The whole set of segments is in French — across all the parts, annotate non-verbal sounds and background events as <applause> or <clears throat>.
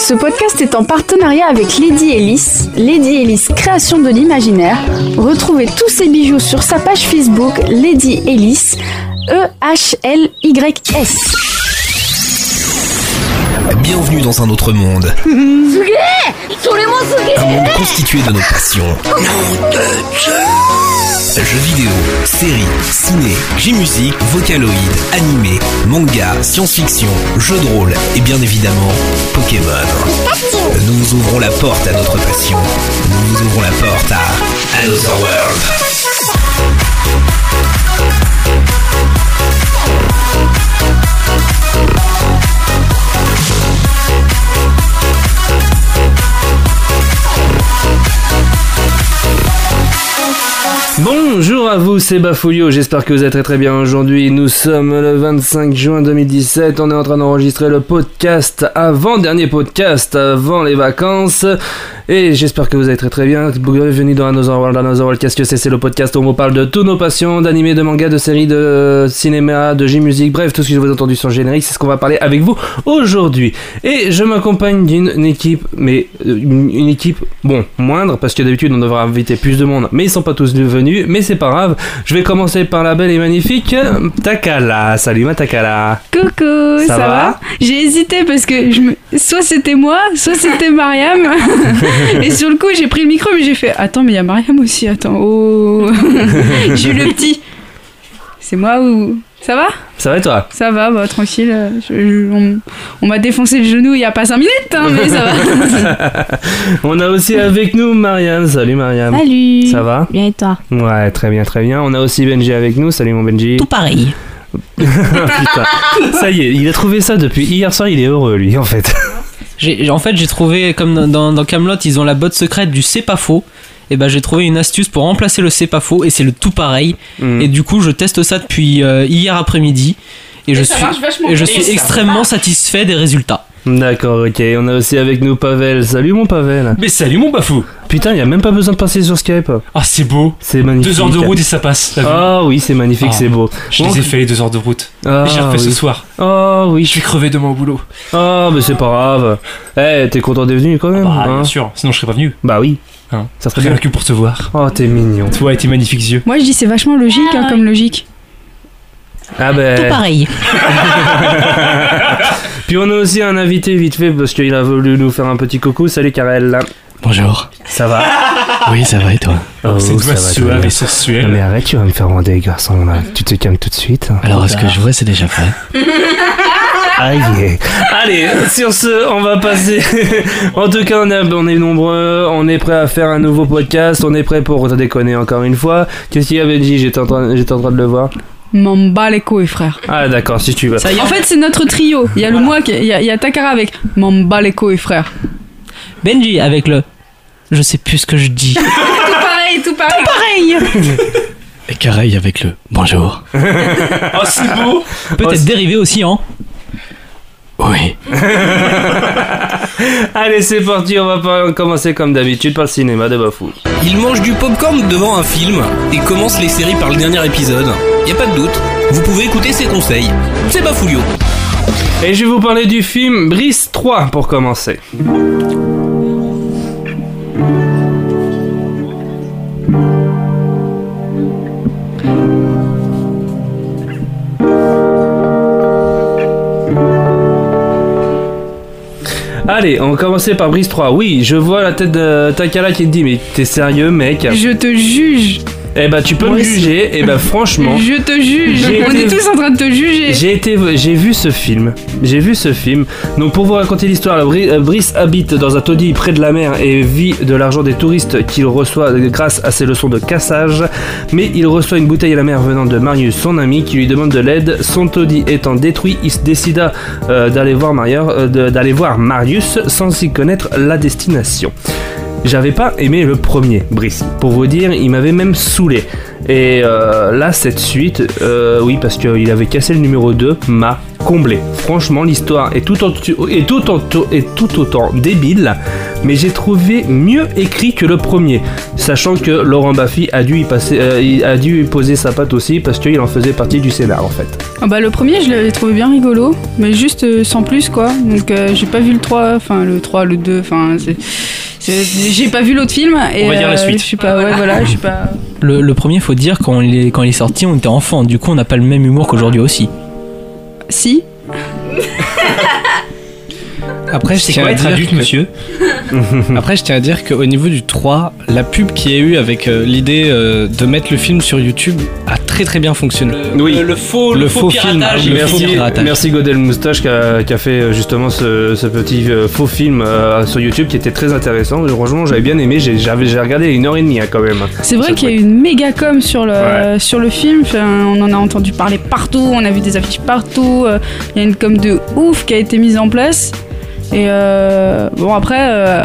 Ce podcast est en partenariat avec Lady Ellis, Lady Ellis Création de l'Imaginaire. Retrouvez tous ses bijoux sur sa page Facebook Lady Ellis, E E-H-L-Y-S. Bienvenue dans un autre monde. Un monde constitué de nos passions. Jeux vidéo, séries, ciné, J-musique, vocaloïdes, animé, manga, science-fiction, jeux de rôle et bien évidemment Pokémon. Nous ouvrons la porte à notre passion. Nous ouvrons la porte à Another World. Bonjour à vous, c'est Bafoulio, j'espère que vous êtes très très bien aujourd'hui. Nous sommes le 25 juin 2017, on est en train d'enregistrer le podcast avant dernier podcast avant les vacances. Et j'espère que vous allez très très bien. Bienvenue dans Another World, Another World, qu'est-ce que c'est? C'est le podcast où on vous parle de tous nos passions, d'animés, de mangas, de séries, de cinéma, de J-musique, bref, tout ce que vous avez entendu sur le générique, c'est ce qu'on va parler avec vous aujourd'hui. Et je m'accompagne d'une équipe, mais euh, une, une équipe, bon, moindre, parce que d'habitude on devrait inviter plus de monde, mais ils sont pas tous venus, mais c'est pas grave. Je vais commencer par la belle et magnifique Takala. Salut ma Takala. Coucou, Ça ça, va? va, J'ai hésité parce que je me... soit c'était moi, soit c'était Mariam. <laughs> <laughs> Et sur le coup, j'ai pris le micro, mais j'ai fait Attends, mais il y a Mariam aussi, attends. Oh <laughs> J'ai eu le petit. C'est moi ou. Ça va? Ça va et toi? Ça va, bah, tranquille. Je- je- on on m'a défoncé le genou il y a pas 5 minutes, hein, mais ça va. <laughs> On a aussi avec nous Marianne. Salut Marianne. Salut Ça va? Bien et toi? Ouais, très bien, très bien. On a aussi Benji avec nous. Salut mon Benji. Tout pareil. Putain. Ça y est, il a trouvé ça depuis hier soir. Il est heureux lui en fait. J'ai- en fait, j'ai trouvé, comme dans- dans, Camelot, ils ont la botte secrète du c'est pas faux. Et ben, j'ai trouvé une astuce pour remplacer le c'est pas faux, et c'est le tout pareil. Mm. Et du coup, je teste ça depuis euh, hier après-midi. Et, je et suis extrêmement satisfait des résultats. D'accord, ok. On a aussi avec nous Pavel. Salut mon Pavel. Mais salut mon bafou Putain, il y a même pas besoin de passer sur Skype. Ah c'est beau C'est magnifique. Deux heures de route et ça passe, Ah oui, c'est magnifique, Ah. c'est beau. Je les ai fait les deux heures de route. Ah, j'ai refait ce soir. Ah oui. Je vais crever demain au boulot. Ah, mais c'est pas grave. Eh, t'es content d'être venu quand même Bah hein bien sûr, sinon je serais pas venu. Bah oui. Hein. Ça serait bien. que pour te voir. Oh, t'es mignon. Toi et tes magnifiques yeux. Moi, je dis c'est vachement logique, hein, comme logique. Ah ben. Tout pareil. <laughs> Puis on a aussi un invité vite fait parce qu'il a voulu nous faire un petit coucou. Salut Karel. Bonjour. Ça va? Oui, ça va et toi? Oh, va, très suave et mais arrête, tu vas me faire rendre les garçons là. Tu te calmes tout de suite. Alors, est-ce que je vois, c'est déjà fait? Aïe. Allez, sur ce, on va passer. <laughs> en tout cas, on, a- on est nombreux. On est prêt à faire un nouveau podcast. On est prêt pour te déconner encore une fois. Qu'est-ce qu'il y a, Benji J'étais en, train- j'étais en train de le voir. M'en bats les couilles, frère. Ah, d'accord, si tu veux. Ça y est, En fait, c'est notre trio. Il y a le moi, qui- il y, a- il y a Takara avec M'en bats les couilles, frère. Benji avec le. Je sais plus ce que je dis. <laughs> tout pareil, tout pareil. pareil. Et Careil avec le bonjour. <laughs> Oh c'est beau Peut-être dérivé aussi, hein. Oui. <laughs> Allez, c'est parti. On va pas commencer comme d'habitude par le cinéma de Bafou. Il mange du popcorn devant un film et commence les séries par le dernier épisode. Y a pas de doute, vous pouvez écouter ses conseils. C'est Bafoulio. Et je vais vous parler du film Brice 3 pour commencer. Allez, on va commencer par Brice 3. Oui, je vois la tête de Takala qui te dit Mais t'es sérieux, mec Je te juge. Eh bah, tu peux Moi me aussi. juger. Eh bah, franchement. <laughs> Je te juge. On été- est tous en train de te juger. J'ai été, j'ai vu ce film. J'ai vu ce film. Donc pour vous raconter l'histoire, euh, Brice habite dans un taudis près de la mer et vit de l'argent des touristes qu'il reçoit grâce à ses leçons de cassage. Mais il reçoit une bouteille à la mer venant de Marius, son ami, qui lui demande de l'aide. Son taudis étant détruit, il se décida euh, d'aller voir, euh, d'aller voir Marius sans y connaître la destination. J'avais pas aimé le premier, Brice. Pour vous dire, il m'avait même saoulé. Et euh, là, cette suite, euh, oui, parce qu'il avait cassé le numéro 2, m'a comblé. Franchement, l'histoire est tout, en- est, tout en- est tout autant débile, mais j'ai trouvé mieux écrit que le premier. Sachant que Laurent Baffy a dû y, passer, euh, a dû poser sa patte aussi, parce qu'il en faisait partie du scénar, en fait. Ah bah, le premier, je l'avais trouvé bien rigolo, mais juste sans plus quoi. Donc j'ai pas vu le 3, enfin le 3, le 2, enfin c'est. C'est- J'ai pas vu l'autre film et On va dire la euh, suite. je suis pas ouais voilà je suis pas Le, le premier, faut dire, quand il, est, quand il est sorti, on était enfant. Du coup, on n'a pas le même humour qu'aujourd'hui aussi. si <laughs> Après, je tiens quoi à être dire adulte, que- monsieur <laughs> Après, je tiens à dire qu'au niveau du 3, la pub qu'il y a eu avec euh, l'idée euh, de mettre le film sur YouTube a très très bien fonctionné. Oui. Le, le faux, Le faux film, piratage. le Merci, piratage. merci Godel Moustache qui a, qui a fait euh, justement ce, ce petit faux film euh, sur YouTube qui était très intéressant. Franchement, j'avais bien aimé. J'ai j'avais- regardé une heure et demie hein, quand même. c'est vrai qu'il y a eu une méga com sur le sur le film Enfin, on en a entendu parler partout on a vu des affiches partout il y a une com de ouf qui a été mise en place et euh, bon après euh,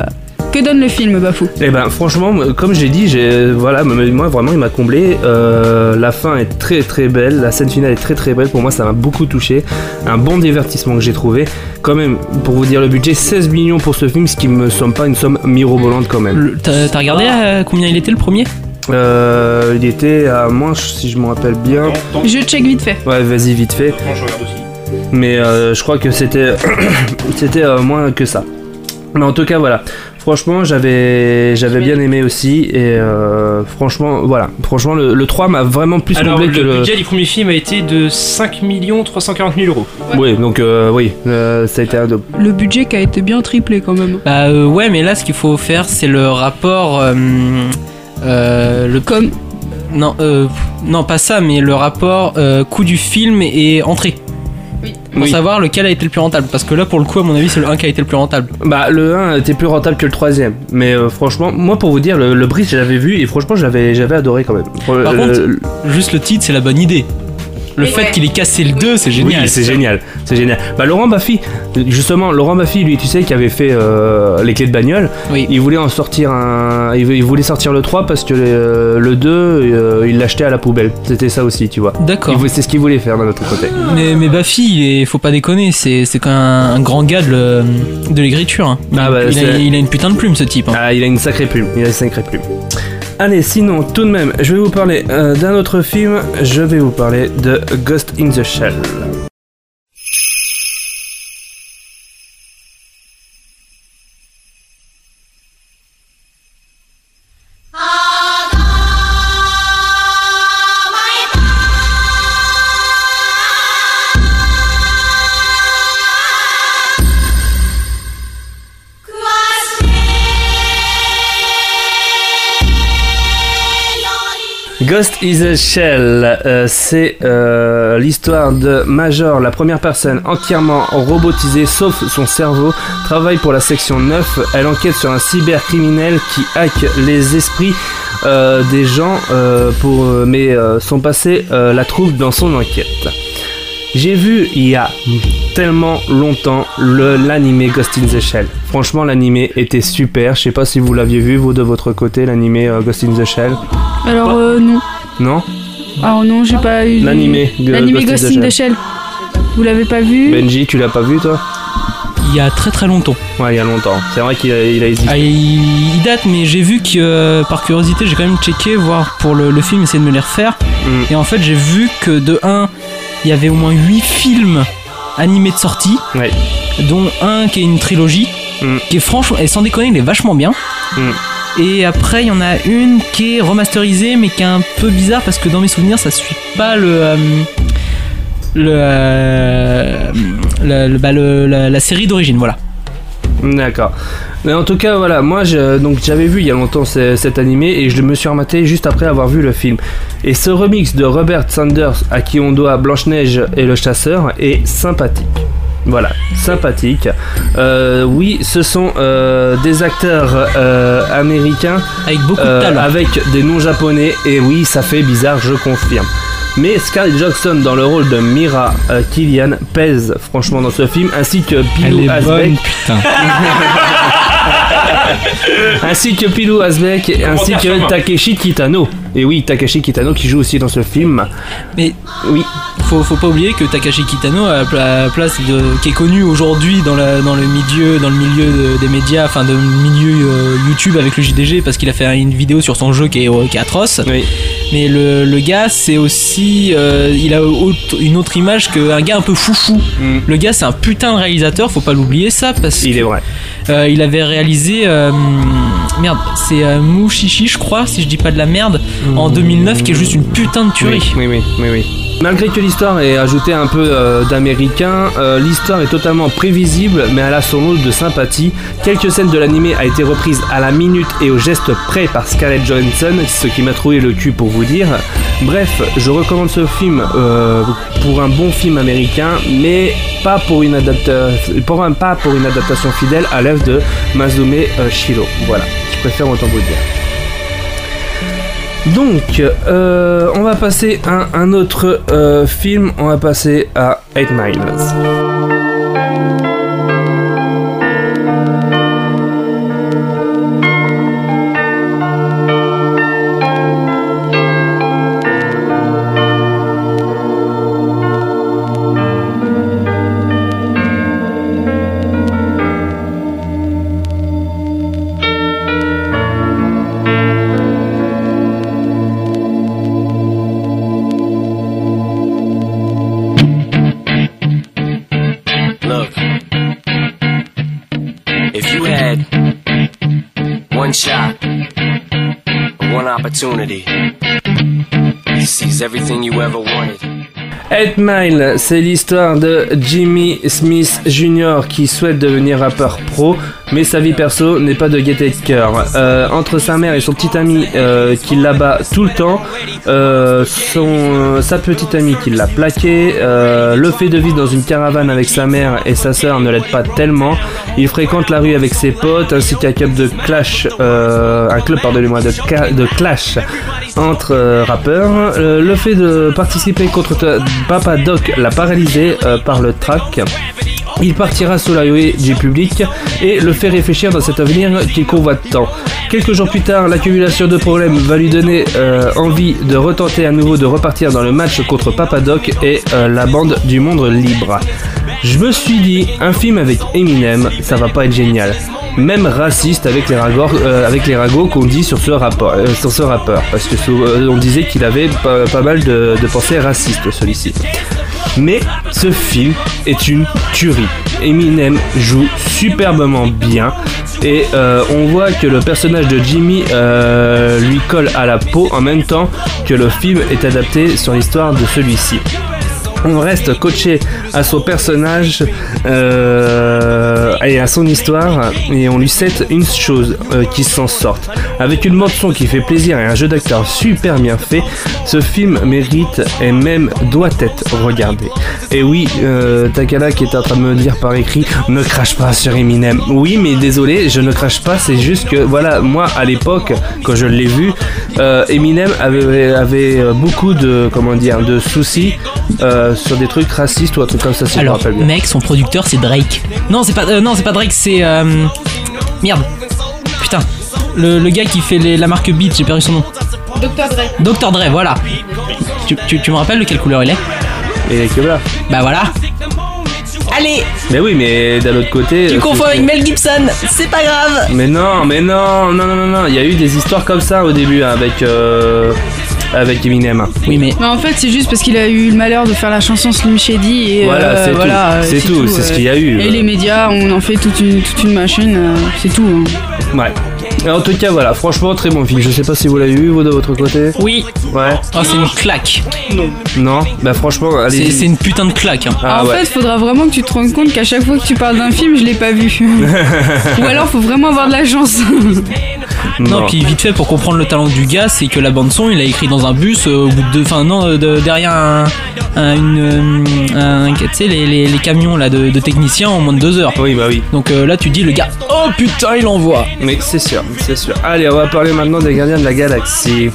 que donne le film Bafou? Et ben franchement, m- comme j'ai dit, j'ai voilà, moi vraiment il m'a comblé. Euh, la fin est très très belle, la scène finale est très très belle. Pour moi, ça m'a beaucoup touché. Un bon divertissement que j'ai trouvé. Quand même, pour vous dire le budget, 16 millions pour ce film, ce qui me semble pas une somme mirobolante quand même. T'as regardé euh, combien il était le premier? Euh, il était à moins, si je me rappelle bien. je check vite fait Ouais, vas-y vite fait. je regarde aussi. Mais euh, je crois que c'était <coughs> c'était euh, moins que ça. Mais en tout cas, voilà. Franchement, j'avais j'avais bien aimé aussi et euh, franchement, voilà. Franchement, le, le 3 m'a vraiment plus Alors, comblé le que le. budget du premier film a été de 5 340 000 euros. Oui, donc euh, oui, euh, ça a été un le budget qui a été bien triplé quand même Bah euh, ouais, mais là, ce qu'il faut faire, c'est le rapport. euh, euh, le comme non, euh, non, pas ça, mais le rapport euh, coût du film et entrée. Pour Oui. savoir lequel a été le plus rentable. Parce que là, pour le coup, à mon avis, c'est le 1 qui a été le plus rentable. Bah, le 1 était plus rentable que le troisième. Mais euh, franchement, moi pour vous dire, le, le Bridge, je l'avais vu et franchement, j'avais j'avais adoré quand même. Par Euh, contre, Juste le titre, c'est la bonne idée. Le fait qu'il ait cassé le 2, c'est génial. Oui, c'est génial, c'est génial. Bah Laurent Baffy, justement, Laurent Baffy, lui, tu sais, qui avait fait euh, les clés de bagnole, Oui. il voulait en sortir un, il voulait sortir le 3 parce que le, le 2, euh, il l'achetait à la poubelle. C'était ça aussi, tu vois. D'accord. C'est ce qu'il voulait faire d'un autre côté. Mais, mais Baffy, il est- faut pas déconner, c'est même un, grand gars de, l'écriture. hein. Ah bah, il, il a une putain de plume, ce type. hein. Ah, il a une sacrée plume, il a une sacrée plume. Allez, sinon, tout de même, je vais vous parler euh, d'un autre film. Je vais vous parler de Ghost in the Shell. Ghost is a Shell, euh, c'est euh, l'histoire de Major, la première personne entièrement robotisée sauf son cerveau, travaille pour la section 9, elle enquête sur un cybercriminel qui hack les esprits euh, des gens, euh, pour, mais son passé la trouve dans son enquête. J'ai vu il y a tellement longtemps le l'animé Ghost in the Shell. Franchement, l'animé était super. Je sais pas si vous l'aviez vu, vous de votre côté, l'animé euh, Ghost in the Shell. alors euh, non Non? Alors non j'ai pas eu L'animé. L'animé Ghost in the Shell vous l'avez pas vu? Benji, tu l'as pas vu toi? Il y a très très longtemps. Ouais, il y a longtemps. C'est vrai qu'il a, il a hésité. Ah, il, il date, mais j'ai vu que euh, par curiosité, j'ai quand même checké, voir pour le, le film, essayer de me les refaire. Mm. Et en fait, j'ai vu que de 1, il y avait au moins 8 films animés de sortie, Ouais. dont un qui est une trilogie, Mm. qui est franchement, et sans déconner, il est vachement bien. Mm. Et après, il y en a une qui est remasterisée, mais qui est un peu bizarre parce que dans mes souvenirs, ça suit pas le. euh, le, euh, le- le- bah, le- la, la série d'origine, voilà. D'accord. Mais en tout cas, voilà, moi je- donc j'avais vu il y a longtemps ce- cet animé et je me suis rematé juste après avoir vu le film. Et ce remix de Robert Sanders, à qui on doit Blanche-Neige et le chasseur, est sympathique. Voilà, sympathique. Euh, oui, ce sont euh, des acteurs euh, américains Avec beaucoup de euh, talent. avec des noms japonais et oui, ça fait bizarre, je confirme. Mais Scarlett Johansson dans le rôle de Mira Killian pèse franchement dans ce film, ainsi que Elle Pilou est Asbeck, bonne, putain. <laughs> <laughs> ainsi que Pilou Asbeck, ainsi que. Takeshi Kitano. Et oui, Takeshi Kitano qui joue aussi dans ce film. Mais Oui, faut, faut pas oublier que Takashi Kitano à la place de, qui est connu aujourd'hui dans, la- dans le milieu dans le milieu de- des médias enfin de milieu euh, YouTube avec le JDG parce qu'il a fait une vidéo sur son jeu qui est, euh, qui est atroce oui. Mais le, le gars, c'est aussi. euh, il a autre- une autre image qu'un gars un peu foufou. Mm. Le gars, c'est un putain de réalisateur, faut pas l'oublier ça, parce Il est vrai. Euh, il avait réalisé. euh, merde, c'est euh, Mouchichi, je crois, si je dis pas de la merde, en 2009, qui est juste une putain de tuerie. Oui, oui, oui, oui. oui. Malgré que l'histoire ait ajouté un peu euh, d'américain, euh, l'histoire est totalement prévisible, mais elle a son lot de sympathie. Quelques scènes de l'animé a été reprise à la minute et au geste près par Scarlett Johansson, ce qui m'a trouvé le cul pour vous dire. Bref, je recommande ce film euh, pour un bon film américain, mais pas pour une, pas pour une adaptation fidèle à l'œuvre de Mazume Shiro. Voilà, je préfère autant vous le dire. Donc, euh, on va passer à un autre euh, film. On va passer à 8 Miles. Opportunity to seize everything you ever wanted. 8 Mile, c'est l'histoire de Jimmy Smith Jr. qui souhaite devenir rappeur pro, mais sa vie perso n'est pas de gaieté de cœur. Euh, entre sa mère et son petit ami euh, qui l'abat tout le temps, euh, sa petite amie qui l'a plaqué, le fait de vivre dans une caravane avec sa mère et sa sœur ne l'aide pas tellement. Il fréquente la rue avec ses potes ainsi qu'un club de clash, euh, un club pardonnez-moi de, clash entre euh, rappeurs. Euh, le fait de participer contre Papa Doc l'a paralysé euh, par le track. Il partira sous l'œil du public et le fait réfléchir dans cet avenir qu'il convoite tant. Quelques jours plus tard, l'accumulation de problèmes va lui donner envie de retenter à nouveau de repartir dans le match contre Papa Doc et la bande du monde libre. Je me suis dit, un film avec Eminem, ça va pas être génial. Même raciste avec les ragots, euh, qu'on dit sur ce, rapport, euh, sur ce rappeur. Parce que euh, disait qu'il avait pas, mal de, pensées racistes, celui-ci. Mais ce film est une tuerie. Eminem joue superbement bien et on voit que le personnage de Jimmy lui colle à la peau en même temps que le film est adapté sur l'histoire de celui-ci. On reste coaché à son personnage euh, et à son histoire et on lui cède une chose euh, qui s'en sorte. Avec une bande qui fait plaisir et un jeu d'acteur super bien fait, ce film mérite et même doit être regardé. Et oui, euh, Takala qui est en train de me dire par écrit, ne crache pas sur Eminem. Oui, mais désolé, je ne crache pas, c'est juste que voilà, moi à l'époque, quand je l'ai vu, Eminem avait, avait beaucoup de comment dire de soucis sur des trucs racistes ou un truc comme ça si Alors, je me rappelle bien. mec, son producteur c'est Drake. Non, c'est pas, euh, non, c'est pas Drake, c'est euh, merde. Putain, le, le gars qui fait les- la marque Beat, j'ai perdu son nom. Dr. Dre. Dr Dre, voilà. Tu, tu- tu me rappelles de quelle couleur il est? Et Kebla. Bah voilà. Allez, Mais oui, mais d'un autre côté. tu euh, confonds c'est- avec Mel Gibson, c'est pas grave. Mais non, mais non, non, non, non, non. Il y a eu des histoires comme ça au début hein, avec euh, avec Eminem. Oui, mais Mais en fait, c'est juste parce qu'il a eu le malheur de faire la chanson Slim Shady et Voilà, euh, c'est tout. voilà, C'est tout, c'est ce qu'il y a eu. Et les médias, on en fait toute une, toute une machine, euh, c'est tout. hein. Ouais. En tout cas, voilà, franchement, très bon film. Je sais pas si vous l'avez vu, vous, de votre côté. oui. Ouais. Oh, c'est une claque. Non Bah, franchement, C'est allez. c'est une putain de claque. hein. Ah en ouais. fait, faudra vraiment que tu te rendes compte qu'à chaque fois que tu parles d'un film, je l'ai pas vu. <laughs> Ou alors, faut vraiment avoir de la chance. Non, puis vite fait pour comprendre le talent du gars, c'est que la bande son, il a écrit dans un bus euh, au bout de, enfin non, euh, de- derrière un, un- une, euh, un- tu sais les, les- les camions là de, de techniciens en moins de deux heures. Oui, bah oui. Donc euh, là, tu dis le gars, oh putain, il envoie. Mais c'est sûr, c'est sûr. Allez, on va parler maintenant des Gardiens de la Galaxie.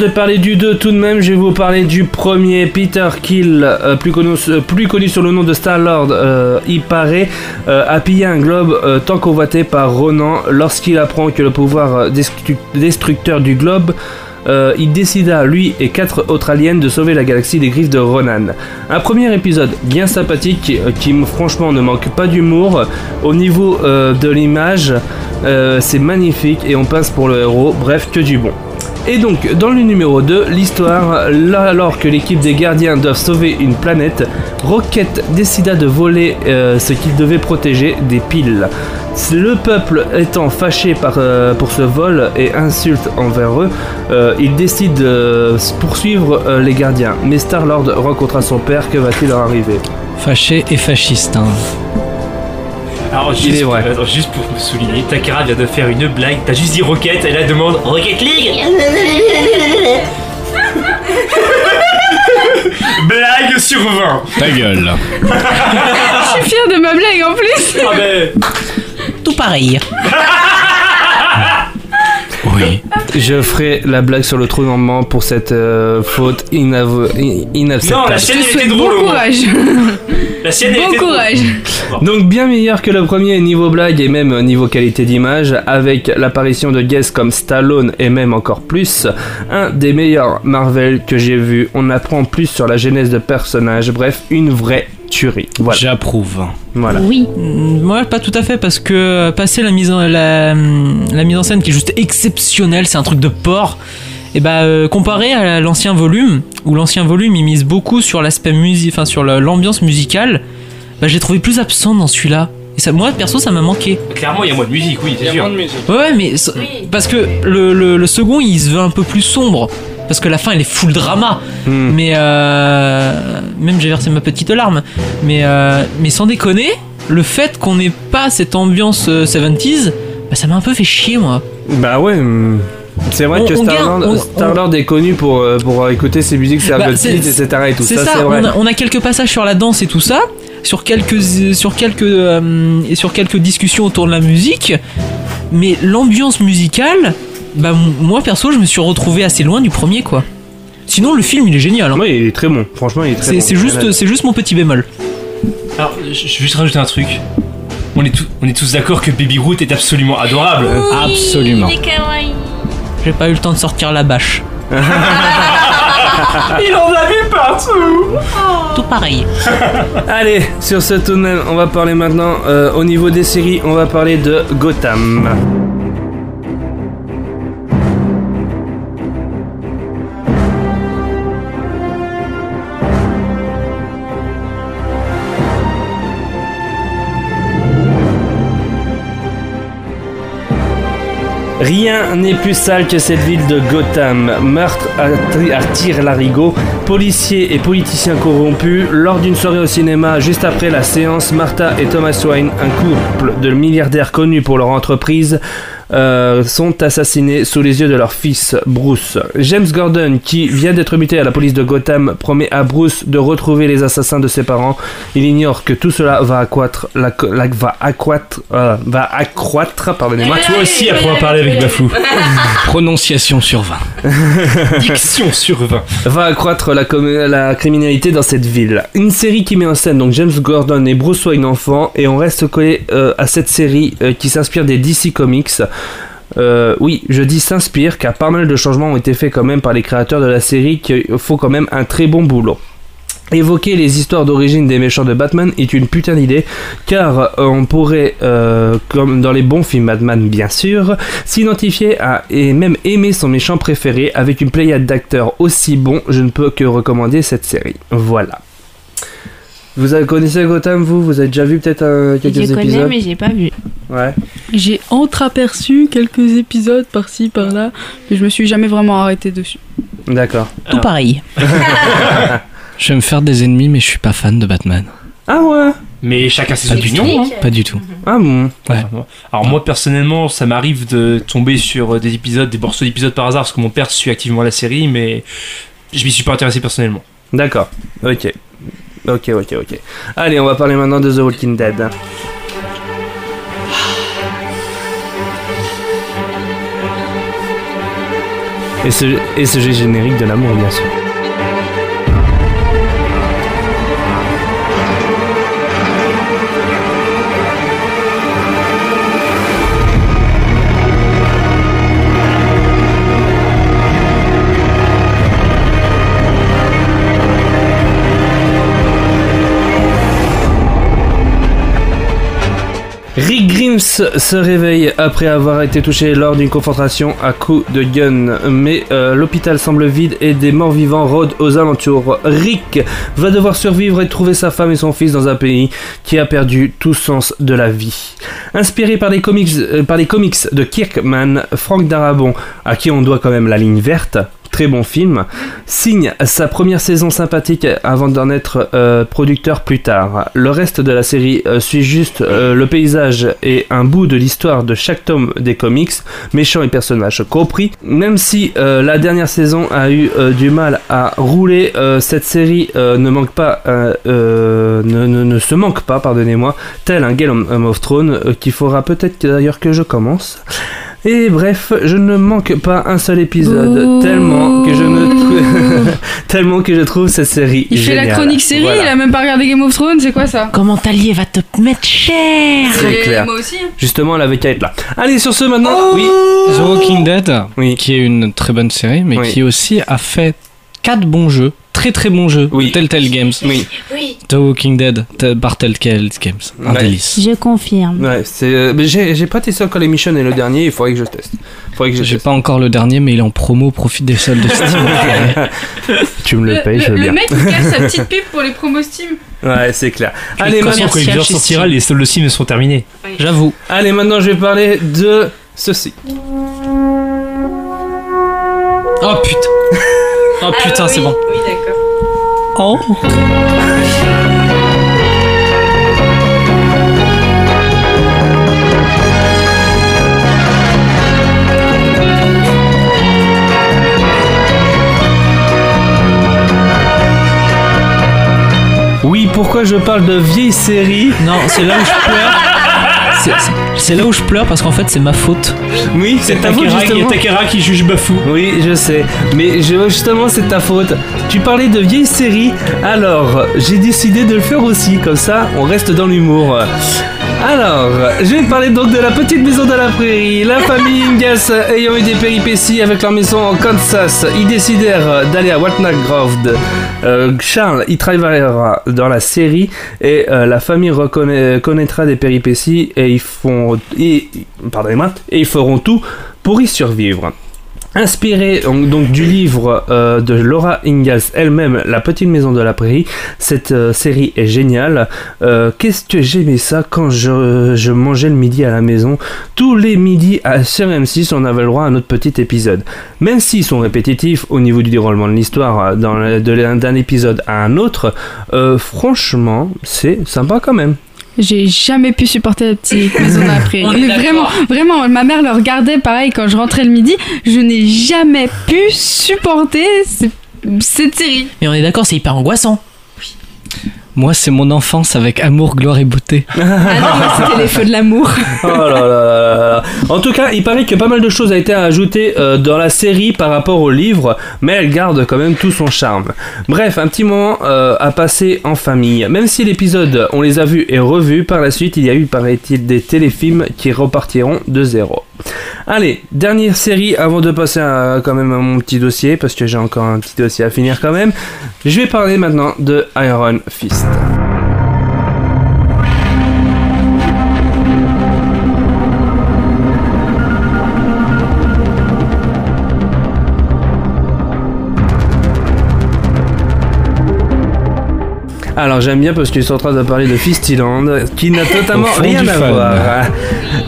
De parler du 2, tout de même, je vais vous parler du premier, Peter Kill, euh, plus, connu, euh, plus connu sous le nom de Star-Lord. euh, il paraît a pillé un globe tant convoité par Ronan. Lorsqu'il apprend que le pouvoir destruc- destructeur du globe il décida, lui et quatre autres aliens, de sauver la galaxie des griffes de Ronan. Un premier épisode bien sympathique qui, franchement, ne manque pas d'humour. Au niveau de l'image, c'est magnifique et on passe pour le héros. Bref, que du bon. Et donc, dans le numéro 2, l'histoire, alors que l'équipe des gardiens doivent sauver une planète, Rocket décida de voler euh, ce qu'il devait protéger, des piles. Le peuple étant fâché euh, pour ce vol et insulte envers eux, euh, il décide de poursuivre les gardiens. Mais Star-Lord rencontra son père, que va-t-il leur arriver? Fâché et fasciste. hein. Alors, Il est juste, vrai. attends, juste pour me souligner, Takara vient de faire une blague. T'as juste dit Rocket et là demande Rocket League <laughs> Blague sur 20 Ta gueule. Je suis fière de ma blague en plus. Ah ben Tout pareil. Oui. <laughs> Je ferai la blague sur le tournement pour cette euh, faute inavo- in- Non, inacceptable. la te elle était drôle bon au moins. courage. <laughs> La sienne Bon courage. Donc bien meilleur que le premier niveau blague et même niveau qualité d'image, avec l'apparition de guests comme Stallone et même encore plus, un des meilleurs Marvel que j'ai vu. On apprend plus sur la genèse de personnages, bref, une vraie tuerie. Voilà. J'approuve. voilà. Oui. Mm, Moi, pas tout à fait, parce que euh, passer la mise en, la, hum, la mise en scène qui est juste exceptionnelle, c'est un truc de porc. Et bah, euh, comparé à l'ancien volume, où l'ancien volume il mise beaucoup sur l'aspect musique, enfin sur l'ambiance musicale, bah, j'ai trouvé plus absent dans celui-là. Et ça, moi, perso, ça m'a manqué. Clairement, il y a moins de musique, oui, c'est sûr. musique. Ouais, ouais, mais parce que le, le- le second il se veut un peu plus sombre. Parce que la fin elle est full drama. Hmm. Mais euh, même j'ai versé ma petite larme. Mais, euh, mais sans déconner, le fait qu'on n'ait pas cette ambiance euh, 70s, bah, ça m'a un peu fait chier moi. Bah ouais. C'est vrai On- que Star-Lord Star-Lord est connu pour, euh, pour écouter ses musiques sur Bah, Kids, etc. Et tout C'est ça, ça, c'est vrai. on, a, on a quelques passages sur la danse et tout ça, sur quelques, sur quelques, euh, et sur quelques discussions autour de la musique, mais l'ambiance musicale, bah moi perso je me suis retrouvé assez loin du premier quoi. Sinon le film il est génial. hein. Ouais, il est très bon. Franchement, il est très bon. c'est juste, c'est juste mon petit bémol. Alors, je vais juste rajouter un truc. On est, tous- on est tous d'accord que Baby Groot est absolument adorable. Absolument. J'ai pas eu le temps de sortir la bâche. <laughs> Il en a vu partout Tout pareil. <laughs> Allez, sur ce tout de même, on va parler maintenant euh, au niveau des séries, on va parler de Gotham. Rien n'est plus sale que cette ville de Gotham. Meurtre à, tir-larigot, policiers et politiciens corrompus. Lors d'une soirée au cinéma, juste après la séance, Martha et Thomas Wayne, un couple de milliardaires connus pour leur entreprise, euh, sont assassinés sous les yeux de leur fils, Bruce. James Gordon, qui vient d'être muté à la police de Gotham, promet à Bruce de retrouver les assassins de ses parents. Il ignore que tout cela va accroître, la, va accroître, euh, va accroître, pardonnez-moi. Toi aussi, à pouvoir parler avec Bafou. <laughs> Prononciation sur 20. <laughs> Diction sur 20. va accroître la, criminalité dans cette ville. Une série qui met en scène donc James Gordon et Bruce Wayne enfant et on reste collé euh, à cette série euh, qui s'inspire des DC Comics. Euh, oui, je dis s'inspire car pas mal de changements ont été faits quand même par les créateurs de la série qui font quand même un très bon boulot. Évoquer les histoires d'origine des méchants de Batman est une putain d'idée, car on pourrait, euh, comme dans les bons films Batman bien sûr, s'identifier à et même aimer son méchant préféré avec une pléiade d'acteurs aussi bons, je ne peux que recommander cette série. Voilà. Vous connaissez Gotham, vous? Vous avez déjà vu peut-être euh, quelques Je connais, épisodes? mais j'ai pas vu. Ouais. J'ai entreaperçu quelques épisodes par-ci par-là, mais je me suis jamais vraiment arrêté dessus. D'accord. Tout pareil. <laughs> Je vais me faire des ennemis, mais je suis pas fan de Batman. Ah ouais? Mais chacun ses opinions. hein. Pas du tout. Ah bon? Ouais. Alors moi personnellement, ça m'arrive de tomber sur euh, des épisodes, des morceaux d'épisodes par hasard parce que mon père suit activement la série, mais je m'y suis pas intéressé personnellement. D'accord. Ok. Ok, ok, ok. Allez, on va parler maintenant de The Walking Dead. Et ce, et ce générique de l'amour, bien sûr. Grimes se réveille après avoir été touché lors d'une confrontation à coups de gun, mais euh, l'hôpital semble vide et des morts vivants rôdent aux alentours. Rick va devoir survivre et trouver sa femme et son fils dans un pays qui a perdu tout sens de la vie. Inspiré par les comics, euh, comics de Kirkman, Frank Darabont, à qui on doit quand même la ligne verte, bon film, signe sa première saison sympathique avant d'en être euh, producteur plus tard. Le reste de la série euh, suit juste euh, le paysage et un bout de l'histoire de chaque tome des comics, méchants et personnages compris. Même si la dernière saison a eu du mal à rouler, cette série ne manque pas, ne, se manque pas, pardonnez-moi, tel un Game of Thrones qu'il faudra peut-être d'ailleurs que je commence. Et bref, je ne manque pas un seul épisode, Ouh. tellement que je me trou- <laughs> tellement que je trouve cette série Il fait la chronique série, Voilà. il a même pas regardé Game of Thrones, c'est quoi ça Comment Talier va te mettre cher C'est clair. Moi aussi. hein. Justement, elle avait qu'à être là. Allez, sur ce maintenant, oui. The Walking Dead, Oui. qui est une très bonne série, mais Oui. qui aussi a fait quatre bons jeux, très très bons jeux, Oui. Telltale Games. Oui, The Walking Dead par Telltale Games. Un Ouais. délice. Je confirme. ouais, c'est. euh, mais j'ai j'ai pas testé encore les missions et le dernier, il faudrait que je teste. Il faudrait que je J'ai pas encore le dernier, mais il est en promo, profite des soldes de Steam. <laughs> Tu me le, payes, je veux le bien. mec il casse sa petite <laughs> pub pour les promos Steam. Ouais, c'est clair. De Allez, maintenant, quand l'épisode sortira, les soldes Steam sont terminés. J'avoue. allez, maintenant, je vais parler de ceci. Oh putain. Oh putain, c'est bon. Oui, d'accord. Oh. Oui, pourquoi je parle de vieilles séries Non, c'est là où je pleure. C'est- là où je pleure parce qu'en fait c'est ma faute. Oui, c'est ta faute, il y a justement. Takera qui juge Bafou. Oui, je sais. Mais je, justement, c'est ta faute. Tu parlais de vieilles séries. Alors, j'ai décidé de le faire aussi. Comme ça, on reste dans l'humour. Alors, je vais parler donc de la petite maison de la prairie. La famille Ingalls ayant eu des péripéties avec leur maison en Kansas, ils décidèrent d'aller à Walnut Grove. Euh, Charles y travaillera dans la série et euh, la famille connaîtra des péripéties et ils font, et, pardonnez-moi, et ils feront tout pour y survivre. Inspiré donc, du livre euh, de Laura Ingalls elle-même, La petite maison de la prairie, cette euh, série est géniale. Euh, Qu'est-ce que j'aimais ça quand je, mangeais le midi à la maison? Tous les midis à, sur M6, on avait le droit à notre petit épisode. Même s'ils sont répétitifs au niveau du déroulement de l'histoire, d'un épisode à un autre, franchement, c'est sympa quand même. J'ai jamais pu supporter la petite <laughs> maison est Mais vraiment, vraiment, ma mère le regardait pareil quand je rentrais le midi. Je n'ai jamais pu supporter ce- cette série. Mais on est d'accord, c'est hyper angoissant. Moi, c'est mon enfance avec amour, gloire et beauté. <laughs> Ah non, c'était les feux de l'amour. <laughs> Oh là là là là là. En tout cas, il paraît que pas mal de choses a été ajoutées euh, dans la série par rapport au livre, mais elle garde quand même tout son charme. Bref, un petit moment euh, à passer en famille. Même si l'épisode, on les a vus et revus, par la suite, il y a eu, paraît-il, des téléfilms qui repartiront de zéro. Allez, dernière série avant de passer à, quand même à mon petit dossier, parce que j'ai encore un petit dossier à finir quand même. Je vais parler maintenant de Iron Fist. Alors j'aime bien parce qu'ils sont en train de parler de Fistyland, qui n'a <laughs> totalement rien à fan. voir.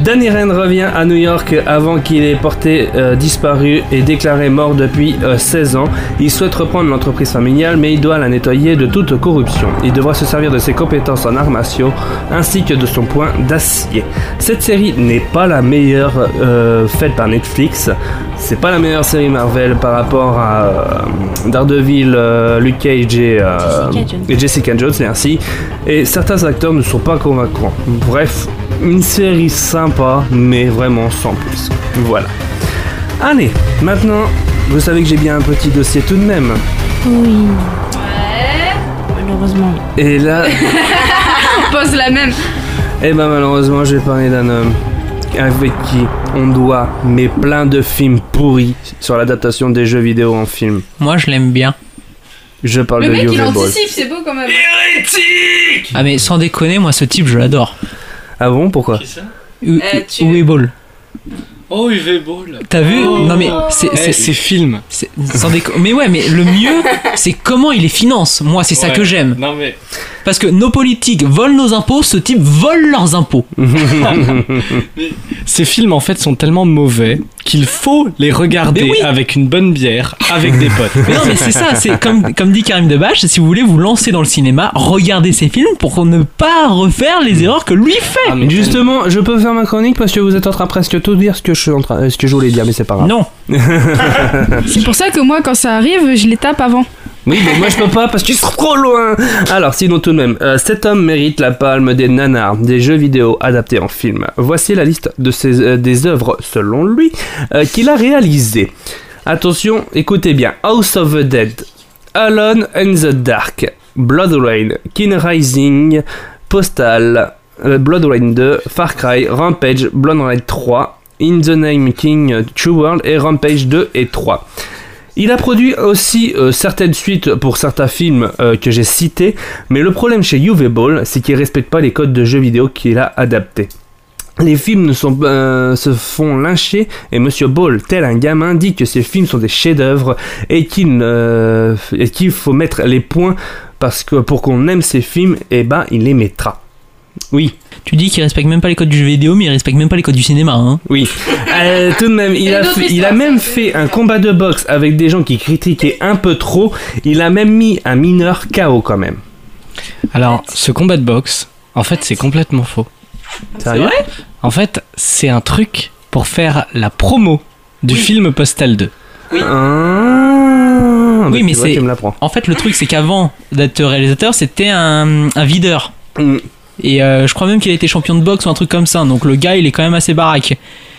Danny Rand revient à New York avant qu'il ait porté euh, disparu et déclaré mort depuis euh, 16 ans. Il souhaite reprendre l'entreprise familiale, mais il doit la nettoyer de toute corruption. Il devra se servir de ses compétences en arts martiaux ainsi que de son point d'acier. Cette série n'est pas la meilleure euh, faite par Netflix. C'est pas la meilleure série Marvel par rapport à euh, Daredevil, euh, Luke Cage et, euh, Jessica Jones. et Jessica Jones, merci. Et certains acteurs ne sont pas convaincants. Bref, une série sympa, mais vraiment sans plus. Voilà. Allez, maintenant, vous savez que j'ai bien un petit dossier tout de même. Oui. Malheureusement. Et là, <laughs> On pense la même. eh ben malheureusement, je vais parler d'un homme avec qui on doit mais plein de films pourris sur l'adaptation des jeux vidéo en film. Moi, je l'aime bien. Je parle Le de mec, il Uwe Boll. anticipe, c'est beau quand même. Ah, mais sans déconner, moi, ce type, je l'adore. Ah bon, pourquoi? U- Euh, tu- Uwe Boll. Oh, UV Ball. T'as vu? Oh. Non, mais c'est. Eh, c'est- film. c'est- sans déco- Mais ouais, mais le mieux, c'est comment il les finance. Moi, c'est ça Ouais. que j'aime. Non, mais. Parce que nos politiques volent nos impôts, ce type vole leurs impôts. Ces films en fait sont tellement mauvais qu'il faut les regarder oui. avec une bonne bière, avec des potes. Mais <laughs> non, mais c'est ça, c'est comme, comme dit Karim Debache, si vous voulez vous lancer dans le cinéma, regardez ces films pour ne pas refaire les erreurs que lui fait. Ah, mais Justement, je peux faire ma chronique parce que vous êtes en train presque tout dire ce que je suis en train, ce que je voulais dire, mais c'est pas grave. Non. <laughs> C'est pour ça que moi, quand ça arrive, je les tape avant. Oui, mais moi je peux pas parce qu'ils sont trop loin. Alors, sinon tout de même, euh, cet homme mérite la palme des nanars, des jeux vidéo adaptés en film. Voici la liste de ses, euh, des œuvres, selon lui, euh, qu'il a réalisées. Attention, écoutez bien. House of the Dead, Alone in the Dark, Blood Rain, King Rising, Postal, Blood Rain 2, Far Cry, Rampage, Blood Rain 3, In the Name King, True World et Rampage 2 et 3. Il a produit aussi euh, certaines suites pour certains films euh, que j'ai cités, mais le problème chez Uwe Ball, c'est qu'il respecte pas les codes de jeux vidéo qu'il a adaptés. Les films ne sont, euh, se font lyncher et Monsieur Ball, tel un gamin, dit que ces films sont des chefs-d'œuvre et qu'il euh, faut mettre les points parce que pour qu'on aime ces films, eh ben il les mettra. Oui, Tu dis qu'il respecte même pas les codes du jeu vidéo, mais il respecte même pas les codes du cinéma. Hein. oui. Euh, tout de même, il C'est a, fait- il a même fait un combat de boxe avec des gens qui critiquaient un peu trop. Il a même mis un mineur KO quand même. Alors, ce combat de boxe, en fait, c'est complètement faux. Sérieux En fait, c'est un truc pour faire la promo du film Postal 2. Ah, Oui, bah, mais c'est-. En fait, le truc, c'est qu'avant d'être réalisateur, c'était un, un videur. Mm. Et euh, je crois même qu'il a été champion de boxe ou un truc comme ça. Donc le gars, il est quand même assez baraque.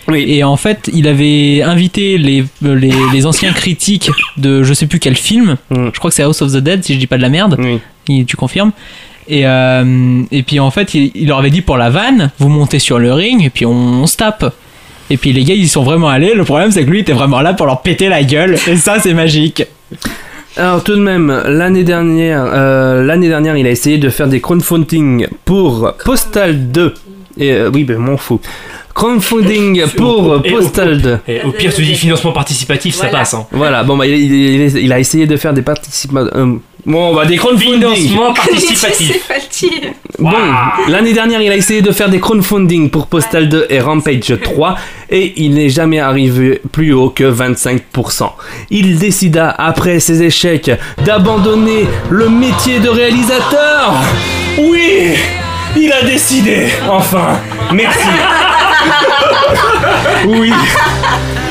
Oui. Et en fait, il avait invité les, euh, les, <laughs> les anciens critiques de je sais plus quel film. Mm. Je crois que c'est House of the Dead, si je dis pas de la merde. Oui. Tu confirmes et, euh, et puis en fait, il, il leur avait dit pour la vanne, vous montez sur le ring et puis on, on se tape. Et puis les gars, ils sont vraiment allés. Le problème, c'est que lui, il était vraiment là pour leur péter la gueule. Et ça, c'est magique. Alors tout de même, l'année dernière, euh, l'année dernière, il a essayé de faire des crowdfunding pour Postal 2. Et euh, oui, ben m'en fous. Crowdfunding pour Et au- Postal 2. Et au pire, tu dis financement participatif, ça passe. Hein. Voilà, bon bah il, il- il- il a essayé de faire des participations. bon, bah des crowdfunding. Financement <laughs> participatif. Bon, l'année dernière, il a essayé de faire des crowdfunding pour Postal 2 et Rampage 3 et il n'est jamais arrivé plus haut que 25%. Il décida, après ses échecs, d'abandonner le métier de réalisateur. Oui, il a décidé, enfin. Merci. <laughs> Oui.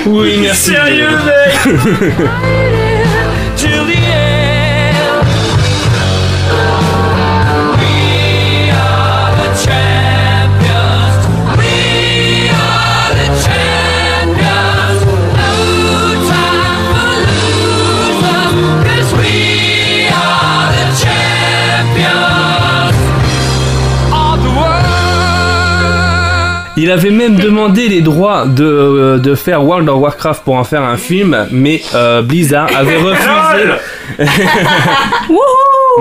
Oui, merci. Sérieux, mec <laughs> Il avait même demandé les droits de, euh, de faire World of Warcraft pour en faire un film, mais euh, Blizzard avait <laughs> refusé. <laughs>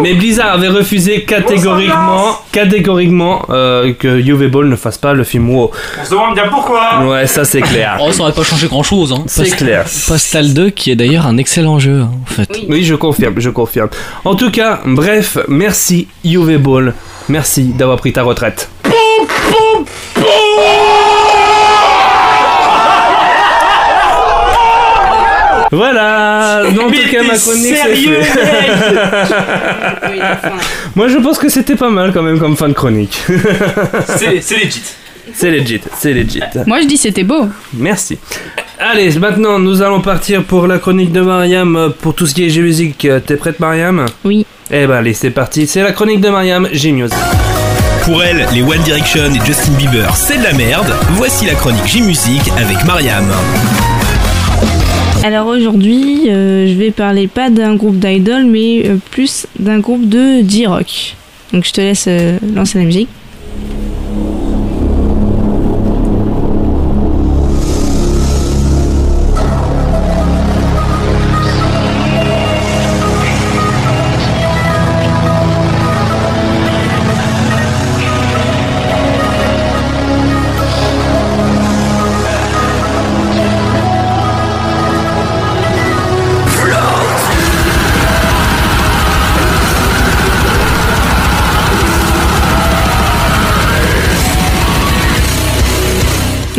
mais Blizzard avait refusé catégoriquement, catégoriquement euh, que UV Ball ne fasse pas le film WoW. On se demande bien pourquoi. Ouais, ça c'est clair. Oh, ça aurait pas changé grand chose. Hein. C'est clair. Postal 2 qui est d'ailleurs un excellent jeu hein, en fait. Oui, je confirme, je confirme. En tout cas, bref, merci UV Ball. Merci d'avoir pris ta retraite. Voilà, en tout cas ma chronique c'est fait. <laughs> Moi je pense que c'était pas mal quand même comme fin de chronique. <laughs> C'est c'est legit. c'est legit, c'est legit. Moi, je dis c'était beau. Merci. Allez, maintenant nous allons partir pour la chronique de Mariam euh, pour tout ce qui est G-Music. Euh, T'es prête Mariam? Oui. Eh ben allez, c'est parti. C'est la chronique de Mariam, G-Music. Pour elle, les One Direction et Justin Bieber, c'est de la merde. Voici la chronique J-Music avec Mariam. Alors aujourd'hui, euh, je vais parler pas d'un groupe d'idol, mais euh, plus d'un groupe de J-Rock. Donc je te laisse euh, lancer la musique.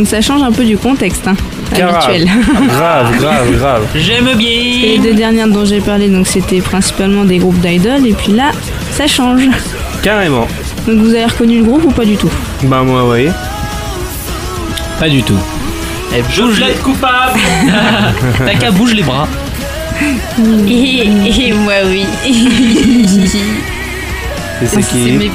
Donc ça change un peu du contexte hein, Grave. habituel. <laughs> Grave, grave, grave. J'aime Et les bien. deux dernières dont j'ai parlé, donc c'était principalement des groupes d'idol, et puis là, ça change. Carrément. Donc vous avez reconnu le groupe ou pas du tout? Bah moi, oui. Pas du tout. Eh, bouge les... coupable <laughs> T'as qu'à bouge les bras. <laughs> et, moi oui. C'est qui bébés.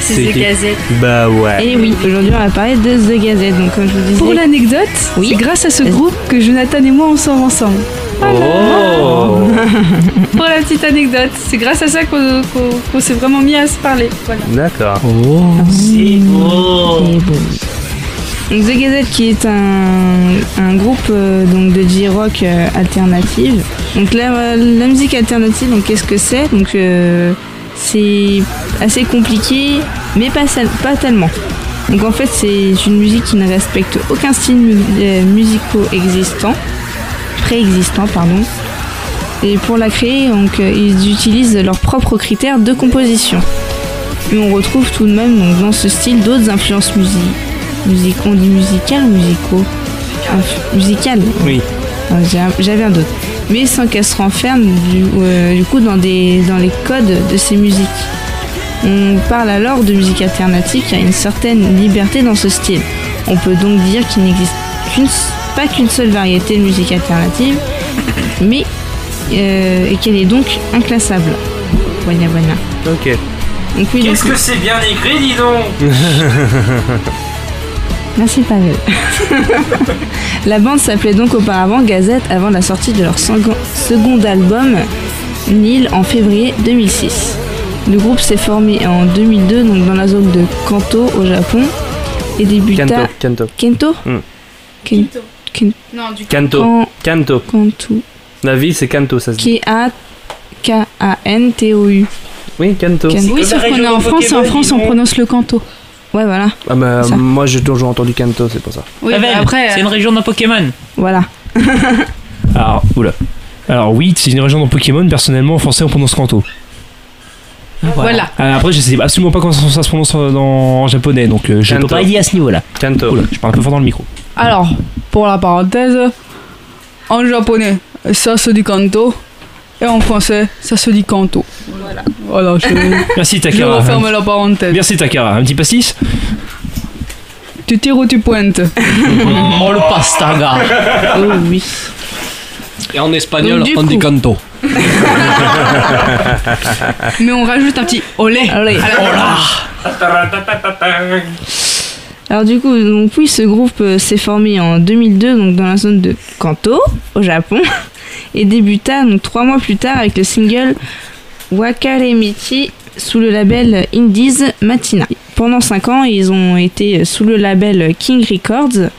C'est The qui Gazette. Bah ouais. Et oui, aujourd'hui on va parler de The Gazette. Donc comme je vous disais, Pour l'anecdote, Oui. c'est grâce à ce groupe que Jonathan et moi on sort ensemble. Oh <laughs> Pour la petite anecdote, c'est grâce à ça qu'on s'est vraiment mis à se parler. Voilà. D'accord. Oh. C'est beau. Donc The Gazette qui est un, un groupe euh, donc de J-rock euh, alternative. Donc la, la musique alternative, donc qu'est-ce que c'est? Donc euh, c'est assez compliqué, mais pas, tellement. Donc en fait c'est une musique qui ne respecte aucun style mu- euh, musicaux existant, préexistant pardon. Et pour la créer, donc euh, ils utilisent leurs propres critères de composition. Mais on retrouve tout de même donc, dans ce style d'autres influences musiques. Musique, on dit musicales musicaux? Inf- Musicales? Oui. Ah, J'avais un doute. Mais sans qu'elle se renferme du, euh, du coup dans, des, dans les codes de ces musiques. On parle alors de musique alternative qui a une certaine liberté dans ce style. On peut donc dire qu'il n'existe pas qu'une seule variété de musique alternative, mais euh, et qu'elle est donc inclassable. Voilà, voilà. Ok. Qu'est-ce que c'est bien écrit, dis donc? <laughs> Merci Pavel. <laughs> la bande s'appelait donc auparavant Gazette avant la sortie de leur second, album Nil en février 2006. Le groupe s'est formé en 2002 donc dans la zone de Kanto au Japon et débuta Kanto. Kanto. Kento. Ken- Ken- Non, du Kanto. Kan- Kanto. Kanto La ville, c'est Kanto, ça se dit. K A K A N T O U. Oui, Kanto. Ken- Oui, sauf qu'on est en France et en France on prononce le canto. Ouais voilà, Ah bah, Ça. moi j'ai toujours entendu Kanto, c'est pour ça. Oui, Pavel, bah après, c'est une région d'un Pokémon. voilà. <laughs> Alors, oula. Alors oui, c'est une région dans Pokémon, personnellement en français on prononce Kanto. voilà. Euh, après je sais absolument pas comment ça se prononce dans, en japonais, donc euh, je peux Kanto. pas dire à ce niveau-là. Kanto. Oula, je parle un peu fort dans le micro. Alors, pour la parenthèse, en japonais, ça se dit canto. Et en français, ça se dit canto. Voilà. Voilà, je, <laughs> Merci je Takara. referme la parenthèse. Merci Takara. Un petit pastis Tu tires ou tu pointes <laughs> Oh le pastaga. Oh oui. Et en espagnol, Donc, on dit canto. <laughs> Mais on rajoute un petit olé. Allez. Alors du coup, donc oui, ce groupe euh, s'est formé en 2002 donc dans la zone de Kanto au Japon et débuta donc trois mois plus tard avec le single Wakaremichi sous le label Indies Matina. Pendant cinq ans, ils ont été sous le label King Records,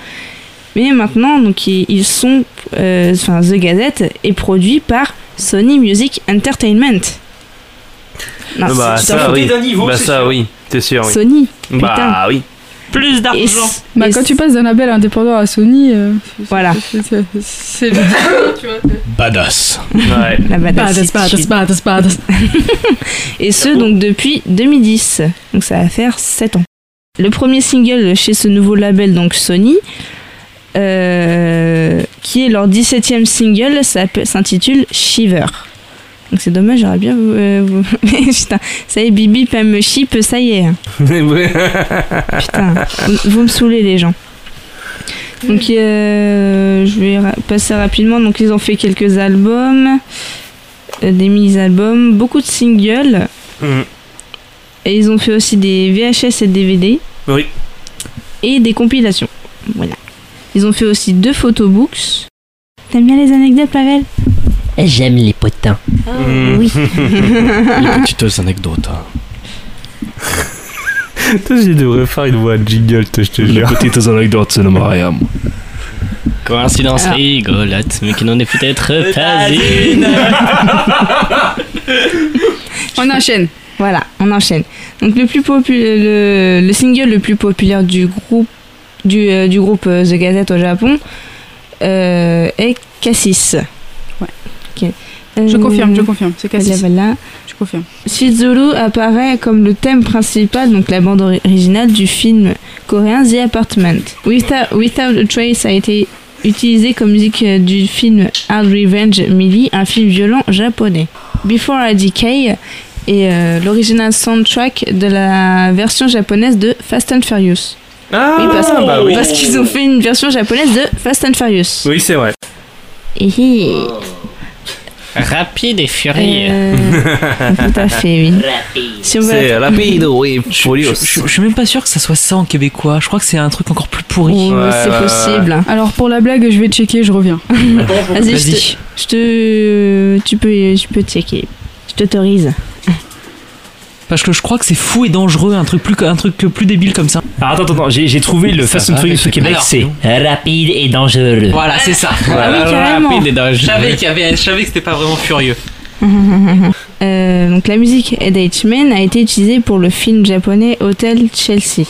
mais maintenant donc ils sont, euh, enfin The Gazette est produit par Sony Music Entertainment. Non, bah, c'est tout à ça oui. d'un niveau, bah c'est ça sûr. oui, c'est sûr, oui. Sony. Bah oui. Plus d'argent. Bah, et quand tu passes d'un label indépendant à Sony, euh, c'est- Voilà. c'est- c'est- c'est le. <laughs> tu vois, Badass. Ouais. la badass Badass, badass, badass, badass. <laughs> Et ce, donc depuis 2010. Donc ça va faire 7 ans. Le premier single chez ce nouveau label, donc Sony, euh, qui est leur 17e single, s'appelle- s'intitule Shiver. Donc c'est dommage, j'aurais bien... vous- euh, vous- <laughs> Putain, ça y est, Bibi, pas me chip, ça y est. <laughs> Putain, vous, vous me saoulez les gens. Donc euh, je vais ra- passer rapidement. Donc ils ont fait quelques albums, euh, des mini-albums, beaucoup de singles. Mhm. Et ils ont fait aussi des VHS et DVD. Oui. Et des compilations. Voilà. Ils ont fait aussi deux photobooks T'aimes bien les anecdotes, Pavel? J'aime les potins. Hmm. Oui. Les <laughs> petites anecdotes. hein. <laughs> Toi, j'ai devrais faire une voix de jingle, je te Les jure. petites anecdotes, c'est le Mariam. Coïncidence Alors. rigolote, mais qui n'en est peut-être pas une. <laughs> On enchaîne. Voilà, on enchaîne. Donc le plus popu- le, le single le plus populaire du groupe du, euh, du groupe euh, The Gazette au Japon euh, est Cassis. Ouais. Ok. Je Euh, confirme, je confirme. C'est Cassis. voilà. Je confirme. Shizuru apparaît comme le thème principal, donc la bande originale du film coréen The Apartment. Without, Without a Trace a été utilisé comme musique euh, du film Hard Revenge Millie, un film violent japonais. Before I Decay est euh, l'original soundtrack de la version japonaise de Fast and Furious. Ah, oui, parce, bah oui. parce qu'ils ont fait une version japonaise de Fast and Furious. Oui, c'est vrai. Hihi. Rapide et furieux. Euh, tout à fait, oui. Si on veut C'est rapide, oui, Je, furious. je- je suis même pas sûr que ça soit ça en québécois. Je crois que c'est un truc encore plus pourri. Oh, Ouais, c'est ouais, possible. Alors pour la blague, je vais checker, je reviens. <laughs> Vas-y, je Vas-y. te, je te- tu peux, tu peux checker. Je t'autorise. Parce que je crois que c'est fou et dangereux, un truc plus, un truc plus débile comme ça. Alors attends, attends, j'ai j'ai trouvé le Fast and Furious au Québec, c'est Rapide et dangereux. Voilà, c'est ça. Ah oui, carrément. Rapide et dangereux. Je savais qu'il y avait, je savais que c'était pas vraiment furieux. <laughs> Euh, donc la musique Ed H-Man a été utilisée pour le film japonais Hotel Chelsea.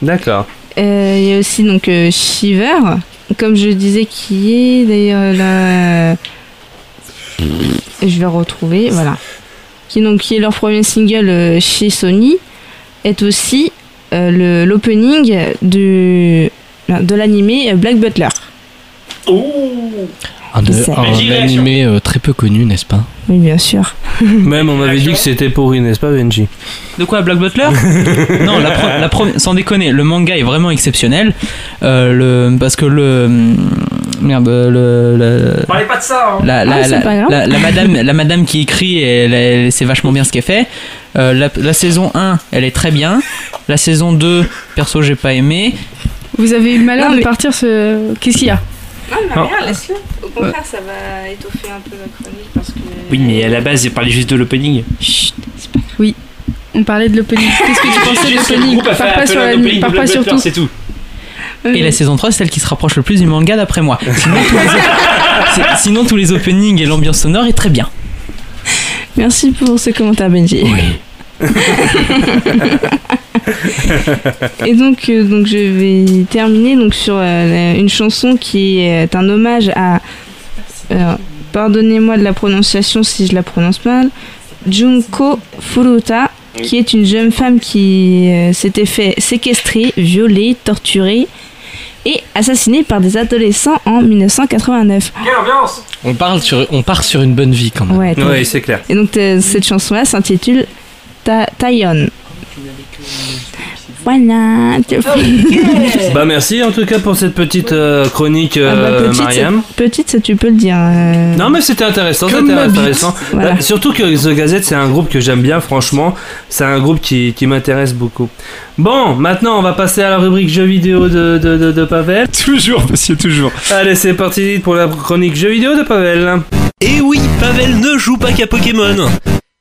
D'accord. Euh, Il y a aussi donc euh, Shiver, comme je disais, qui est d'ailleurs là. Je vais retrouver, voilà. Qui, donc, qui est leur premier single euh, chez Sony, est aussi euh, le- l'opening de, de l'animé Black Butler. Un, de- un animé euh, très peu connu, n'est-ce pas? Oui, bien sûr. <laughs> Même on m'avait dit que c'était pourri, n'est-ce pas, Benji? De quoi, Black Butler? <laughs> Non, la, la sans déconner, le manga est vraiment exceptionnel. Euh, le, parce que le. Merde, le. le- Parlez pas de ça, hein. la, la, Ah, c'est la- pas grave. la- la madame, la madame qui écrit, elle, elle- c'est vachement bien ce qu'elle fait. Euh, la, la saison 1, elle est très bien. La saison 2, perso, j'ai pas aimé. Vous avez eu le malheur Non, de mais- partir ce. Qu'est-ce qu'il y a? Non. laisse-le. Au contraire, ça va étoffer un peu la chronique parce que. Oui, mais à la base, il parlait juste de l'opening. On parlait de l'opening. Qu'est-ce que tu <laughs> pensais de l'opening pas sur la Pars pas sur tout. c'est tout. Et la saison 3, c'est celle qui se rapproche le plus du manga d'après moi. Sinon tous, les, c'est- <laughs> sinon, tous les openings et l'ambiance sonore est très bien. Merci pour ce commentaire, Benji. <laughs> Et donc, euh, donc, je vais terminer donc, sur euh, une chanson qui est un hommage à. euh, Pardonnez-moi de la prononciation si je la prononce mal. Junko Furuta, qui est une jeune femme qui euh, s'était fait séquestrer, violer, torturer et assassinée par des adolescents en 1989. Quelle ambiance on, parle sur, on part sur une bonne vie quand même. Ouais, Oui, c'est clair. et donc euh, cette chanson-là s'intitule Ta Voilà. <laughs> Bah merci en tout cas pour cette petite euh, chronique, Ah bah, euh, petite, Mariam. c'est- petite, ça tu peux le dire. euh, Non mais c'était intéressant, c'était intéressant. Voilà. Bah, surtout que The Gazette c'est un groupe que j'aime bien franchement, c'est un groupe qui, qui m'intéresse beaucoup. Bon, maintenant on va passer à la rubrique jeux vidéo de, de, de, de Pavel. Toujours, monsieur, toujours. Allez c'est parti pour la chronique jeux vidéo de Pavel. Et oui, Pavel ne joue pas qu'à Pokémon.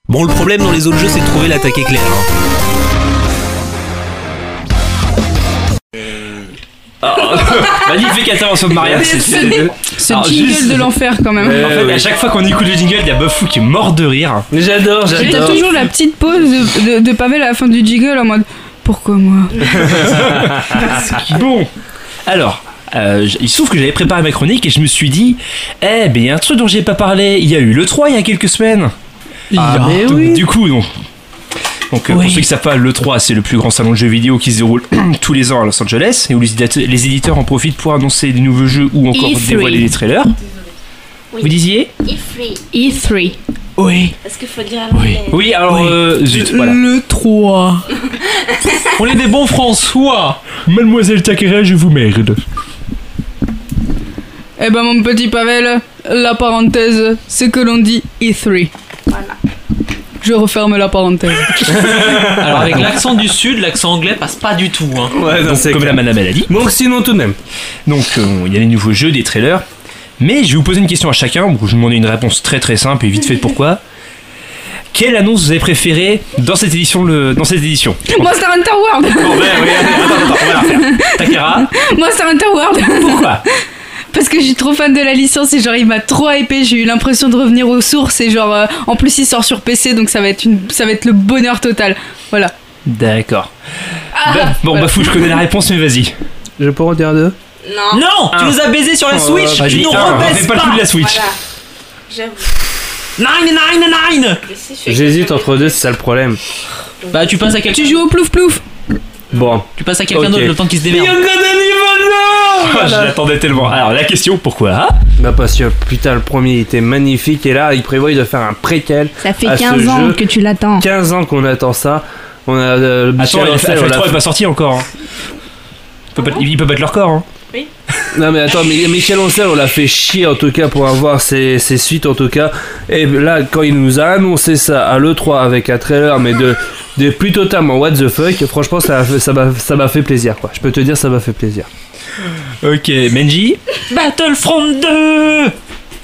Bon, le problème dans les autres jeux, c'est de trouver l'attaque éclair. hein. Magnifique intervention de Maria. c'est- c'est- Ce Alors, jingle juste- de l'enfer quand même. Euh, En fait, oui. à chaque fois qu'on écoute le jingle, il y a Buffou qui est mort de rire. Mais J'adore, Et t'as j'adore. toujours la petite pause de, de, de Pavel à la fin du jingle en mode Pourquoi moi <laughs> Bon, alors, euh, j- il se trouve que j'avais préparé ma chronique et je me suis dit, eh ben, il y a un truc dont j'ai pas parlé. Il y a eu le 3 il y a quelques semaines. Ah, mais Donc, oui. Du coup, non. Donc, Oui. pour ceux qui savent pas, le 3 c'est le plus grand salon de jeux vidéo qui se déroule <clears throat> tous les ans à Los Angeles et où les éditeurs, en profitent pour annoncer des nouveaux jeux ou encore E3. dévoiler des trailers. Vous disiez E3. Oui. Parce qu'il faut dire Oui. Oui, alors, Oui. euh, zut, voilà. Le 3. <laughs> On est des bons François. Mademoiselle Takera, je vous merde. Eh ben mon petit Pavel, la parenthèse, c'est que l'on dit E3. Je referme la parenthèse. <laughs> Alors avec l'accent du sud, l'accent anglais passe pas du tout. Hein. Ouais, non, Donc, c'est comme clair. la madame elle a dit. Donc sinon tout de même. Donc, euh, il y a les nouveaux jeux, des trailers. Mais je vais vous poser une question à chacun, où je vais vous demander une réponse très très simple et vite fait pourquoi. Quelle annonce vous avez préférée dans cette édition, le, dans cette édition? Monster Hunter World Bon, ouais, ouais, attends, attends, on va la refaire. Takara, Monster Hunter World pourquoi? Parce que je suis trop fan de la licence et genre il m'a trop hypé, j'ai eu l'impression de revenir aux sources et genre euh, en plus il sort sur PC donc ça va être une ça va être le bonheur total. Voilà. D'accord. Ah, Bah, bon, voilà. bah, fou, je connais la réponse, mais vas-y. Je peux en dire deux Non. Non, tu Un. nous as baisé sur la Oh, Switch. Vas-y, tu nous rebaises fait pas le pas. coup de la Switch. Nine, nine, nine. J'hésite entre deux, c'est ça le problème. Bah tu passes à quelqu'un. Tu joues au plouf plouf Bon, Tu passes à quelqu'un d'autre le temps qu'il se démerde. Ah, <laughs> Je l'attendais tellement. Alors, la question, pourquoi hein? Bah parce que putain, le premier il était magnifique et là, il prévoit de faire un préquel. Ça fait À ce 15 ans jeu. que tu l'attends. 15 ans qu'on attend ça. On a euh, Attends, Michel il on l'a FF3 est pas sorti encore. hein. Il peut, battre, il peut battre leur corps. Hein. Non mais attends, mais Michel Ancel, on l'a fait chier en tout cas pour avoir ses, ses suites en tout cas. Et là, quand il nous a annoncé ça à l'E3 avec un trailer, mais de, de plus totalement what the fuck, franchement ça m'a fait- ça m'a ça m'a fait plaisir quoi. Je peux te dire ça m'a fait plaisir. Ok, Benji. Battlefront 2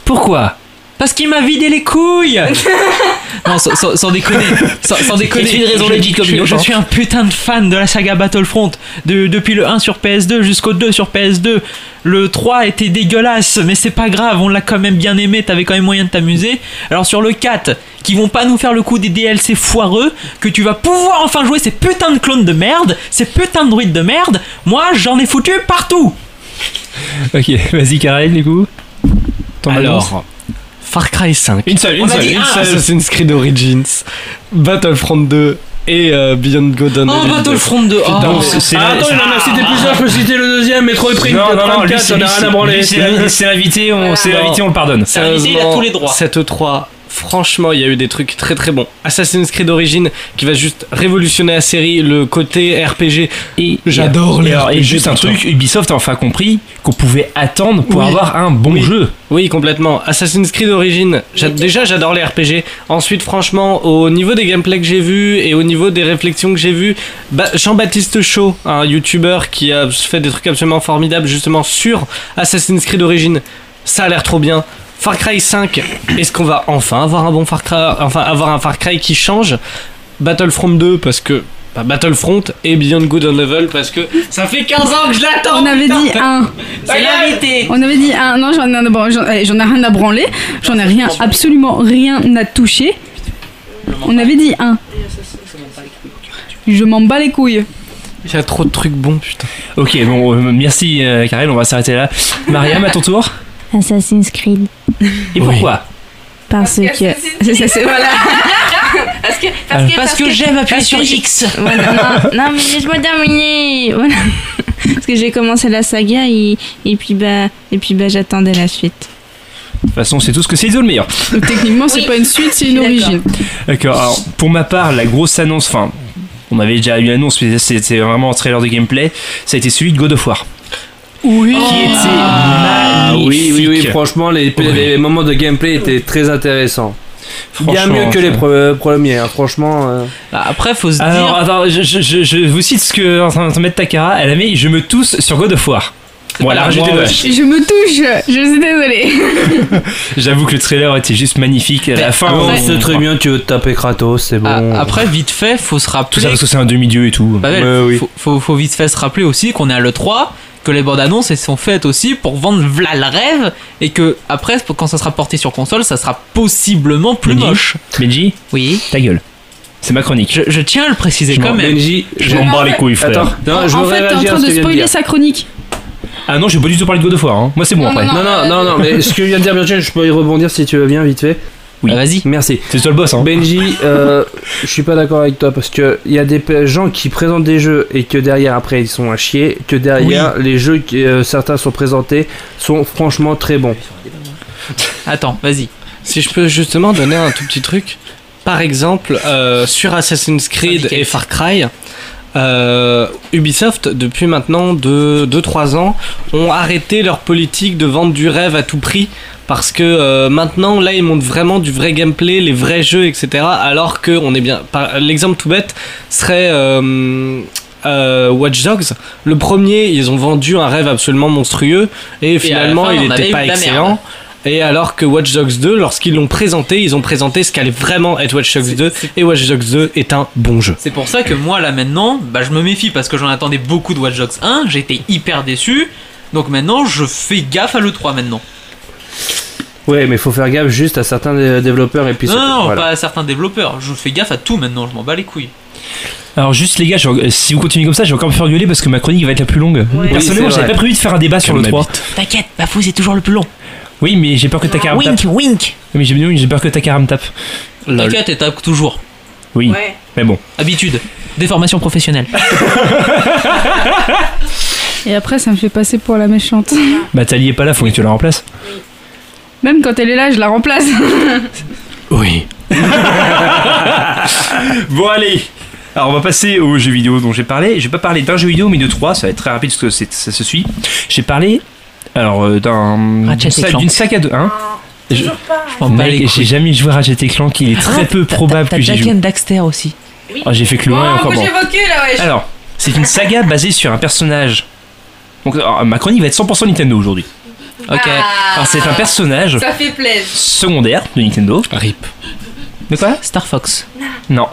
Pourquoi? Parce qu'il m'a vidé les couilles <laughs> Non, sans, sans- sans déconner. Sans, sans déconner. C'est une raison comme je, une autre, je suis un putain de fan de la saga Battlefront. De- depuis le 1 sur PS2 jusqu'au 2 sur PS2. Le 3 était dégueulasse, mais c'est pas grave, on l'a quand même bien aimé, t'avais quand même moyen de t'amuser. Alors sur le 4, qui vont pas nous faire le coup des DLC foireux, que tu vas pouvoir enfin jouer ces putains de clones de merde, ces putains de druides de merde, moi j'en ai foutu partout Ok, vas-y, Karel, du coup. Ton annonce Alors, Far Cry 5. Une seule, une seule, seule. Assassin's Creed Origins, Battlefront 2 et euh, Beyond and Oh Evil 2. Battlefront 2 oh. Donc, c'est- c'est Ah, la- attends, il en a cité plusieurs, je peux citer le deuxième, Metroid Prime Non, non, non, lui, 34, c'est on lui, a rien à c'est- branler. c'est c'est l'invité, on, c'est Non. l'invité, on le pardonne. Invité, il a tous les droits. Cette E3, franchement, il y a eu des trucs très très bons. Assassin's Creed Origins qui va juste révolutionner la série, le côté RPG. Et J'adore les alors, et RPG, juste un truc, Ubisoft a enfin compris qu'on pouvait attendre pour Oui. avoir un bon Oui. jeu. Oui, complètement. Assassin's Creed Origins, déjà j'adore les RPG. Ensuite, franchement, au niveau des gameplays que j'ai vus et au niveau des réflexions que j'ai vues, bah, Jean-Baptiste Chaud, un YouTuber qui a fait des trucs absolument formidables justement sur Assassin's Creed Origins, ça a l'air trop bien. Far Cry 5, est-ce qu'on va enfin avoir un bon Far Cry, enfin avoir un Far Cry qui change? Battlefront 2 parce que bah, Battlefront et Beyond Good and Level parce que ça fait 15 ans que je l'attends. On avait dit un. C'est l'invité On avait dit un. Non, j'en ai, eh, ai rien à branler. J'en ai rien, absolument rien à toucher. On avait dit un. Je m'en bats les couilles. Il y a trop de trucs bons, putain. Ok, bon, euh, merci euh, Karel, on va s'arrêter là. Mariam, à ton tour. Assassin's Creed. Et pourquoi? Parce que. C'est <laughs> ça, c'est voilà. <laughs> parce que. Parce que, Parce que j'aime appuyer sur que X Voilà, non, non, mais laisse-moi terminer. Voilà. <laughs> Parce que j'ai commencé la saga et, et puis bah et puis bah j'attendais la suite. De toute façon, c'est tout ce que c'est Iso le meilleur. Donc, techniquement, c'est Oui. pas une suite, c'est une origine. D'accord, alors pour ma part, la grosse annonce, enfin, on avait déjà eu l'annonce, mais c'était vraiment un trailer de gameplay, ça a été celui de God of War. Oui. Qui était Ah oui, oui, oui, franchement, les, Oui. les moments de gameplay étaient très intéressants. Bien mieux que les pre- premiers, hein, franchement. euh. Bah, Après, faut se Alors, dire. attends, je, je vous cite ce que en train de mettre Takara, elle a mis Je me tousse sur God of War. Bon, rajouté moi, Je me touche, je suis désolée. <laughs> J'avoue que le trailer était juste magnifique. À la fin, bon, on- c'est très bien, tu veux te taper Kratos, c'est bon. Ah, après, vite fait, faut se Tout ça rappeler. parce que c'est un demi-dieu et tout. Bah ouais, Ouais, oui. faut, faut, faut vite fait se rappeler aussi qu'on est à l'E3, que les bandes annonces elles sont faites aussi pour vendre v'là le rêve, et que après, quand ça sera porté sur console, ça sera possiblement plus Benji moche. Benji, Oui. ta gueule. C'est ma chronique. Je, je tiens à le préciser Je quand même. Benji, Je m'en bats les couilles, frère. Attends, non, je en fait, t'es en train de spoiler sa chronique. Ah non, j'ai pas du tout parlé de God of War. Hein. Moi, c'est bon Non, après. non, Non, non, non, mais ce que vient de dire Virgin, je peux y rebondir si tu veux bien, vite fait. Oui. Bah, Vas-y. Merci. C'est toi le boss. Hein. Benji, euh, je suis pas d'accord avec toi parce que il y a des gens qui présentent des jeux et que derrière après ils sont à chier, que derrière les jeux qui euh, certains sont présentés sont franchement très bons. Attends, vas-y. Si je peux justement donner un tout petit truc. Par exemple, euh, sur Assassin's Creed et Far Cry, euh, Ubisoft, depuis maintenant 2-3 ans, ont arrêté leur politique de vendre du rêve à tout prix. Parce que euh, maintenant, là, ils montrent vraiment du vrai gameplay, les vrais jeux, etc. Alors que on est bien. L'exemple tout bête serait euh, euh, Watch Dogs. Le premier, ils ont vendu un rêve absolument monstrueux et finalement fin, il n'était pas excellent. Et alors que Watch Dogs 2, lorsqu'ils l'ont présenté, ils ont présenté ce qu'allait vraiment être Watch Dogs 2 et Watch Dogs 2 est un bon jeu. C'est pour ça que moi là maintenant, bah, je me méfie parce que j'en attendais beaucoup de Watch Dogs 1, j'étais hyper déçu. Donc maintenant, je fais gaffe à l'E3 maintenant. Ouais, mais faut faire gaffe juste à certains dé- développeurs et puis non, non, voilà. pas à certains développeurs. Je fais gaffe à tout maintenant, je m'en bats les couilles. Alors juste les gars, je- si vous continuez comme ça, je vais encore me faire gueuler parce que ma chronique va être la plus longue. Personnellement, j'avais pas prévu de faire un débat sur le 3. T'inquiète, Bafou c'est toujours le plus long. Oui, mais j'ai peur que ta caram tape. Wink, wink. Mais j'ai oui, j'ai peur que ta caram tape. T'inquiète, et tape toujours. Oui. Mais bon. Habitude. Déformation professionnelle. Et après, ça me fait passer pour la méchante. <laughs> Bah Tali est pas là, faut que tu la remplaces. Même quand elle est là, je la remplace. <laughs> Oui. <laughs> bon allez. Alors on va passer aux jeux vidéo dont j'ai parlé. Je vais pas parler d'un jeu vidéo mais de trois. Ça va être très rapide parce que ça se suit. J'ai parlé alors euh, d'un d'une sac à deux. Hein je, j'ai jamais joué à Ratchet et Clank. Il est très peu probable que j'y joue. Daxter aussi. Ah, j'ai fait que le 1 et encore bon. évoqué là, wesh. Alors, c'est une saga basée sur un personnage. Donc, alors, ma chronique va être 100% Nintendo aujourd'hui. Ok. Alors, c'est un personnage Ça fait plaisir. secondaire de Nintendo. RIP. De quoi? Star Fox. Non.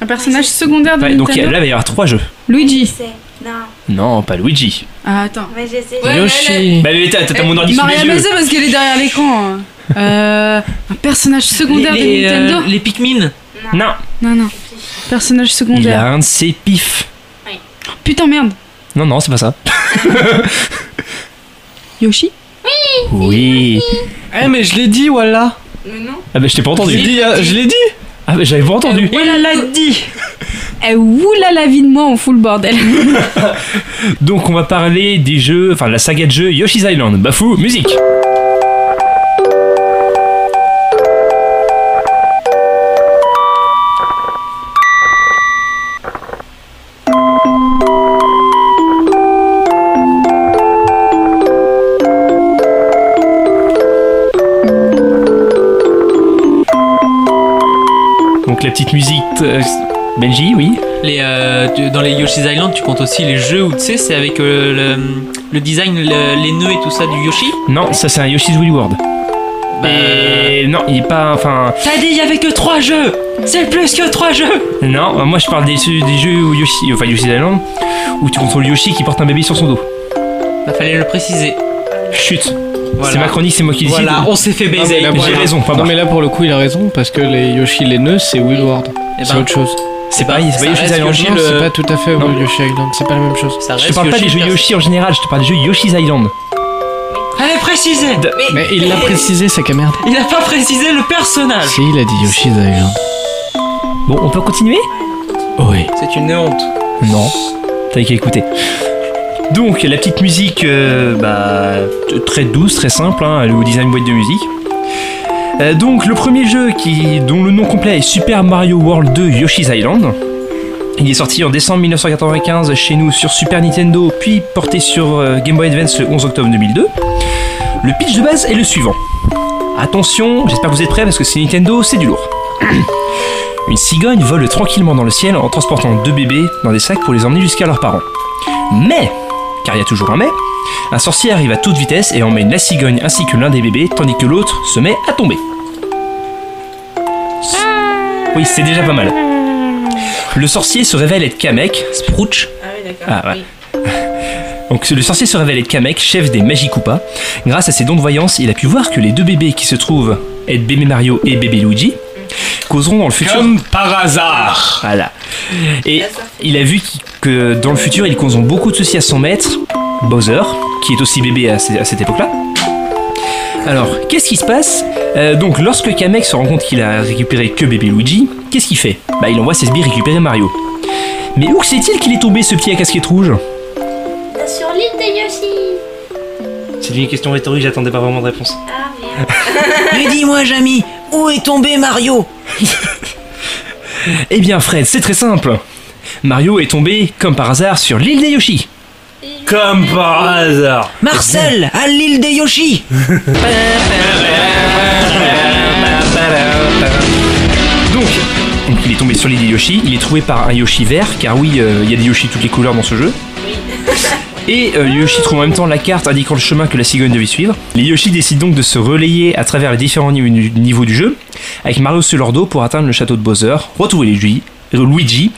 Un personnage secondaire de Ouais, donc, il y a- Nintendo. là, il va y avoir trois jeux. Luigi. Non, Non, pas Luigi. Ah, attends. mais. Ouais, Yoshi. Bah, mais t'as mon ordi sous les Maria yeux. Parce qu'elle est derrière l'écran. hein. Euh, un personnage secondaire les, de euh, Nintendo les Pikmin. Non, Non, non. Personnage il a secondaire. un de ses pifs. Putain, merde. Non, non, c'est pas ça. <laughs> Yoshi Oui. Eh mais je l'ai dit, voilà. Mais non. Ah, bah, je t'ai pas Je l'ai entendu. dit, euh, je l'ai dit. Ah, bah, j'avais pas entendu. Elle l'a dit <laughs> Eh, oula la vie de moi, on fout le bordel. <laughs> Donc, on va parler des jeux, enfin, la saga de jeux Yoshi's Island. Bafou, musique. Donc la petite musique euh, Benji, oui. Les, euh, tu- dans les Yoshi's Island, tu comptes aussi les jeux où tu sais, c'est avec euh, le, le design, le- les nœuds et tout ça du Yoshi. Non, ça c'est un Yoshi's Woolly World. Bah, Et non, il est pas. Enfin. T'as dit il y avait que 3 jeux C'est plus que 3 jeux Non, moi je parle des, des jeux où Yoshi. Enfin, Yoshi's Island, où tu contrôles Yoshi qui porte un bébé sur son dos. Bah fallait le préciser. Chut. Voilà. C'est ma chronique, c'est moi qui décide. Voilà, on s'est fait baiser. J'ai raison, pas Non mais là pour le coup il a raison parce que les Yoshi les nœuds c'est Will World. Eh c'est ben, autre chose. C'est bah, pas, c'est pas Yoshi's Island. Non, c'est pas tout à fait Non. Yoshi Island, c'est pas la même chose. Je te parle pas des jeux Yoshi en général, je te parle des jeux Yoshi's Island. Fallait préciser Mais il l'a précisé, c'est qu'à merde. Il a pas précisé le personnage Si, il a dit Yoshi's Island. Bon, on peut continuer? Oui. C'est une honte. Non. T'avais qu'à écouter. Donc, la petite musique, euh, bah, très douce, très simple, hein, au design boîte de musique. Euh, donc, le premier jeu dont le nom complet est Super Mario World 2 Yoshi's Island. Il est sorti en décembre 1995 chez nous sur Super Nintendo, puis porté sur euh, Game Boy Advance le 11 octobre 2002. Le pitch de base est le suivant. Attention, j'espère que vous êtes prêts parce que c'est Nintendo, c'est du lourd. <clears throat> Une cigogne vole tranquillement dans le ciel en transportant deux bébés dans des sacs pour les emmener jusqu'à leurs parents. Mais, car il y a toujours un mais, un sorcier arrive à toute vitesse et emmène la cigogne ainsi que l'un des bébés, tandis que l'autre se met à tomber. Oui, c'est déjà pas mal. Le sorcier se révèle être Kamek. Sprouch. Ah oui, d'accord. Ah ouais. <laughs> Donc le sorcier se révèle être Kamek, chef des Magikoopas. Grâce à ses dons de voyance, il a pu voir que les deux bébés qui se trouvent être bébé Mario et bébé Luigi causeront dans le futur. par hasard. Voilà. Et il a vu que dans le futur, ils causeront beaucoup de soucis à son maître, Bowser, qui est aussi bébé à, ce- à cette époque-là. Alors, qu'est-ce qui se passe? Euh, Donc, lorsque Kamek se rend compte qu'il a récupéré que bébé Luigi, qu'est-ce qu'il fait? Bah, il envoie ses sbires récupérer Mario. Mais où sait-il qu'il est tombé ce petit à casquette rouge? Sur l'île de Yoshi. C'est une question rhétorique, j'attendais pas vraiment de réponse. Ah merde. <laughs> Mais dis-moi, Jamy, où est tombé Mario? Eh bien, Fred, c'est très simple. Mario est tombé, comme par hasard, sur l'île des Yoshi. Comme par hasard. Marcel, à l'île des Yoshi Donc, Donc il est tombé sur l'île des Yoshi, il est trouvé par un Yoshi vert, car oui, euh, il y a des Yoshi toutes les couleurs dans ce jeu. Et euh, Yoshi trouve en même temps la carte indiquant le chemin que la cigogne devait suivre. Les Yoshi décident donc de se relayer à travers les différents niveaux du, niveaux du jeu, avec Mario sur leur dos pour atteindre le château de Bowser, retrouver Luigi, euh, Luigi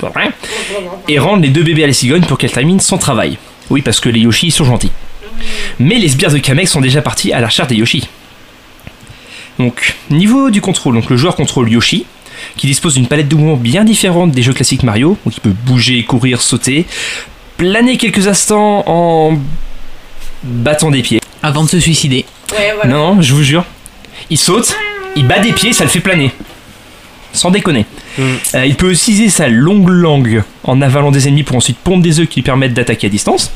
et rendre les deux bébés à la cigogne pour qu'elle termine son travail. Oui, parce que les Yoshi sont gentils. Mais les sbires de Kamek sont déjà partis à la recherche des Yoshi. Donc, niveau du contrôle, donc le joueur contrôle Yoshi, qui dispose d'une palette de mouvements bien différente des jeux classiques Mario, donc il peut bouger, courir, sauter, planer quelques instants en battant des pieds. Avant de se suicider. Non, non, je vous jure. Il saute, il bat des pieds, ça le fait planer. Sans déconner. Euh, il peut utiliser sa longue langue en avalant des ennemis pour ensuite pondre des œufs qui lui permettent d'attaquer à distance.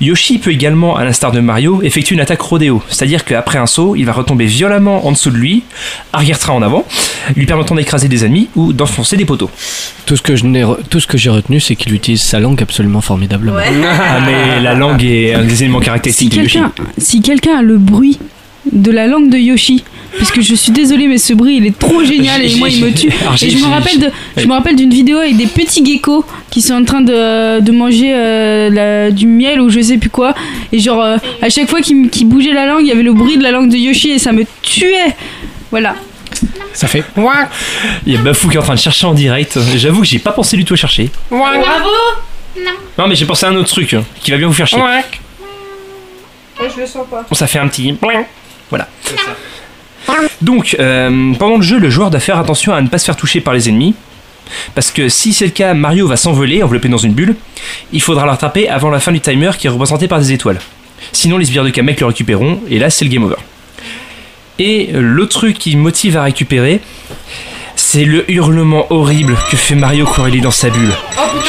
Yoshi peut également, à l'instar de Mario, effectuer une attaque rodéo, c'est-à-dire qu'après un saut, il va retomber violemment en dessous de lui, arrière-train en avant, lui permettant d'écraser des ennemis ou d'enfoncer des poteaux. Tout ce que je n'ai re- tout ce que j'ai retenu, c'est qu'il utilise sa langue absolument formidablement. Ah, mais la langue est un des éléments Si caractéristiques de Yoshi. si quelqu'un a le bruit de la langue de Yoshi, parce que je suis désolée, mais ce bruit il est trop génial et moi il me tue. Et je me rappelle de, je me rappelle d'une vidéo avec des petits geckos qui sont en train de, de manger euh, la- du miel ou je sais plus quoi. Et genre euh, à chaque fois qu'ils qu'ils bougeaient la langue, il y avait le bruit de la langue de Yoshi et ça me tuait. Voilà. Ça fait. Il y a Bafou qui est en train de chercher en direct. J'avoue que j'ai pas pensé du tout à chercher. Bravo Non, mais j'ai pensé à un autre truc hein, qui va bien vous faire chier. je le sens pas. Bon, ça fait un petit. Voilà. Donc, euh, pendant le jeu, le joueur doit faire attention à ne pas se faire toucher par les ennemis. Parce que si c'est le cas, Mario va s'envoler, enveloppé dans une bulle. Il faudra le rattraper avant la fin du timer qui est représenté par des étoiles. Sinon, les sbires de Kamek le récupéreront, et là, c'est le game over. Et le truc qui motive à récupérer, c'est le hurlement horrible que fait Mario quand il est dans sa bulle.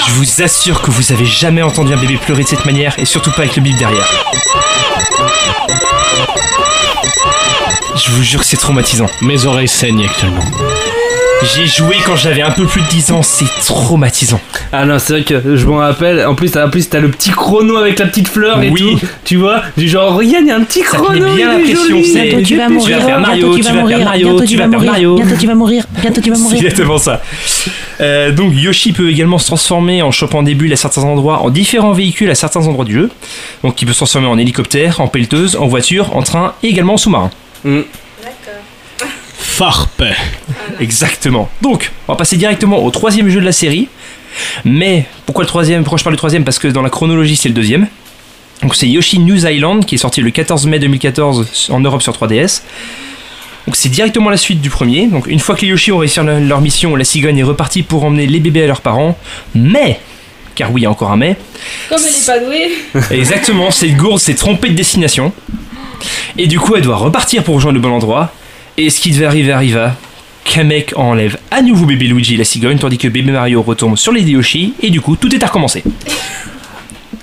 Je vous assure que vous avez jamais entendu un bébé pleurer de cette manière, et surtout pas avec le bip derrière. Je vous jure que c'est traumatisant. Mes oreilles saignent actuellement. J'ai joué quand j'avais un peu plus de 10 ans, c'est traumatisant. Ah non, c'est vrai que je m'en rappelle. En plus, t'as en plus, t'as le petit chrono avec la petite fleur et Oui. tout. Tu vois Du genre, regarde, il y a un petit Ça chrono. met bien il la est pression, Bientôt tu vas Tu vas mourir, faire Mario, bientôt tu vas faire mourir, Mario, bientôt tu tu vas mourir, Mario. bientôt tu vas mourir, bientôt tu vas C'est mourir. exactement ça. Euh, donc Yoshi peut également se transformer en chopant des bulles à certains endroits, en différents véhicules à certains endroits du jeu. Donc il peut se transformer en hélicoptère, en pelleteuse, en voiture, en train et également en sous-marin. Mm. Farpe. Exactement. Donc, on va passer directement au troisième jeu de la série. Mais pourquoi le troisième Pourquoi je parle du troisième? Parce que dans la chronologie, c'est le deuxième. Donc c'est Yoshi News Island qui est sorti le 14 mai 2014 en Europe sur 3DS. Donc c'est directement la suite du premier. Donc une fois que les Yoshi ont réussi leur leur mission, la cigogne est repartie pour emmener les bébés à leurs parents. Mais, car oui, il y a encore un mais, Comme elle est pas douée. Exactement, cette gourde s'est trompée de destination. Et du coup, elle doit repartir pour rejoindre le bon endroit. Et ce qui devait arriver arriva. Kamek enlève à nouveau bébé Luigi et la cigogne, tandis que bébé Mario retombe sur les Yoshi. Et du coup, tout est à recommencer.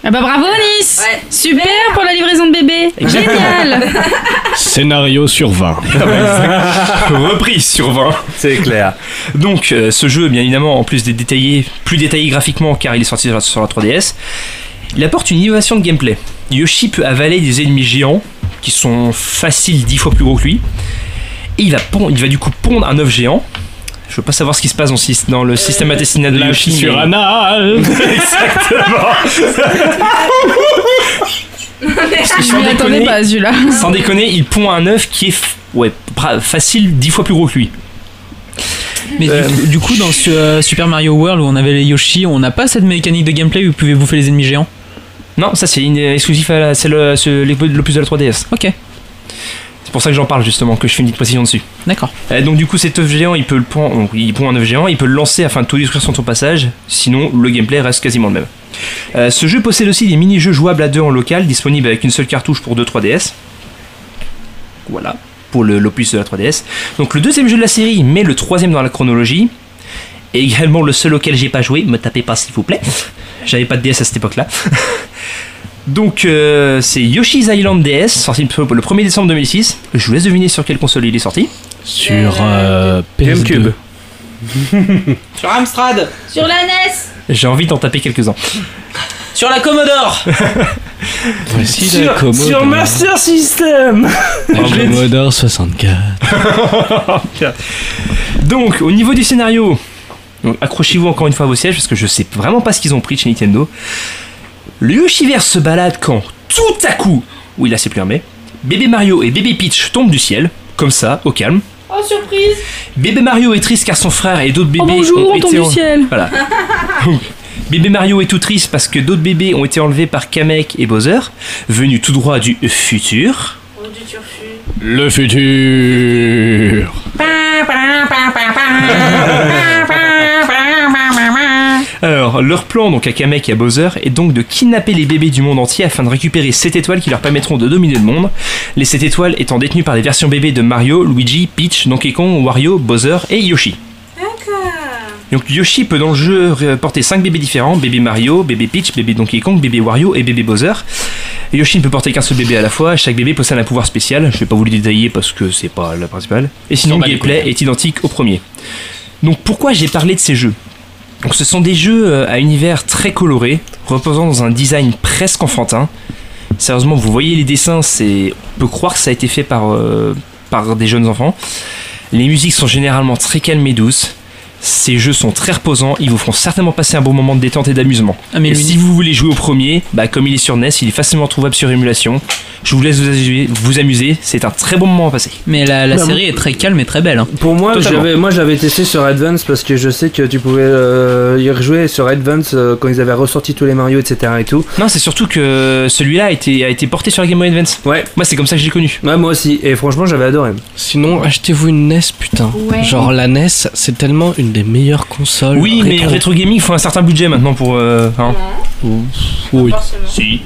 Ah bah bravo Nice Super pour la livraison de bébé Génial <laughs> Scénario sur 20. Reprise sur 20. C'est clair. Donc, euh, ce jeu, bien évidemment, en plus d'être détaillé, plus détaillé graphiquement car il est sorti sur la, sur la 3DS, il apporte une innovation de gameplay. Yoshi peut avaler des ennemis géants qui sont faciles 10 fois plus gros que lui. Et il va, pondre- il va du coup pondre un œuf géant. Je veux pas savoir ce qui se passe dans, le syst- dans le système intestinal de La Yoshi. fissure mais-. <laughs> Exactement. Je sans m'y attendais déconner, pas à celui-là. sans déconner, il pond un œuf qui est ouais, facile 10 fois plus gros que lui. Mais Euh, du, coup, du coup, dans ce, euh, Super Mario World où on avait les Yoshi, on n'a pas cette mécanique de gameplay où vous pouvez bouffer les ennemis géants? Non, ça c'est une- exclusif à la- c'est le, l'opus de la 3DS. Ok. C'est pour ça que j'en parle justement, que je fais une petite précision dessus. D'accord. Euh, donc du coup cet œuf géant, il peut le donc, il pond un œuf géant, il peut le lancer afin de tout détruire sur son passage, sinon le gameplay reste quasiment le même. Euh, ce jeu possède aussi des mini-jeux jouables à deux en local, disponibles avec une seule cartouche pour 2 3DS. Voilà, pour le- l'opus de la 3DS. Donc le deuxième jeu de la série, mais le troisième dans la chronologie, et également le seul auquel j'ai pas joué, me tapez pas s'il vous plaît. J'avais pas de DS à cette époque-là. <laughs> Donc euh, c'est Yoshi's Island DS, sorti le 1er décembre 2006. Je vous laisse deviner sur quelle console il est sorti. Sur euh, PS2. GameCube. <laughs> Sur Amstrad Sur la NES J'ai envie d'en taper quelques-uns. Sur la Commodore <laughs> Voici la Commodore. Master System La Commodore 64. Donc, au niveau du scénario, Donc accrochez-vous encore une fois à vos sièges parce que je sais vraiment pas ce qu'ils ont pris de chez Nintendo. Le Yoshiverse se balade quand tout à coup, oui là c'est plus un mais, bébé Mario et bébé Peach tombent du ciel, comme ça, au calme. Oh, surprise Bébé Mario est triste car son frère et d'autres bébés Oh bonjour, ont on tombe été du en- ciel. Voilà. <laughs> Bébé Mario est tout triste parce que d'autres bébés ont été enlevés par Kamek et Bowser, venus tout droit du futur. Oh, du turfu. Le futur. Alors, leur plan donc à Kamek et à Bowser est donc de kidnapper les bébés du monde entier afin de récupérer 7 étoiles qui leur permettront de dominer le monde. Les 7 étoiles étant détenues par les versions bébés de Mario, Luigi, Peach, Donkey Kong, Wario, Bowser et Yoshi. Donc Yoshi peut dans le jeu ré- porter 5 bébés différents, bébé Mario, bébé Peach, bébé Donkey Kong, bébé Wario et bébé Bowser. Et Yoshi ne peut porter qu'un seul bébé à la fois, chaque bébé possède un pouvoir spécial, je vais pas vous le détailler parce que c'est pas la principale. Et sinon le gameplay est identique au premier. Donc pourquoi j'ai parlé de ces jeux? Donc ce sont des jeux euh, à univers très coloré, reposant dans un design presque enfantin. Sérieusement, vous voyez les dessins, c'est on peut croire que ça a été fait par, euh, par des jeunes enfants. Les musiques sont généralement très calmes et douces. Ces jeux sont très reposants, ils vous feront certainement passer un bon moment de détente et d'amusement. Ah, mais et si vous voulez jouer au premier, bah comme il est sur NES, il est facilement trouvable sur émulation. Je vous laisse vous amuser, vous amuser, c'est un très bon moment à passer. Mais la, la Bah, série est très calme et très belle. hein. Pour moi, j'avais, moi, je l'avais testé sur Advance parce que je sais que tu pouvais euh, y rejouer sur Advance euh, quand ils avaient ressorti tous les Mario, etc. et tout. Non, c'est surtout que celui-là a été, a été porté sur la Game Boy Advance. Ouais. Moi, c'est comme ça que j'ai connu. Ouais, moi aussi. Et franchement, j'avais adoré. Sinon, achetez-vous une NES, putain. Ouais. Genre la NES, c'est tellement une des meilleures consoles. Oui, mais rétro. rétro gaming, il faut un certain budget maintenant pour. euh, hein. Oui. Si.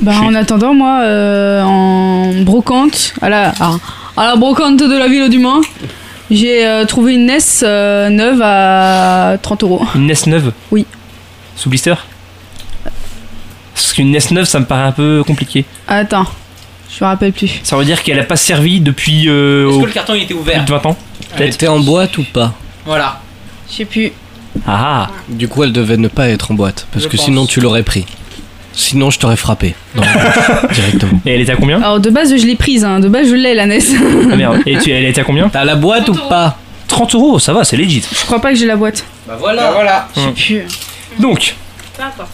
Bah, en attendant, moi, euh, en brocante, à la, à, à la brocante de la ville du Mans, j'ai euh, trouvé une NES euh, neuve à 30 euros. Une NES neuve Oui. Sous blister Parce qu'une NES neuve, ça me paraît un peu compliqué. Attends, je me rappelle plus. Ça veut dire qu'elle a pas servi depuis euh, Est-ce au- que le carton il était plus ouvert de 20 ans Elle était en boîte ou pas Voilà. Je sais plus. Ah Du coup, elle devait ne pas être en boîte. Parce Je que pense. sinon, tu l'aurais pris. Sinon, je t'aurais frappé. <laughs> directement. Et elle était à combien Alors, de base, je l'ai prise, hein. de base, je l'ai la NES. Ah merde. Et tu, elle était à combien T'as la boîte ou pas 30 euros, ça va, c'est legit. je crois pas que j'ai la boîte. Bah voilà. voilà. Je sais plus. Donc, Peu importe.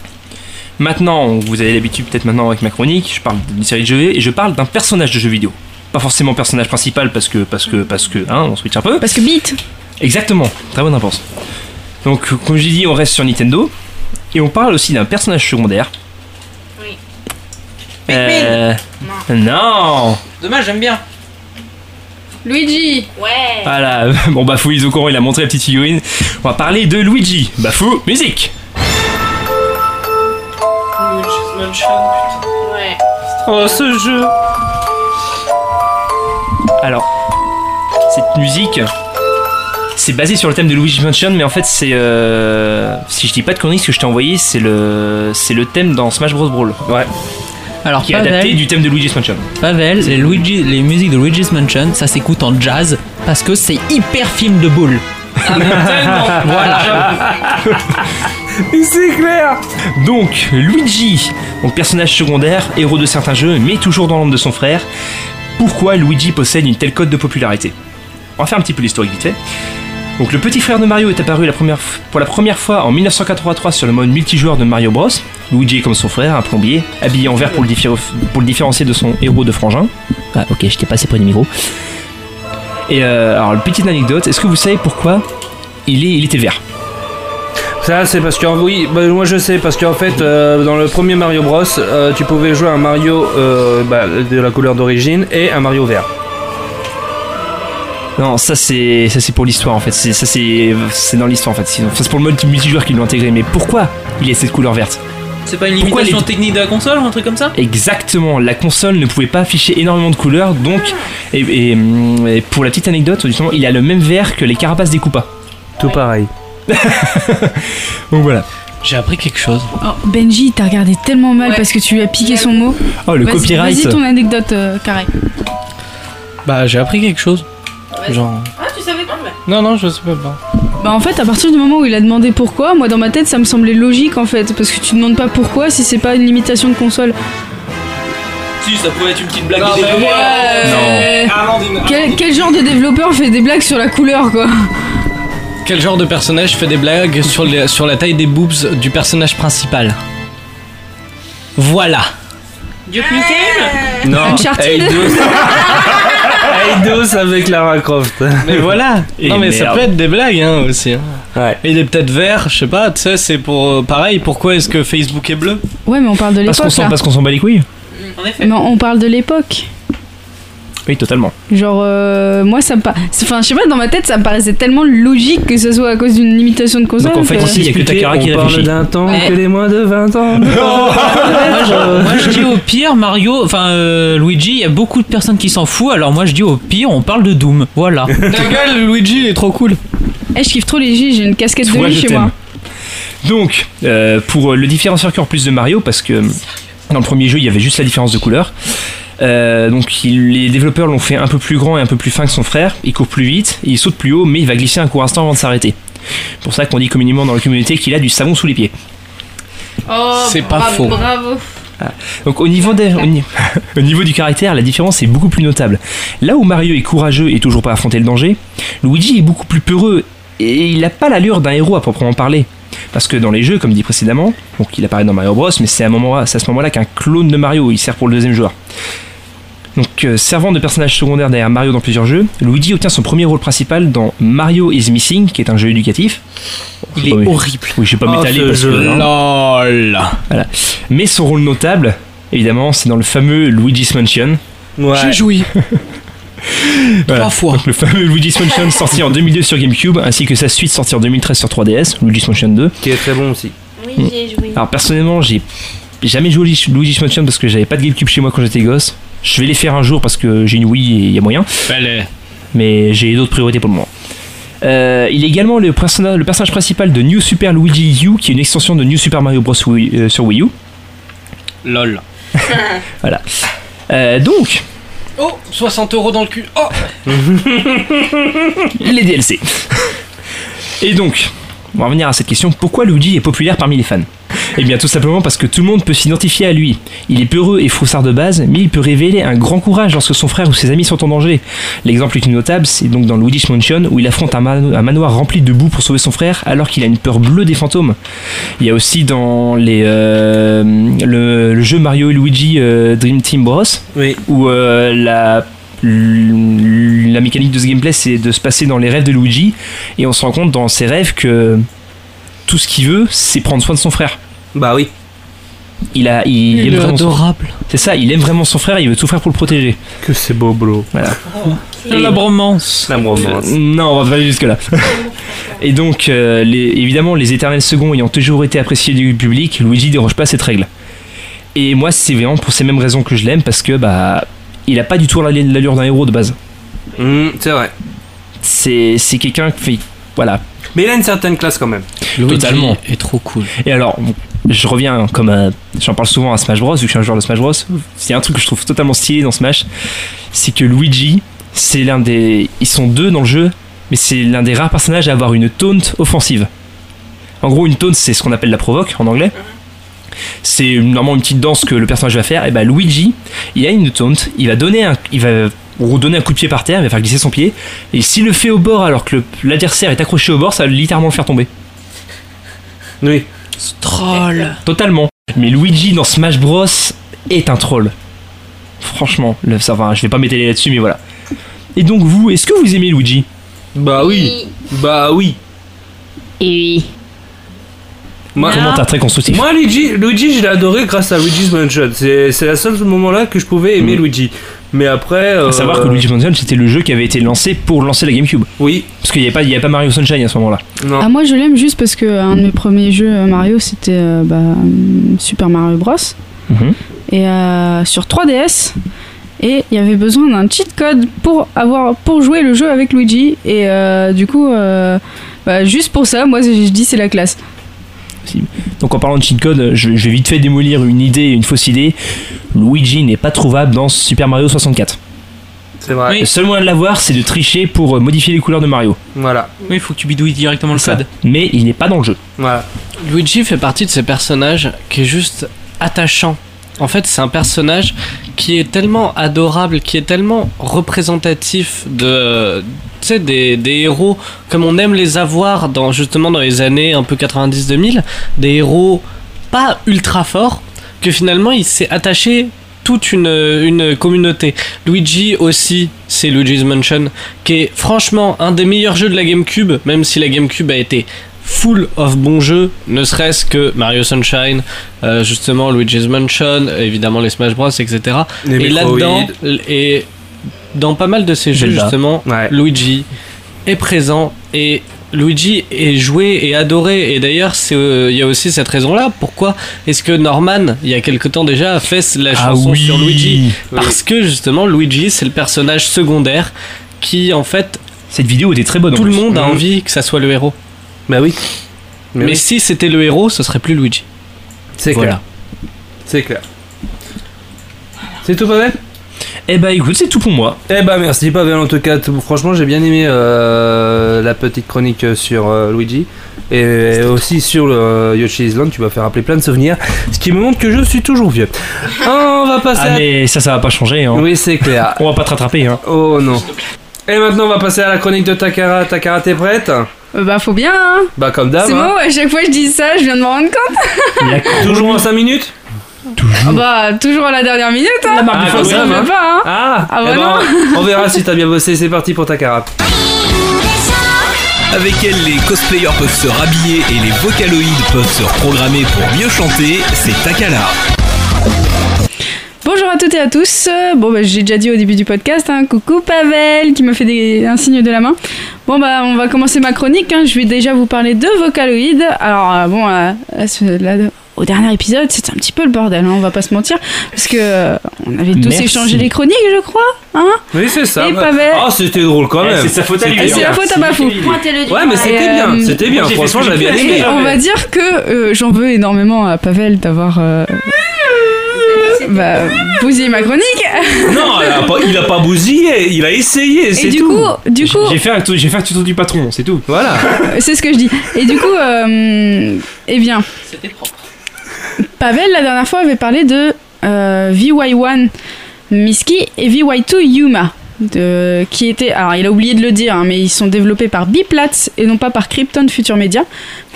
maintenant, vous avez l'habitude peut-être maintenant avec ma chronique, je parle d'une série de jeux et je parle d'un personnage de jeu vidéo. Pas forcément personnage principal parce que, parce que, parce que, hein, on switch un peu. Parce que beat. Exactement, très bonne réponse. Donc, comme j'ai dit, on reste sur Nintendo. Et on parle aussi d'un personnage secondaire. Euh, non Dommage, j'aime bien. Luigi. Ouais. Voilà, <laughs> bon Bafou, il est au courant, il a montré la petite figurine. On va parler de Luigi. Bafou, musique Ouais. Oh, ce jeu Alors, cette musique, c'est basé sur le thème de Luigi Mansion, mais en fait, c'est. euh, si je dis pas de conneries, ce que je t'ai envoyé, c'est le, c'est le thème dans Smash Bros. Brawl. Ouais. Alors, Qui est adapté du thème de Luigi's Mansion. Pavel, les, Luigi, les musiques de Luigi's Mansion, ça s'écoute en jazz parce que c'est hyper film de boule. Ah, mais tellement. <laughs> voilà. C'est clair Donc, Luigi, donc personnage secondaire, héros de certains jeux, mais toujours dans l'ombre de son frère. Pourquoi Luigi possède une telle cote de popularité? On va faire un petit peu l'historique vite fait. Donc, le petit frère de Mario est apparu pour la première fois en 1983 sur le mode multijoueur de Mario Bros. Luigi est comme son frère, un plombier, habillé en vert pour le, diffé- pour le différencier de son héros de frangin. Ah, ok, je t'ai passé près du micro. Et euh, alors, petite anecdote, est-ce que vous savez pourquoi il, est, il était vert? Ça, c'est parce que, oui, bah, moi je sais, parce qu'en fait, euh, dans le premier Mario Bros, euh, tu pouvais jouer un Mario euh, bah, de la couleur d'origine et un Mario vert. Non, ça c'est ça c'est pour l'histoire en fait. C'est ça c'est c'est dans l'histoire en fait. C'est pour le mode multijoueur qu'ils l'ont intégré. Mais pourquoi il est cette couleur verte? C'est pas une limitation les- technique de la console ou un truc comme ça? Exactement. La console ne pouvait pas afficher énormément de couleurs, donc et, et, et pour la petite anecdote, justement, il a le même vert que les carapaces des Koopas. Tout pareil. <laughs> Donc voilà. J'ai appris quelque chose. Oh, Benji, t'as regardé tellement mal parce que tu lui as piqué son mot. Oh le Vas-y- copyright. Vas-y, ton anecdote, euh, carré. Bah, j'ai appris quelque chose. Genre. Ah, tu savais pas Non, non, je sais pas. Bah en fait à partir du moment où il a demandé pourquoi, moi dans ma tête ça me semblait logique en fait parce que tu demandes pas pourquoi si c'est pas une limitation de console. Si, ça pouvait être une petite blague Non, des mais développeurs. ouais. Non. Amandine, Quel, quel genre de développeur fait des blagues sur la couleur quoi? Quel genre de personnage fait des blagues sur, les- sur la taille des boobs du personnage principal? Voilà. Duke Nukem? Non, Uncharted? <laughs> Eidos. Avec Lara Croft. Mais voilà. Et non mais ça peut être des blagues hein, aussi. hein. Ouais. Et il est peut-être vert, je sais pas. Tu sais, c'est pour euh, pareil. Pourquoi est-ce que Facebook est bleu? Ouais, mais on parle de l'époque parce qu'on s'en bat les couilles En effet. Mais on parle de l'époque. Oui, totalement. Genre, euh, moi, ça me paraît. Enfin, je sais pas, dans ma tête, ça me paraissait tellement logique que ce soit à cause d'une limitation de console. Donc, en fait, que- ici, il y a que Takara qui on parle réfléchit. d'un temps Ouais. que les moins de 20 ans. <laughs> moi, je, moi, je dis au pire, Mario, enfin euh, Luigi, il y a beaucoup de personnes qui s'en foutent, alors moi je dis au pire, on parle de Doom. Voilà. <laughs> Ta gueule, Luigi il est trop cool. Eh, je kiffe trop les J, j'ai une casquette de lui chez moi. Donc, euh, pour le différencier encore plus de Mario, parce que dans le premier jeu, il y avait juste la différence de couleur. Euh, donc il- les développeurs l'ont fait un peu plus grand et un peu plus fin que son frère. Il court plus vite, il saute plus haut, mais il va glisser un court instant avant de s'arrêter. C'est pour ça qu'on dit communément dans la communauté qu'il a du savon sous les pieds. Oh, C'est pas bravo, faux. Bravo. Donc au niveau, des- au, ni- <laughs> au niveau du caractère, la différence est beaucoup plus notable. Là où Mario est courageux et toujours pas affronter le danger, Luigi est beaucoup plus peureux et il n'a pas l'allure d'un héros à proprement parler. Parce que dans les jeux, comme dit précédemment, donc il apparaît dans Mario Bros, mais c'est à, moment- à ce moment-là qu'un clone de Mario, il sert pour le deuxième joueur. Donc euh, servant de personnage secondaire derrière Mario dans plusieurs jeux, Luigi obtient son premier rôle principal dans Mario is Missing, qui est un jeu éducatif. Il est horrible. Oui, je vais pas Oh, m'étaler ce parce que... jeu. hein. LOL. Mais son rôle notable, évidemment, c'est dans le fameux Luigi's Mansion. Ouais. J'ai joui. <laughs> Voilà. Trois fois. Donc, le fameux Luigi's Mansion <laughs> sorti en 2002 sur GameCube, ainsi que sa suite sortie en 2013 sur 3DS, Luigi's Mansion 2. Qui est très bon aussi. Oui, Mm. j'ai joué. Alors personnellement, j'ai jamais joué Luigi's Mansion parce que j'avais pas de GameCube chez moi quand j'étais gosse. Je vais les faire un jour parce que j'ai une Wii et il y a moyen, mais j'ai d'autres priorités pour le moment. Euh, il est également le, personna- le personnage principal de New Super Luigi U, qui est une extension de New Super Mario Bros. Wii- euh, sur Wii U. LOL. <laughs> Voilà. Euh, donc, Oh, 60 euros dans le cul. Oh <laughs> les DLC. Et donc, on va revenir à cette question pourquoi Luigi est populaire parmi les fans? Eh bien, tout simplement parce que tout le monde peut s'identifier à lui. Il est peureux et froussard de base, mais il peut révéler un grand courage lorsque son frère ou ses amis sont en danger. L'exemple le plus notable, c'est donc dans Luigi's Mansion où il affronte un, mano- un manoir rempli de boue pour sauver son frère alors qu'il a une peur bleue des fantômes. Il y a aussi dans les, euh, le, le jeu Mario et Luigi euh, Dream Team Bros Oui. où euh, la la mécanique de ce gameplay c'est de se passer dans les rêves de Luigi et on se rend compte dans ses rêves que tout ce qu'il veut c'est prendre soin de son frère Bah oui. il a il, Il aime est vraiment adorable. c'est ça il aime vraiment son frère il veut tout faire pour le protéger Que c'est beau, bro. voilà La bromance. La romance. non on va pas aller jusque là <laughs> et donc euh, les- évidemment les éternels seconds ayant toujours été appréciés du public Luigi déroge pas à cette règle et moi c'est vraiment pour ces mêmes raisons que je l'aime parce que bah il a pas du tout l'allure d'un héros de base Mmh, c'est vrai. c'est c'est quelqu'un qui fait voilà Mais il a une certaine classe quand même. Totalement. est trop cool. Et alors, je reviens comme euh, j'en parle souvent à Smash Bros, vu que je suis un joueur de Smash Bros. C'est un truc que je trouve totalement stylé dans Smash, c'est que Luigi, c'est l'un des, ils sont deux dans le jeu, mais c'est l'un des rares personnages à avoir une taunt offensive. En gros, une taunt, c'est ce qu'on appelle la provoque en anglais. C'est normalement une petite danse que le personnage va faire. Et bah Luigi, il a une taunt, il va donner un, il va redonner un coup de pied par terre, il va faire glisser son pied. Et s'il le fait au bord alors que l'adversaire est accroché au bord, ça va littéralement le faire tomber. Oui. Troll. Totalement. Mais Luigi dans Smash Bros est un troll. Franchement, le, ça va, je vais pas m'étaler là-dessus, mais voilà. Et donc vous, est-ce que vous aimez Luigi? Bah oui. Bah oui. Et oui. Moi, Commentaire très constructif. Moi, Luigi, Luigi je l'ai adoré grâce à Luigi's Mansion. C'est c'est la seule moment-là que je pouvais aimer Luigi. Mais après. À euh, savoir que Luigi Mansion c'était le jeu qui avait été lancé pour lancer la GameCube. Oui. Parce qu'il n'y avait, pas- il y avait pas Mario Sunshine à ce moment-là. Non. Ah, moi je l'aime juste parce que un de mes premiers jeux euh, Mario c'était euh, bah, euh, Super Mario Bros. Mhm. Et euh, sur 3DS. Et il y avait besoin d'un cheat code pour, avoir, pour jouer le jeu avec Luigi. Et euh, du coup, euh, bah, juste pour ça, moi je je dis c'est la classe. Donc en parlant de cheat code, je, je vais vite fait démolir une idée, une fausse idée. Luigi n'est pas trouvable dans Super Mario 64. C'est vrai. Le seul moyen de l'avoir, c'est de tricher pour euh, modifier les couleurs de Mario. Voilà. Oui, il faut que tu bidouilles directement le Ça. code. Mais il n'est pas dans le jeu. Voilà. Luigi fait partie de ces personnages qui est juste attachant. En fait, c'est un personnage qui est tellement adorable, qui est tellement représentatif de, des héros comme on aime les avoir dans justement dans les années un peu 90-2000, des héros pas ultra forts, que finalement il s'est attaché toute une, une communauté. Luigi aussi, c'est Luigi's Mansion, qui est franchement un des meilleurs jeux de la GameCube, même si la GameCube a été full of bons jeux, ne serait-ce que Mario Sunshine, euh, justement Luigi's Mansion, évidemment les Smash Bros, etc. Les et là-dedans, et dans pas mal de ces jeux, Zelda. justement, Luigi est présent et Luigi est joué et adoré. Et d'ailleurs, euh, il y a aussi cette raison-là. Pourquoi est-ce que Norman, il y a quelque temps déjà, a fait la Ah chanson oui. sur Luigi? Parce que justement, Luigi, c'est le personnage secondaire qui, en fait. Cette vidéo était très bonne. Tout le monde a Mhm. envie que ça soit le héros. Bah oui. Mais, oui. si c'était le héros, ce serait plus Luigi. C'est Voilà. clair. C'est clair. C'est tout, Pavel? Eh bah écoute, c'est tout pour moi. Eh bah merci Pavel en tout cas. Franchement j'ai bien aimé euh, la petite chronique sur euh, Luigi. Et aussi sur le euh, Yoshi's Island, tu vas faire rappeler plein de souvenirs. Ce qui me montre que je suis toujours vieux. On va passer Ah à... mais ça, ça va pas changer. Hein. Oui c'est clair. <laughs> On va pas te rattraper. Hein. Oh non. Et maintenant on va passer à la chronique de Takara. Takara t'es prête? Bah, faut bien, hein. Bah comme d'hab. C'est hein. bon, à chaque fois je dis ça, je viens de m'en rendre compte. <laughs> Toujours en 5 minutes Ah bah, toujours à la dernière minute, hein. Ah, quand se même, fait hein. pas, hein. Ah, Ah eh bah ben. On verra si t'as bien bossé. C'est parti pour Takara. Avec elle, les cosplayers peuvent se rhabiller et les vocaloïdes peuvent se reprogrammer pour mieux chanter, c'est Takala. Bonjour à toutes et à tous. Bon, bah, j'ai déjà dit au début du podcast, hein, coucou Pavel qui me fait des- un signe de la main. Bon, bah, on va commencer ma chronique. hein. Je vais déjà vous parler de Vocaloid. Alors, euh, bon, euh, là, ce- là, au dernier épisode, c'était un petit peu le bordel, hein, on va pas se mentir. Parce que euh, on avait tous Merci. échangé les chroniques, je crois. Hein Oui, c'est ça. Et Pavel. Ah, c'était drôle quand Eh, même. c'est sa faute à lui, Et c'est la faute à Bafou. Ouais, mais c'était bien, c'était bien. Franchement, j'avais bien aimé. Et on va dire que euh, j'en veux énormément à Pavel d'avoir euh, bah, bousillé ma chronique. <laughs> Non, il a pas, il a pas bousillé, il a essayé, c'est Et du tout. coup, du coup, J'ai fait, un, j'ai fait un tuto du patron, c'est tout. Voilà. c'est ce que je dis. Et du coup, euh, eh bien, C'était propre. Pavel la dernière fois avait parlé de euh, VY1 Miski et VY2 Yuma. De, qui était, alors il a oublié de le dire, hein, mais ils sont développés par Biplatz et non pas par Krypton Future Media.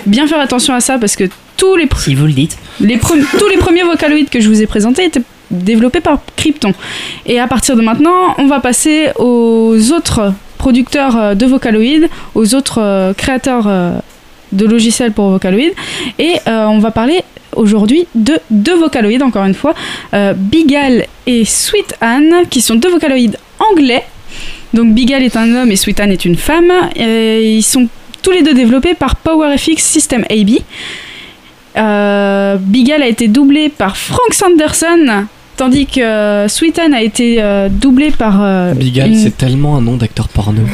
Bien faire attention à ça parce que tous les, Si vous le dites. les <laughs> tous les premiers vocaloïdes que je vous ai présentés étaient développés par Krypton. Et à partir de maintenant, on va passer aux autres producteurs euh, de vocaloïdes, aux autres euh, créateurs euh, de logiciels pour vocaloïdes. Et euh, on va parler aujourd'hui de deux vocaloïdes, encore une fois, euh, Bigal et Sweet Anne, qui sont deux vocaloïdes anglais. Donc Bigal est un homme et Sweet Anne est une femme. Et ils sont tous les deux développés par PowerFX System AB. Euh, Bigal a été doublé par Frank Sanderson, tandis que euh, Sweet Anne a été euh, doublé par. euh, Bigal, une- c'est tellement un nom d'acteur porno. <laughs>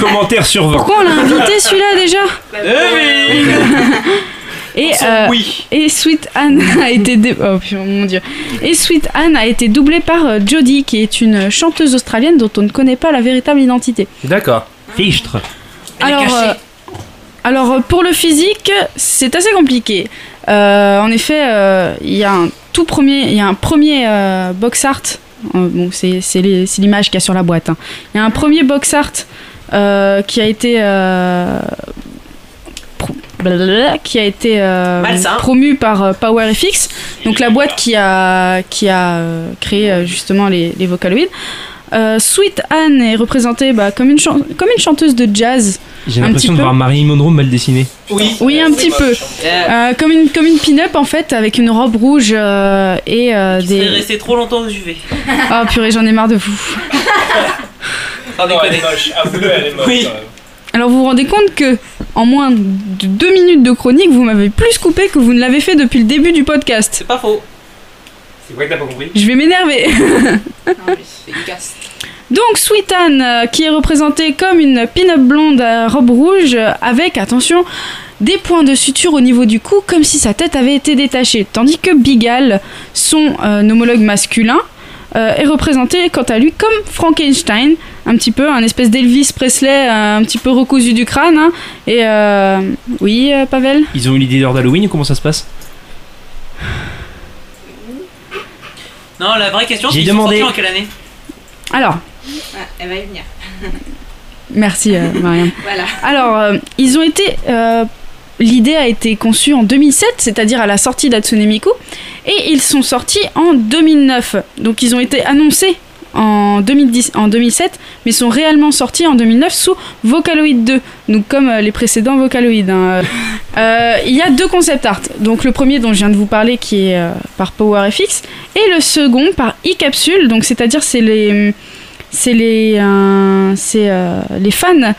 Commentaire sur 20. Pourquoi on l'a invité celui-là déjà? <laughs> Et, euh, et Sweet Anne a été dé- oh, mon dieu. Et Sweet Anne a été doublée par euh, Jodie, qui est une chanteuse australienne dont on ne connaît pas la véritable identité. D'accord. Fichtre. Alors, euh, alors pour le physique, c'est assez compliqué. Euh, en effet, euh, il y a un tout premier, il y a un premier euh, box art. euh, bon, c'est l'image qu'il y a sur la boîte. hein. Il y a un premier box art euh, qui a été euh, qui a été euh, promu par euh, PowerFX, donc la boîte qui a qui a euh, créé euh, justement les, les vocaloïdes. Euh, Sweet Anne est représentée bah, comme, une chan- comme une chanteuse de jazz. J'ai l'impression de voir Marilyn Monroe mal dessinée. Oui. Oui, un petit peu. Euh, comme une, comme une pin-up en fait, avec une robe rouge euh, et euh, Des... des. resté trop longtemps au UV. Ah purée, j'en ai marre de vous. Sans déconner. Avoue-le, elle est moche. Oui. Alors vous vous rendez compte que en moins de deux minutes de chronique, vous m'avez plus coupé que vous ne l'avez fait depuis le début du podcast. C'est pas faux. C'est vrai que t'as pas compris Je vais m'énerver. <laughs> Donc Sweet Anne, euh, qui est représentée comme une pin-up blonde à robe rouge, euh, avec, attention, des points de suture au niveau du cou, comme si sa tête avait été détachée. Tandis que Bigal, son euh, homologue masculin, euh, est représenté quant à lui comme Frankenstein, un petit peu, un espèce d'Elvis Presley, euh, un petit peu recousu du crâne. hein. Et euh, oui, euh, Pavel? Ils ont eu l'idée d'heure d'Halloween ou comment ça se passe? Non, la vraie question, J'ai c'est qu'ils sont demandé. sortis en quelle année? Alors, elle va y venir. <laughs> merci euh, Mariam. <laughs> Voilà. Alors, euh, ils ont été. euh, L'idée a été conçue en 2007, c'est-à-dire à la sortie d'Hatsune Miku, et ils sont sortis en 2009. Donc, ils ont été annoncés en, 2010, en 2007, mais sont réellement sortis en 2009 sous Vocaloid 2, donc comme euh, les précédents Vocaloid. hein. <laughs> Euh, il y a deux concept art. Donc, le premier dont je viens de vous parler, qui est euh, par PowerFX, et le second par e-capsule, donc c'est-à-dire c'est les c'est les, euh, c'est, les fans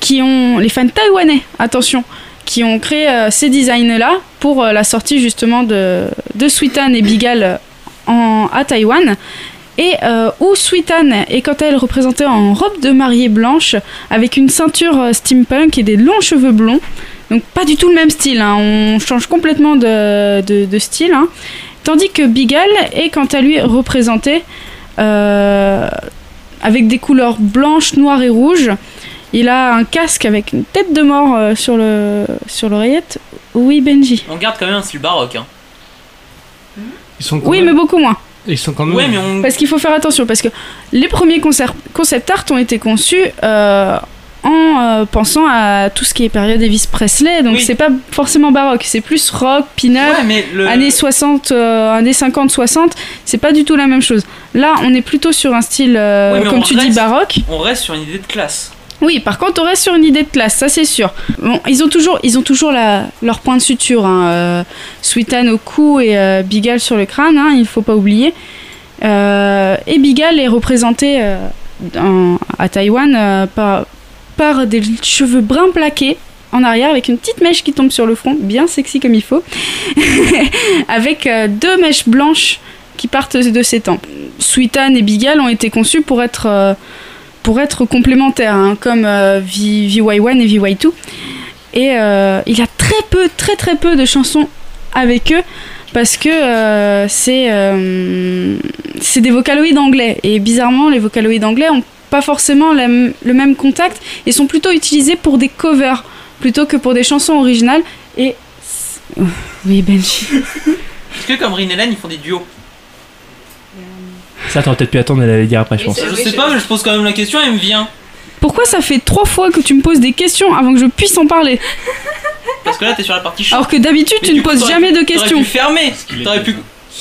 qui ont les fans taïwanais, attention, qui ont créé ces designs-là pour la sortie justement de, de Sweetan et Bigal en, à Taïwan. Et euh, où Sweetan est quant à elle représentée en robe de mariée blanche avec une ceinture euh, steampunk et des longs cheveux blonds. Donc pas du tout le même style, hein, on change complètement de, de- de style. hein. Tandis que Bigal est quant à lui représenté euh, avec des couleurs blanches, noires et rouges. Il a un casque avec une tête de mort euh, sur le sur l'oreillette. Oui, Benji. On garde quand même un style baroque. Hein. Ils sont Oui, mais beaucoup moins. Ils sont quand même. Ouais, mais on. Parce qu'il faut faire attention, parce que les premiers concept art ont été conçus euh, en euh, pensant à tout ce qui est période Elvis Presley, donc Oui. c'est pas forcément baroque, c'est plus rock, pin-up, Ouais, mais le. années 60, euh, années 50-60, c'est pas du tout la même chose. Là, on est plutôt sur un style, euh, Oui, mais comme on tu dis, baroque. On reste sur une idée de classe. Oui, par contre, on reste sur une idée de classe, ça c'est sûr. Ils ont toujours, leur point de suture. Hein. euh, Sweetan au cou et euh, Bigal sur le crâne, hein, il faut pas oublier. Euh, et Bigal est représenté en- à Taïwan par, des cheveux bruns plaqués en arrière avec une petite mèche qui tombe sur le front, bien sexy comme il faut, <laughs> avec deux mèches blanches qui partent de ses tempes. Sweetan et Bigal ont été conçus pour être pour être complémentaires, hein, comme euh, V- VY1 et VY2. Et euh, il y a très peu, très très peu de chansons avec eux parce que euh, c'est euh, c'est des vocaloïdes anglais. Et bizarrement, les vocaloïdes anglais ont pas forcément le même contact et sont plutôt utilisés pour des covers plutôt que pour des chansons originales. Et oui, Benji. Est-ce que comme Rin et Hélène, ils font des duos Ça, t'aurais peut-être pu attendre, elle allait dire après, je pense. Je sais pas, mais je pose quand même la question, elle me vient. Pourquoi ça fait trois fois que tu me poses des questions avant que je puisse en parler? Parce que là, t'es sur la partie chaude. Alors que d'habitude, tu ne poses jamais de questions. T'aurais pu fermer. T'aurais pu.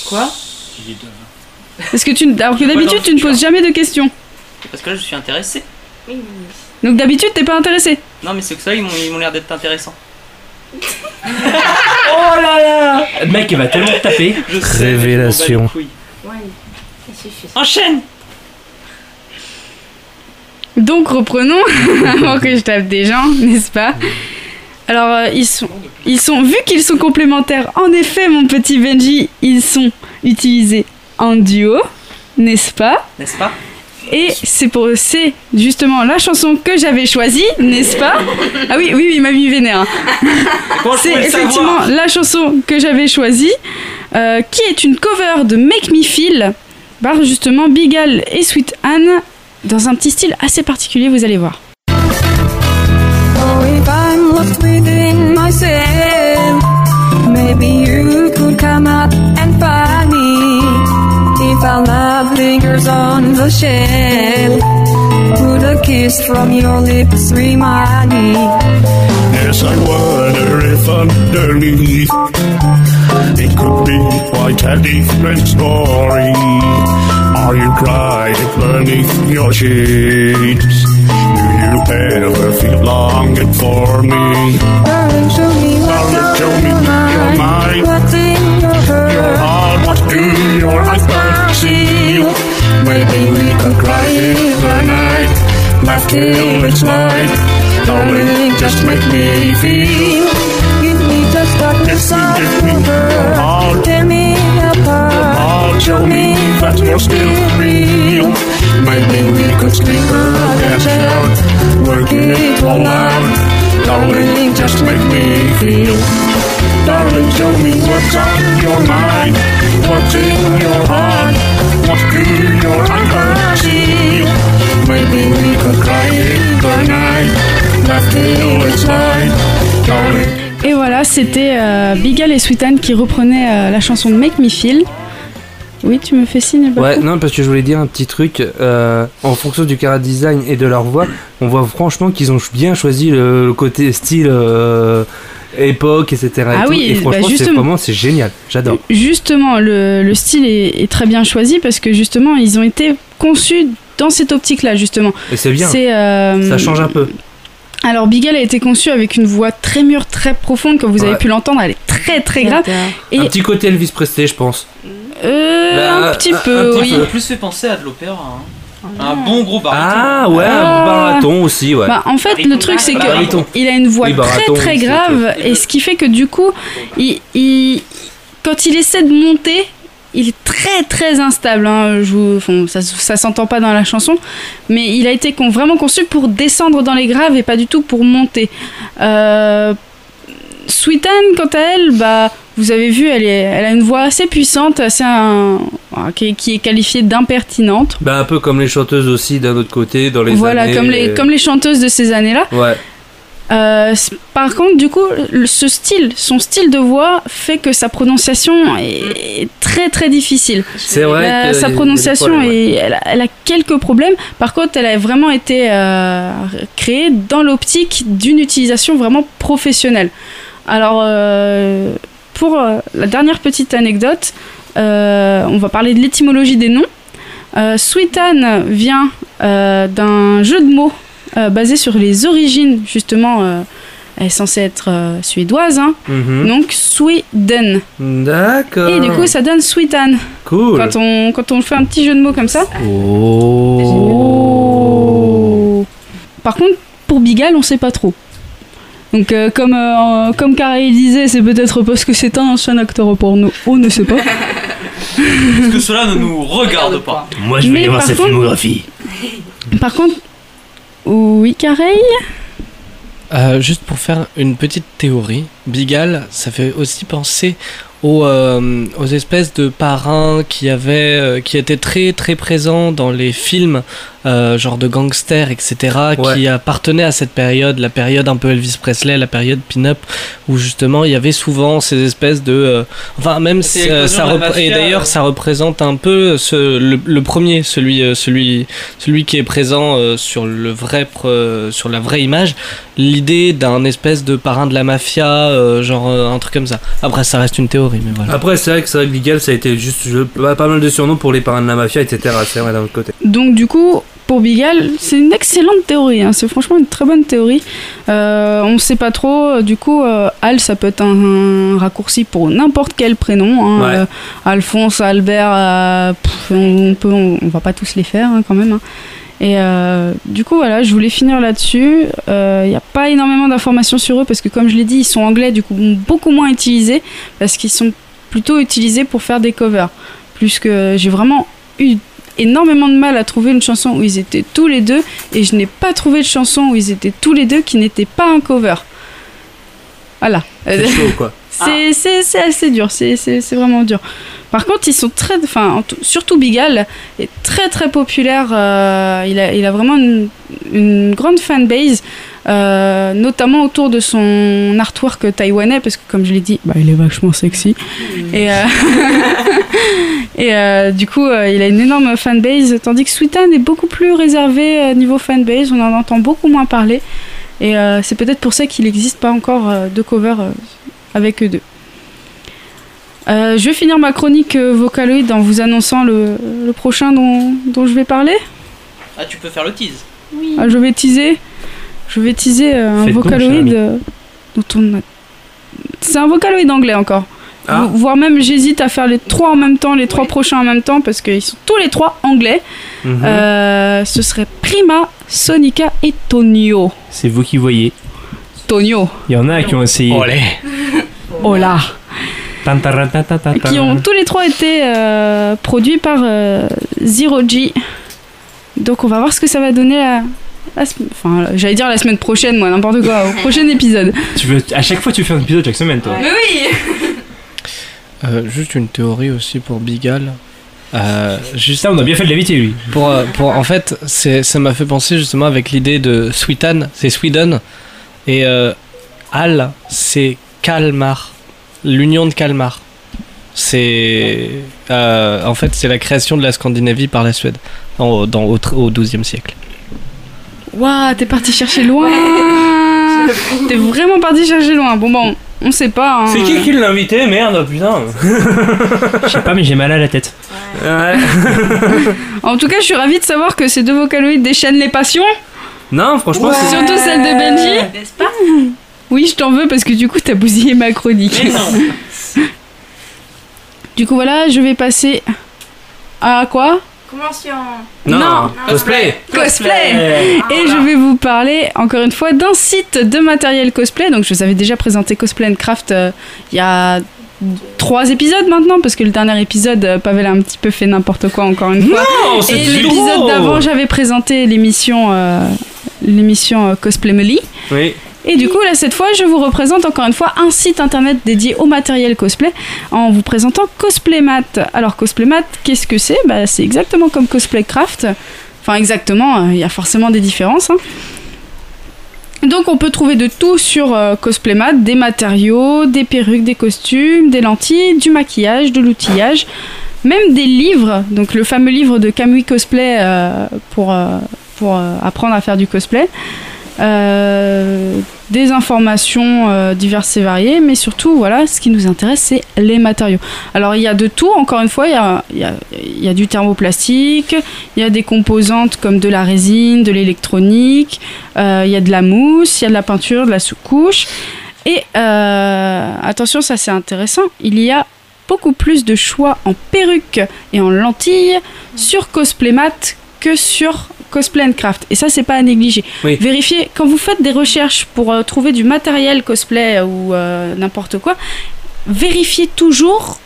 Quoi? Parce que tu, alors que d'habitude, tu ne poses jamais de questions. Parce que là, je suis intéressé. Donc d'habitude, t'es pas intéressé. Non, mais c'est que ça, ils m'ont l'air d'être intéressants. <laughs> Oh là là Le mec, il va tellement te taper. Je sais, Révélation. Enchaîne. Donc reprenons, <laughs> avant que je tape des gens, n'est-ce pas? Alors euh, ils sont, ils sont, vu qu'ils sont complémentaires, en effet, mon petit Benji, ils sont utilisés en duo, n'est-ce pas? N'est-ce pas? Et c'est pour, c'est justement la chanson que j'avais choisie, n'est-ce pas? Ah oui, oui, oui, il m'a mis vénère. hein. C'est effectivement la chanson que j'avais choisie, euh, qui est une cover de Make Me Feel par justement Bigal et Sweet Anne dans un petit style assez particulier, vous allez voir. Oh, if I'm lost within myself, maybe you could come up and find me. If our love lingers on the shelf, would a kiss from your lips remind me? Yes, I wonder if underneath it could be quite a different story. Are you crying beneath your sheets? Do you ever feel longing for me? Darling, show me what's show me your mind. What's in your heart? Your heart, what do your eyes perceive? Maybe we could cry in the night, laugh till it's light. Darling, just make me feel. Your heart. Tear me apart. show me that you're still real. Maybe we could sleep and shout, work it all out. Darling, just make me feel. Darling, show me what's on your mind, what's in your heart, what do your eyes. Maybe we could cry in the night, laugh till it's light. Darling. Et voilà, c'était euh, Bigal et Sweet Anne qui reprenaient euh, la chanson Make Me Feel. Oui, tu me fais signe. Ouais, non, parce que je voulais dire un petit truc. euh, en fonction du cara design et de leur voix, on voit franchement qu'ils ont bien choisi le, le côté style euh, époque, etc. et Ah tout. oui, et bah franchement, justement. vraiment c'est génial. J'adore. Justement, le, le style est, est très bien choisi parce que justement, ils ont été conçus dans cette optique-là, justement. Et c'est bien. Euh, Ça change un peu. Alors, Bigel a été conçu avec une voix très mûre, très profonde, comme vous avez pu l'entendre. Elle est très très grave. Et Un petit côté Elvis Presley, je pense. euh, Bah, un petit peu, un petit oui. peu. plus fait penser à de l'opéra. hein. Un bon gros bariton. Ah ouais, un baraton aussi, ouais. Bah, en fait, le truc, c'est qu'il a une voix Oui, baraton, très très grave, et ce qui fait que du coup, il, il- quand il essaie de monter, il est très très instable. hein. Je vous- enfin, ça, ça s'entend pas dans la chanson, mais il a été con- vraiment conçu pour descendre dans les graves et pas du tout pour monter. Euh, Sweet Anne, quant à elle, bah, vous avez vu, elle, est, elle a une voix assez puissante, assez un- qui, est- qui est qualifiée d'impertinente. Bah, un peu comme les chanteuses aussi d'un autre côté dans les Voilà, années, comme les, euh, comme les chanteuses de ces années-là. Ouais. Euh, par contre, du coup, ce style, son style de voix fait que sa prononciation est très très difficile. C'est vrai que a- sa prononciation, est- elle, a, elle a quelques problèmes. Par contre, elle a vraiment été euh, créée dans l'optique d'une utilisation vraiment professionnelle. Alors, euh, pour euh, la dernière petite anecdote, euh, on va parler de l'étymologie des noms. Euh, Sweet Anne vient euh, d'un jeu de mots euh, basé sur les origines, justement. euh, elle est censée être euh, suédoise, hein. Mhm. donc Sweden. D'accord. Et du coup, ça donne Sweet Anne. Cool. Quand on, quand on fait un petit jeu de mots comme ça. Oh. Par contre, pour Bigal, on sait pas trop. Donc, euh, comme, euh, comme Carré disait, c'est peut-être parce que c'est un ancien acteur porno. On ne sait pas. Parce que cela ne nous regarde pas. Moi, je vais aller voir sa filmographie. <laughs> Par contre, oui, Carré Euh, juste pour faire une petite théorie, Bigal, ça fait aussi penser aux, euh, espèces de parrains qui avaient, euh, qui étaient très très présents dans les films, euh, genre de gangsters, etc., qui appartenaient à cette période, la période un peu Elvis Presley, la période pin-up, où justement il y avait souvent ces espèces de, euh, enfin même euh, ça et d'ailleurs euh. ça représente un peu ce, le, le premier, celui, celui, celui qui est présent euh, sur le vrai, sur la vraie image, l'idée d'un espèce de parrain de la mafia, euh, genre euh, un truc comme ça. Après, ça reste une théorie, mais voilà. Après, c'est vrai que c'est vrai que Bigal, ça a été juste je- pas mal de surnoms pour les parrains de la mafia, etc. C'est vrai d'un autre côté. Donc du coup, pour Bigal, c'est une excellente théorie. hein. C'est franchement une très bonne théorie. Euh, on ne sait pas trop. euh, Du coup, euh, Al, ça peut être un, un raccourci pour n'importe quel prénom. hein. Ouais. Euh, Alphonse, Albert, pff, on, peut, on, on va pas tous les faire hein, quand même. Et du coup, voilà, je voulais finir là-dessus. Il n'y a pas énormément d'informations sur eux parce que, comme je l'ai dit, ils sont anglais, du coup, beaucoup moins utilisés parce qu'ils sont plutôt utilisés pour faire des covers. Plus que j'ai vraiment eu énormément de mal à trouver une chanson où ils étaient tous les deux et je n'ai pas trouvé de chanson où ils étaient tous les deux qui n'était pas un cover. Voilà. C'est chaud, quoi. <laughs> C'est c'est- c'est assez dur, c'est c'est- c'est vraiment dur. Par contre, ils sont très, enfin, en tout- surtout Bigal est très très populaire. euh, il, a, il a vraiment une, une grande fanbase, euh, notamment autour de son artwork taïwanais, parce que comme je l'ai dit, bah, il est vachement sexy. Et, euh, <laughs> et euh, du coup, euh, il a une énorme fanbase, tandis que Sweetan est beaucoup plus réservé euh, niveau fanbase. On en entend beaucoup moins parler. Et euh, c'est peut-être pour ça qu'il n'existe pas encore euh, de cover euh, avec eux deux. Euh, je vais finir ma chronique euh, Vocaloid en vous annonçant le, le prochain dont, dont je vais parler. Ah, tu peux faire le tease. Ah, je vais teaser, je vais teaser euh, un Faites donc, Vocaloid ami. euh, dont on a... C'est un Vocaloid anglais encore. Ah. Vo- Voire même j'hésite à faire les trois en même temps, les trois prochains en même temps, parce qu'ils sont tous les trois anglais. Mhm. Euh, ce serait Prima, Sonica et Tonio. C'est vous qui voyez. Tonio. Il y en a qui ont essayé. Oh là Tantaratatata. qui ont tous les trois été euh, produits par euh, Zero G. Donc on va voir ce que ça va donner sem- enfin j'allais dire la semaine prochaine moi n'importe quoi au prochain <laughs> épisode. Tu veux, à chaque fois, tu fais un épisode chaque semaine, toi. Mais oui. <laughs> Euh, juste une théorie aussi pour Bigal. Euh, juste Ça, on a bien fait de l'éviter, lui. Pour, euh, pour, en fait, ça m'a fait penser justement avec l'idée de Sweetan, c'est Sweden. Et euh, Al, c'est Kalmar. L'union de Kalmar. C'est euh, en fait c'est la création de la Scandinavie par la Suède en- dans, au, 12e siècle. Waouh, t'es parti chercher loin T'es vraiment parti chercher loin. Bon, bon, on sait pas. hein. C'est qui qui l'a invité Merde, putain. Je sais pas, mais j'ai mal à la tête. Ouais. En tout cas, je suis ravie de savoir que ces deux vocaloïdes déchaînent les passions. Non, franchement, c'est. Surtout celle de Benji. N'est-ce pas Oui, je t'en veux parce que du coup, t'as bousillé ma chronique. du coup, voilà, je vais passer à quoi? Convention. Non, cosplay. Cosplay Et je vais vous parler encore une fois d'un site de matériel cosplay. Donc je vous avais déjà présenté Cosplay and Craft euh, il y a trois épisodes maintenant parce que le dernier épisode euh, Pavel a un petit peu fait n'importe quoi encore une fois. Non, c'est Et l'épisode d'avant j'avais présenté l'émission euh, l'émission euh, Cosplay Molly. Oui. Et du coup, là, cette fois, je vous représente encore une fois un site internet dédié au matériel cosplay en vous présentant Cosplaymat. Alors, Cosplaymat, qu'est-ce que c'est? Bah, C'est exactement comme Cosplaycraft. Enfin, exactement, euh, il y a forcément des différences. hein. Donc, on peut trouver de tout sur euh, Cosplaymat des matériaux, des perruques, des costumes, des lentilles, du maquillage, de l'outillage, même des livres. Donc, le fameux livre de Kamui Cosplay euh, pour, euh, pour apprendre à faire du cosplay. Euh, des informations euh, diverses et variées, mais surtout, voilà, ce qui nous intéresse, c'est les matériaux. Alors, il y a de tout, encore une fois, il y a, du thermoplastique, il y a des composantes comme de la résine, de l'électronique, euh, il y a de la mousse, il y a de la peinture, de la sous-couche. Et attention, ça c'est intéressant, il y a beaucoup plus de choix en perruques et en lentilles sur Cosplaymat que sur Cosplay and Craft. Et ça, c'est pas à négliger. Oui. Vérifiez, quand vous faites des recherches pour euh, trouver du matériel cosplay ou euh, n'importe quoi, vérifiez toujours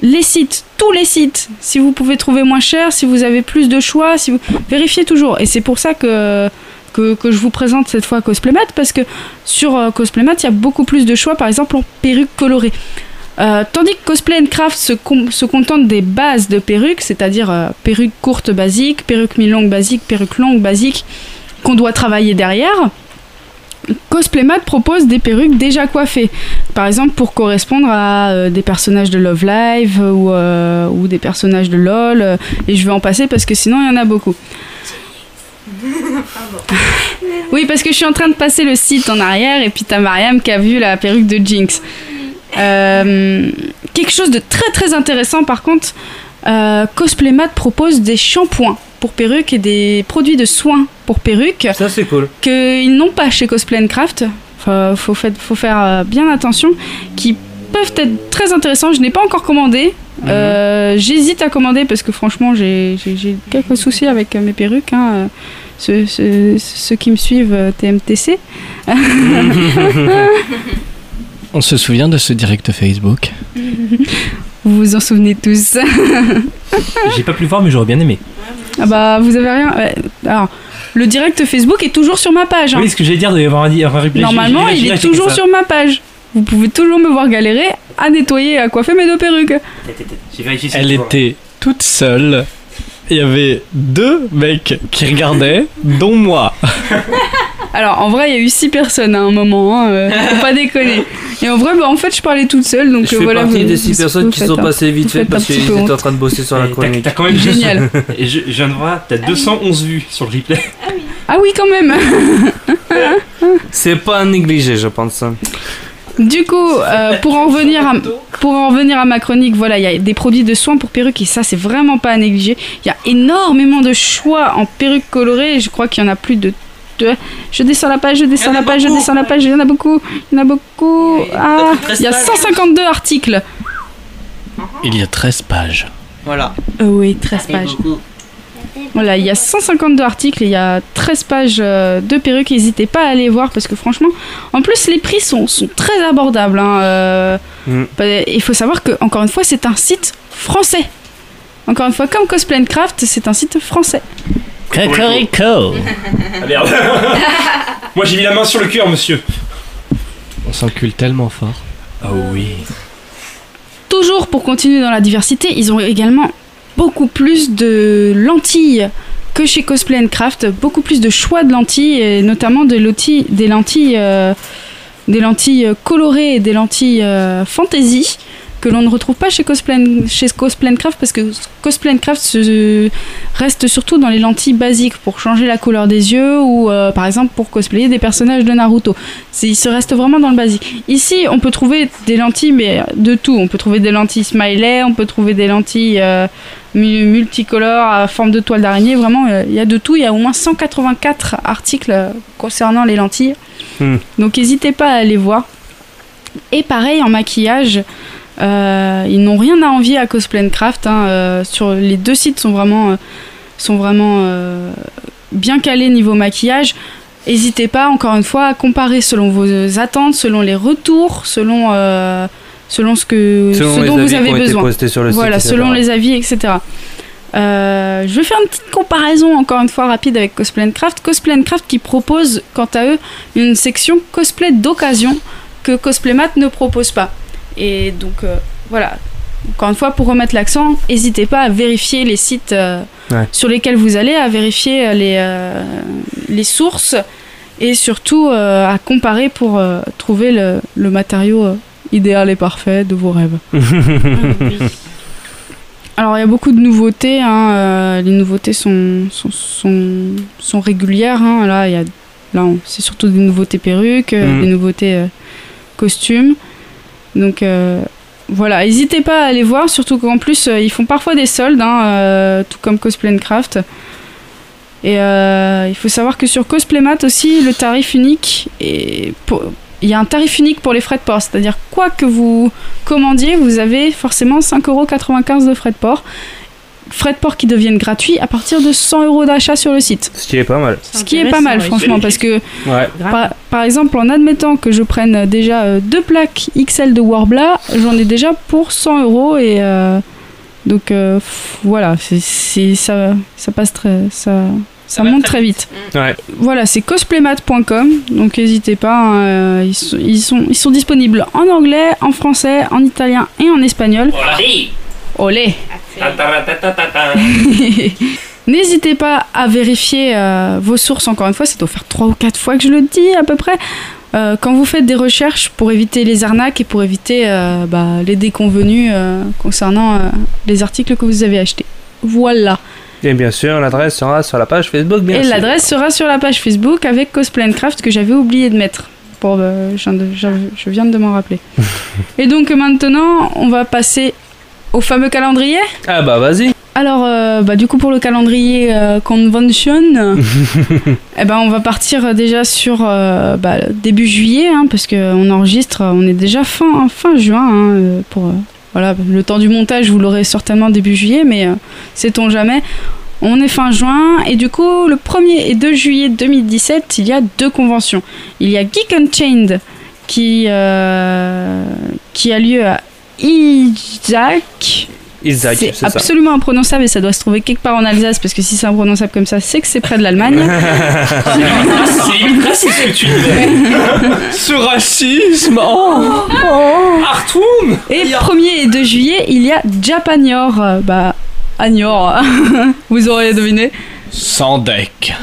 les sites, tous les sites. Si vous pouvez trouver moins cher, si vous avez plus de choix, si vous... vérifiez toujours. Et c'est pour ça que, que, que je vous présente cette fois Cosplaymat, parce que sur euh, Cosplaymat, il y a beaucoup plus de choix, par exemple en perruques colorées. Euh, tandis que Cosplay and Craft se, contente des bases de perruques, c'est-à-dire euh, perruques courtes basiques, perruques mi-longues basiques, perruques longues basiques, qu'on doit travailler derrière. Cosplaymat propose des perruques déjà coiffées. Par exemple, pour correspondre à euh, des personnages de Love Live ou, euh, ou des personnages de LOL. et je vais en passer parce que sinon, il y en a beaucoup. <laughs> Oui, parce que je suis en train de passer le site en arrière et puis t'as Mariam qui a vu la perruque de Jinx. Euh, quelque chose de très très intéressant par contre, euh, Cosplaymat propose des shampoings pour perruques et des produits de soins pour perruques Ça, c'est cool. qu'ils n'ont pas chez Cosplay and Craft. Faut, fait- faut faire euh, bien attention. Qui peuvent être très intéressants. Je n'ai pas encore commandé. Euh, J'hésite à commander parce que franchement, j'ai quelques soucis avec mes perruques. hein. Ceux, ceux- ceux qui me suivent TMTC. <laughs> <laughs> On se souvient de ce direct Facebook <laughs> vous vous en souvenez tous. J'ai pas pu le voir, mais j'aurais bien aimé. ah bah, vous avez rien. ouais. Alors, le direct Facebook est toujours sur ma page. hein. Oui, ce que j'allais dire, il doit y avoir un, replay. Normalement, il est toujours sur ma page. Vous pouvez toujours me voir galérer à nettoyer et à coiffer mes deux perruques. Elle était toute seule. Il y avait deux mecs qui regardaient, dont moi. <laughs> Alors, en vrai, il y a eu six personnes à un moment, hein, euh, <laughs> faut pas déconner. Et en vrai, bah, en fait, je parlais toute seule, donc Je euh, fais voilà. partie vous- des six personnes qui sont passées vite fait parce qu'ils étaient en train de bosser sur la chronique. T'as quand même Génial. <laughs> Et je, je viens de voir, t'as 211 vues sur le replay. Ah oui, quand même. <laughs> C'est pas à négliger, je pense. Du coup, euh, pour en revenir à pour en revenir à ma chronique, voilà, il y a des produits de soins pour perruques et ça c'est vraiment pas à négliger. Il y a énormément de choix en perruques colorées. Je crois qu'il y en a plus de de- Je descends la page, je descends la page, je descends la page. Il y en a beaucoup, il y en a beaucoup. Ah, il y a 152 articles. Il y a 13 pages. Voilà. Euh, oui, 13 pages. Voilà, il y a 152 articles il y a 13 pages euh, de perruques. N'hésitez pas à aller voir parce que franchement, en plus, les prix sont, sont très abordables. hein, euh, Mm. bah, Il faut savoir que, encore une fois, c'est un site français. Encore une fois, comme Cosplay and Craft, c'est un site français. Cocorico Ah merde. <laughs> Moi j'ai mis la main sur le cœur, monsieur. On s'encule tellement fort. Oh oui. Toujours pour continuer dans la diversité, ils ont également beaucoup plus de lentilles que chez Cosplay and Craft, beaucoup plus de choix de lentilles, et notamment de lentilles, des lentilles, euh, des lentilles colorées et des lentilles euh, fantasy. Que l'on ne retrouve pas chez Cosplay, chez Cosplay Craft parce que Cosplay Craft se- reste surtout dans les lentilles basiques pour changer la couleur des yeux ou euh, par exemple pour cosplayer des personnages de Naruto. Il se reste vraiment dans le basique. Ici, on peut trouver des lentilles, mais de tout. On peut trouver des lentilles smiley, on peut trouver des lentilles euh, mu- multicolores à forme de toile d'araignée. Vraiment, euh, il y a de tout. Il y a au moins 184 articles concernant les lentilles. Hmm. Donc n'hésitez pas à aller voir. Et pareil en maquillage, euh, ils n'ont rien à envier à Cosplay Craft. hein, euh, sur les deux sites sont vraiment, euh, sont vraiment bien calés niveau maquillage. N'hésitez pas, encore une fois, à comparer selon vos attentes, selon les retours, selon, selon ce, que, Selon ce les dont vous avez besoin. sur le voilà, selon les avis, etc. Euh, je vais faire une petite comparaison encore une fois rapide avec Cosplay Craft. Cosplay Craft qui propose quant à eux une section cosplay d'occasion que Cosplaymat ne propose pas. Et donc euh, voilà, encore une fois pour remettre l'accent, n'hésitez pas à vérifier les sites euh, Ouais. sur lesquels vous allez, à vérifier euh, les, euh, les sources et surtout euh, à comparer pour trouver le, le matériau idéal et parfait de vos rêves. <laughs> Alors il y a beaucoup de nouveautés, hein, les nouveautés sont, sont, sont, sont régulières. hein. Là, là c'est surtout des nouveautés perruques, Mhm. des nouveautés costumes. Donc euh, voilà, n'hésitez pas à aller voir, surtout qu'en plus euh, ils font parfois des soldes, hein, euh, tout comme Cosplay Craft. Et il faut savoir que sur Cosplaymat aussi, le tarif unique il y a un tarif unique pour les frais de port, c'est-à-dire quoi que vous commandiez, vous avez forcément 5,95€ de frais de port. Frais de port qui deviennent gratuits à partir de 100 euros d'achat sur le site. Ce qui est pas mal. Ce qui est pas mal, franchement, parce que Ouais. par, par exemple, en admettant que je prenne déjà euh, deux plaques XL de Warbla, j'en ai déjà pour 100 euros et euh, donc euh, voilà, c'est ça, ça passe très, ça, ça monte très vite. Ouais. Voilà, c'est cosplaymat.com, donc n'hésitez pas, hein, ils, sont, ils, sont, ils sont disponibles en anglais, en français, en italien et en espagnol. Olé <laughs> N'hésitez pas à vérifier euh, vos sources, encore une fois, c'est doit faire 3 ou 4 fois que je le dis à peu près. Euh, quand vous faites des recherches pour éviter les arnaques et pour éviter euh, bah, les déconvenus euh, concernant euh, les articles que vous avez achetés. Voilà. Et bien sûr, l'adresse sera sur la page Facebook, bien et l'adresse sera sur la page Facebook avec Cosplay and Craft que j'avais oublié de mettre. Pour, je, viens de, j'avais- je viens de m'en rappeler. <laughs> et donc maintenant, on va passer au fameux calendrier. Ah bah vas-y. Alors, euh, bah, du coup, pour le calendrier euh, convention, <laughs> eh ben, on va partir déjà sur euh, bah, début juillet, hein, parce qu'on enregistre, on est déjà fin, fin juin. hein, pour, voilà, le temps du montage, vous l'aurez certainement début juillet, mais sait-on jamais. On est fin juin, et du coup, le 1er et 2 juillet 2017, il y a deux conventions. Il y a Geek Unchained, qui, qui a lieu à Isaac. Isaac, C'est absolument imprononçable et ça doit se trouver quelque part en Alsace parce que si c'est imprononçable comme ça, c'est que c'est près de l'Allemagne. <laughs> C'est ce que tu dis. <laughs> Ce racisme Oh, Artoum Et 1er et 2 juillet, il y a Japanior. Bah, Agnor, <laughs> vous aurez deviné. Sans deck.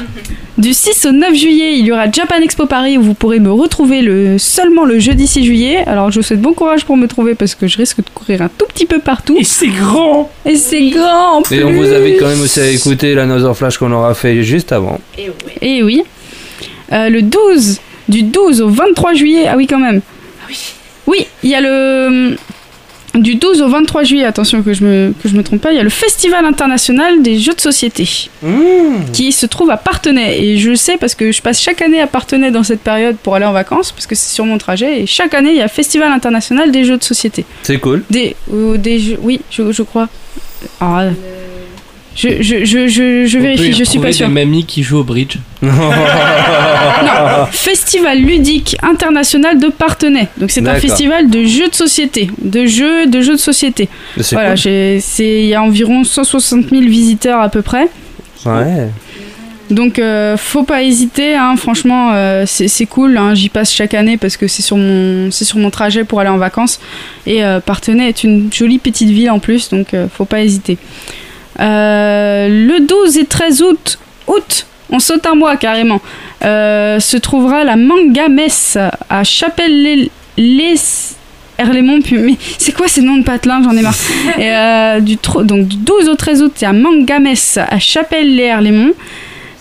Du 6 au 9 juillet, il y aura Japan Expo Paris où vous pourrez me retrouver le, seulement le jeudi 6 juillet. Alors je vous souhaite bon courage pour me trouver parce que je risque de courir un tout petit peu partout. Et c'est grand Et c'est grand en Et on vous invite quand même aussi à écouter la Nose Flash qu'on aura fait juste avant. Et oui. Euh, le 12, du 12 au 23 juillet, ah oui quand même. Oui, il y a le... Du 12 au 23 juillet, attention que je me, que je me trompe pas, il y a le Festival international des jeux de société qui se trouve à Partenay. Et je le sais parce que je passe chaque année à Partenay dans cette période pour aller en vacances, parce que c'est sur mon trajet. Et chaque année, il y a Festival international des jeux de société. C'est cool. Des, ou des jeux, oui, je, je crois. Ah, je, je, je, je, je On peut vérifie, y je suis pas sûre. des mamies qui jouent au bridge. <laughs> Non, Festival ludique international de Partenay. Donc c'est un D'accord. festival de jeux de société, de jeux, de jeux de société. Mais c'est Voilà, cool. j'ai- c'est il y a environ 160 000 visiteurs à peu près. Ouais. Donc euh, faut pas hésiter, hein, franchement euh, c'est c'est cool, hein, j'y passe chaque année parce que c'est sur mon c'est sur mon trajet pour aller en vacances et euh, Partenay est une jolie petite ville en plus donc euh, faut pas hésiter. Euh, le 12 et 13 août, août, on saute un mois carrément, euh, se trouvera la Manga Messe à Chapelle les, Herlémont, puis mais c'est quoi ces noms de patelins J'en ai marre. <laughs> Et euh, du, donc, du 12 au 13 août, il y a Mangamès à Chapelle-les-Herlémont.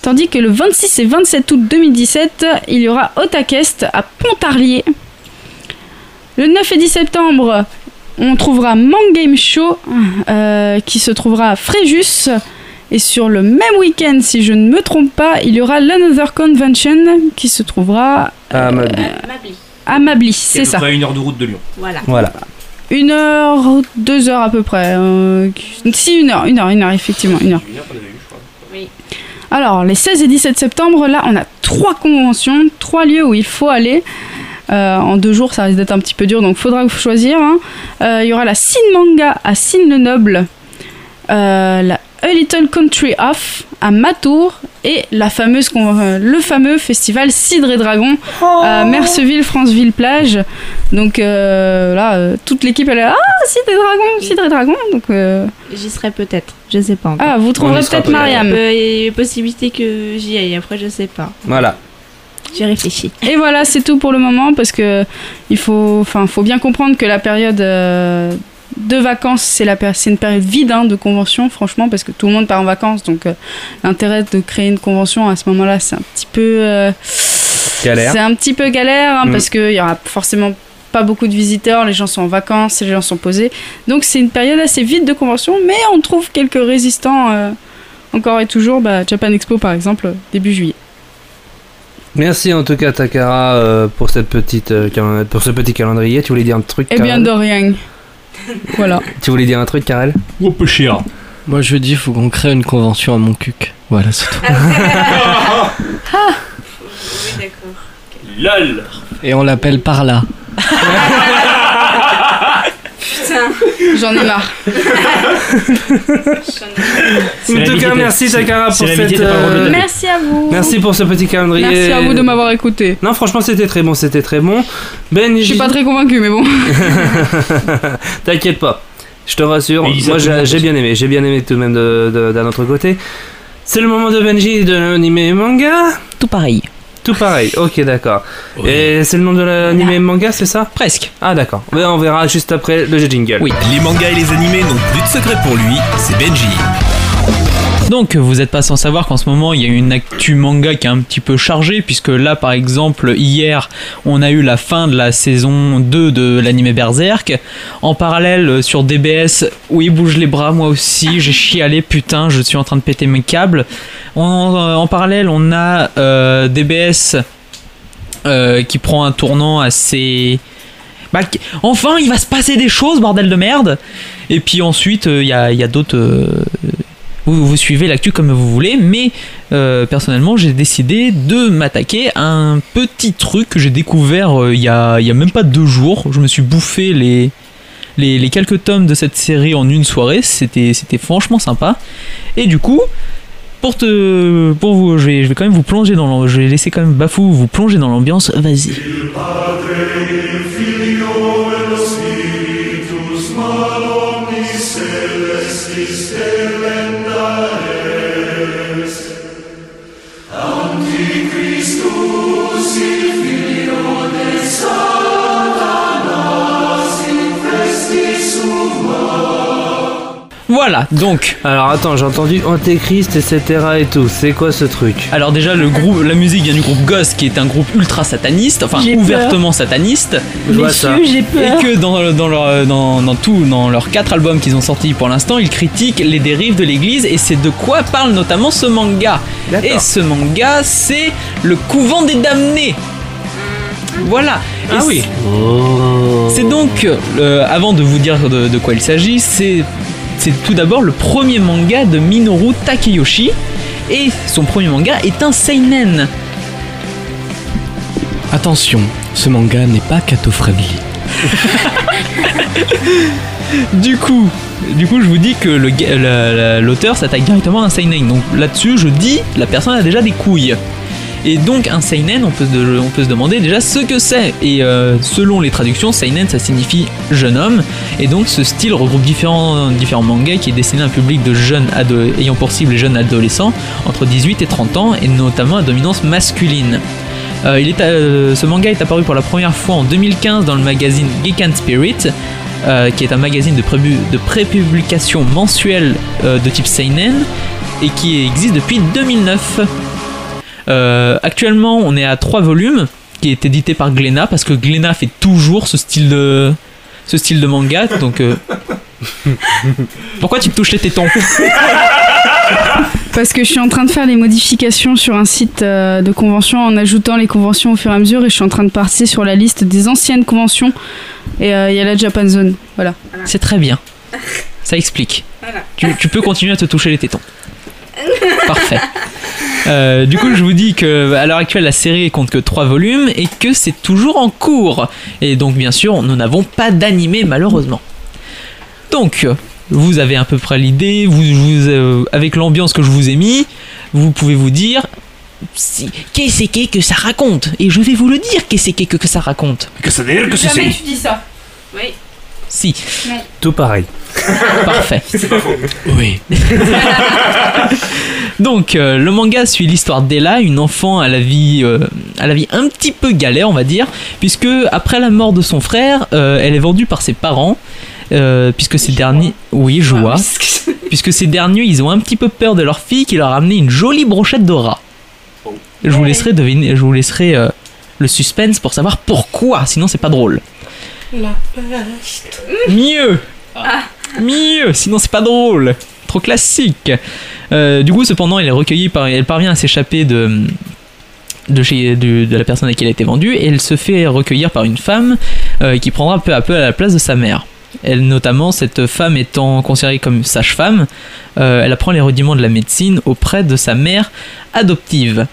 Tandis que le 26 et 27 août 2017, il y aura Otakest à Pontarlier. Le 9 et 10 septembre, on trouvera Mangame Show euh, qui se trouvera à Fréjus. Et sur le même week-end, si je ne me trompe pas, il y aura l'Another Convention qui se trouvera Ah, ma vie. à Mably, c'est ça. à une heure de route de Lyon. Voilà. Voilà. Une heure, deux heures à peu près. euh, si, une heure, une heure, une heure, effectivement, une heure. Alors, les 16 et 17 septembre, là, on a trois conventions, trois lieux où il faut aller. Euh, en deux jours, ça risque d'être un petit peu dur, donc faudra vous choisir. hein. Euh, Il y aura la Sin Manga à Sin-le-Noble, euh, la A Little Country Off à Matour et la fameuse, euh, le fameux festival Cidre et Dragon à Merceville, Franceville Plage. Donc euh, là, euh, toute l'équipe elle est là, ah Cidre et Dragon, Cidre et Dragon. Donc euh, J'y serai peut-être, je sais pas encore. ah, vous trouverez peut-être. Mariam. Il y a il y a possibilité que j'y aille, après je sais pas. Voilà. J'ai réfléchi. Et voilà, c'est tout pour le moment parce que il faut, enfin, faut bien comprendre que la période euh, de vacances, c'est la c'est une période vide hein, de convention, franchement, parce que tout le monde part en vacances, donc euh, l'intérêt de créer une convention à ce moment-là, c'est un petit peu euh, Galère. C'est un petit peu galère hein, Mm. parce qu'il y aura forcément pas beaucoup de visiteurs, les gens sont en vacances, les gens sont posés. Donc c'est une période assez vide de convention, mais on trouve quelques résistants euh, encore et toujours. Bah, Japan Expo par exemple, début juillet. Merci en tout cas Takara euh, pour cette petite euh, pour ce petit calendrier. Tu voulais dire un truc Eh bien Karel de rien. Voilà. <laughs> Tu voulais dire un truc Karel Oh peu. Moi je dis faut qu'on crée une convention à mon cuc. Voilà, c'est tout. <laughs> Oui, d'accord. LOL Et on l'appelle par là. <laughs> <laughs> J'en ai marre. En tout cas, merci Takara pour cette. euh, Merci à vous. Merci pour ce petit calendrier. Merci à vous de m'avoir écouté. Non, franchement, c'était très bon, c'était très bon. Ben, Je suis pas très convaincu, mais bon. <laughs> T'inquiète pas, je te rassure. Moi, j'ai bien aimé, j'ai bien aimé tout de même de- de- d'un autre côté. C'est le moment de Benji de l'anime et manga. Tout pareil. Tout pareil, ok, d'accord. Et c'est le nom de l'anime et manga, c'est ça? Presque. Ah, d'accord. Ben, on verra juste après le jingle. Oui. Les mangas et les animés n'ont plus de secret pour lui, c'est Benji. Donc vous n'êtes pas sans savoir qu'en ce moment il y a une actu manga qui est un petit peu chargée puisque là par exemple hier on a eu la fin de la saison 2 de l'anime Berserk. En parallèle euh, sur DBS, oui bouge les bras moi aussi, j'ai chialé putain je suis en train de péter mes câbles. En, parallèle on a euh, DBS euh, qui prend un tournant assez... Bah, enfin il va se passer des choses bordel de merde. Et puis ensuite il y a, d'autres... vous, suivez l'actu comme vous voulez, mais euh, personnellement j'ai décidé de m'attaquer à un petit truc que j'ai découvert euh, il y, a, a même pas deux jours. Je me suis bouffé les, les, quelques tomes de cette série en une soirée, c'était franchement sympa. Et du coup, pour te, pour vous, je vais, je vais quand même vous plonger dans l'ambiance, je vais laisser quand même Bafou vous plonger dans l'ambiance. Vas-y. Voilà, donc. Alors attends, j'ai entendu Antéchrist, etc. et tout. C'est quoi ce truc? Alors déjà le groupe, la musique vient du groupe Ghost qui est un groupe ultra sataniste, enfin J'ai peur. ouvertement sataniste. Je vois ça. Messieurs, j'ai peur. Et que dans, dans, leur, dans, dans tout, dans leurs quatre albums qu'ils ont sortis pour l'instant, ils critiquent les dérives de l'église et c'est de quoi parle notamment ce manga. D'accord. Et ce manga, c'est le couvent des damnés. Voilà. Et Ah oui. c'est- C'est donc, euh, avant de vous dire de, de quoi il s'agit, c'est c'est tout d'abord le premier manga de Minoru Takeyoshi. Et son premier manga est un seinen. Attention, ce manga n'est pas cato-friendly. <laughs> Du coup, du coup, je vous dis que l'auteur s'attaque directement à un seinen. Donc là-dessus, je dis la personne a déjà des couilles. Et donc un seinen, on peut, se, demander déjà ce que c'est. Et euh, selon les traductions, seinen ça signifie jeune homme. Et donc ce style regroupe différents, mangas qui est destiné à un public de jeunes ayant pour cible les jeunes adolescents entre 18 et 30 ans, et notamment à dominance masculine. Euh, il est, euh, ce manga est apparu pour la première fois en 2015 dans le magazine Geek and Spirit, qui est un magazine de, prépublication mensuelle de type seinen et qui existe depuis 2009. Euh, actuellement, on est à 3 volumes, qui est édité par Glénat parce que Glénat fait toujours ce style de ce style de manga. Donc, euh, <laughs> pourquoi tu me touches les tétons? Parce que je suis en train de faire les modifications sur un site euh, de convention en ajoutant les conventions au fur et à mesure et je suis en train de partir sur la liste des anciennes conventions et euh, il y a la Japan Zone. Voilà. C'est très bien. Ça explique. Voilà. Tu, tu peux continuer à te toucher les tétons. <laughs> Parfait. Euh, du coup, je vous dis que à l'heure actuelle, la série compte que 3 volumes et que c'est toujours en cours. Et donc, bien sûr, nous n'avons pas d'animé malheureusement. Donc, vous avez à peu près l'idée. Vous, vous, euh, avec l'ambiance que je vous ai mis, vous pouvez vous dire. si- Qu'est-ce que que ça raconte? Et je vais vous le dire, qu'est-ce que que ça raconte? Que ça veut dire que c'est Jamais tu dis ça. Oui. Si. Tout pareil. <laughs> Parfait. Oui. <laughs> Donc, euh, le manga suit l'histoire d'Ella, une enfant à la vie, euh, à la vie un petit peu galère, on va dire, puisque après la mort de son frère, euh, elle est vendue par ses parents, puisque ces derniers, oui, joie, <laughs> puisque ces derniers, ils ont un petit peu peur de leur fille qui leur a amené une jolie brochette de rat. Je vous laisserai deviner, je vous laisserai le suspense pour savoir pourquoi, sinon c'est pas drôle. La peste. Mieux Mieux Sinon c'est pas drôle Trop classique Euh, Du coup cependant elle est recueillie par... Elle parvient à s'échapper de... De, chez, de, de la personne à qui elle a été vendue et elle se fait recueillir par une femme euh, qui prendra peu à peu à la place de sa mère. Elle notamment, cette femme étant considérée comme sage-femme, euh, elle apprend les rudiments de la médecine auprès de sa mère adoptive.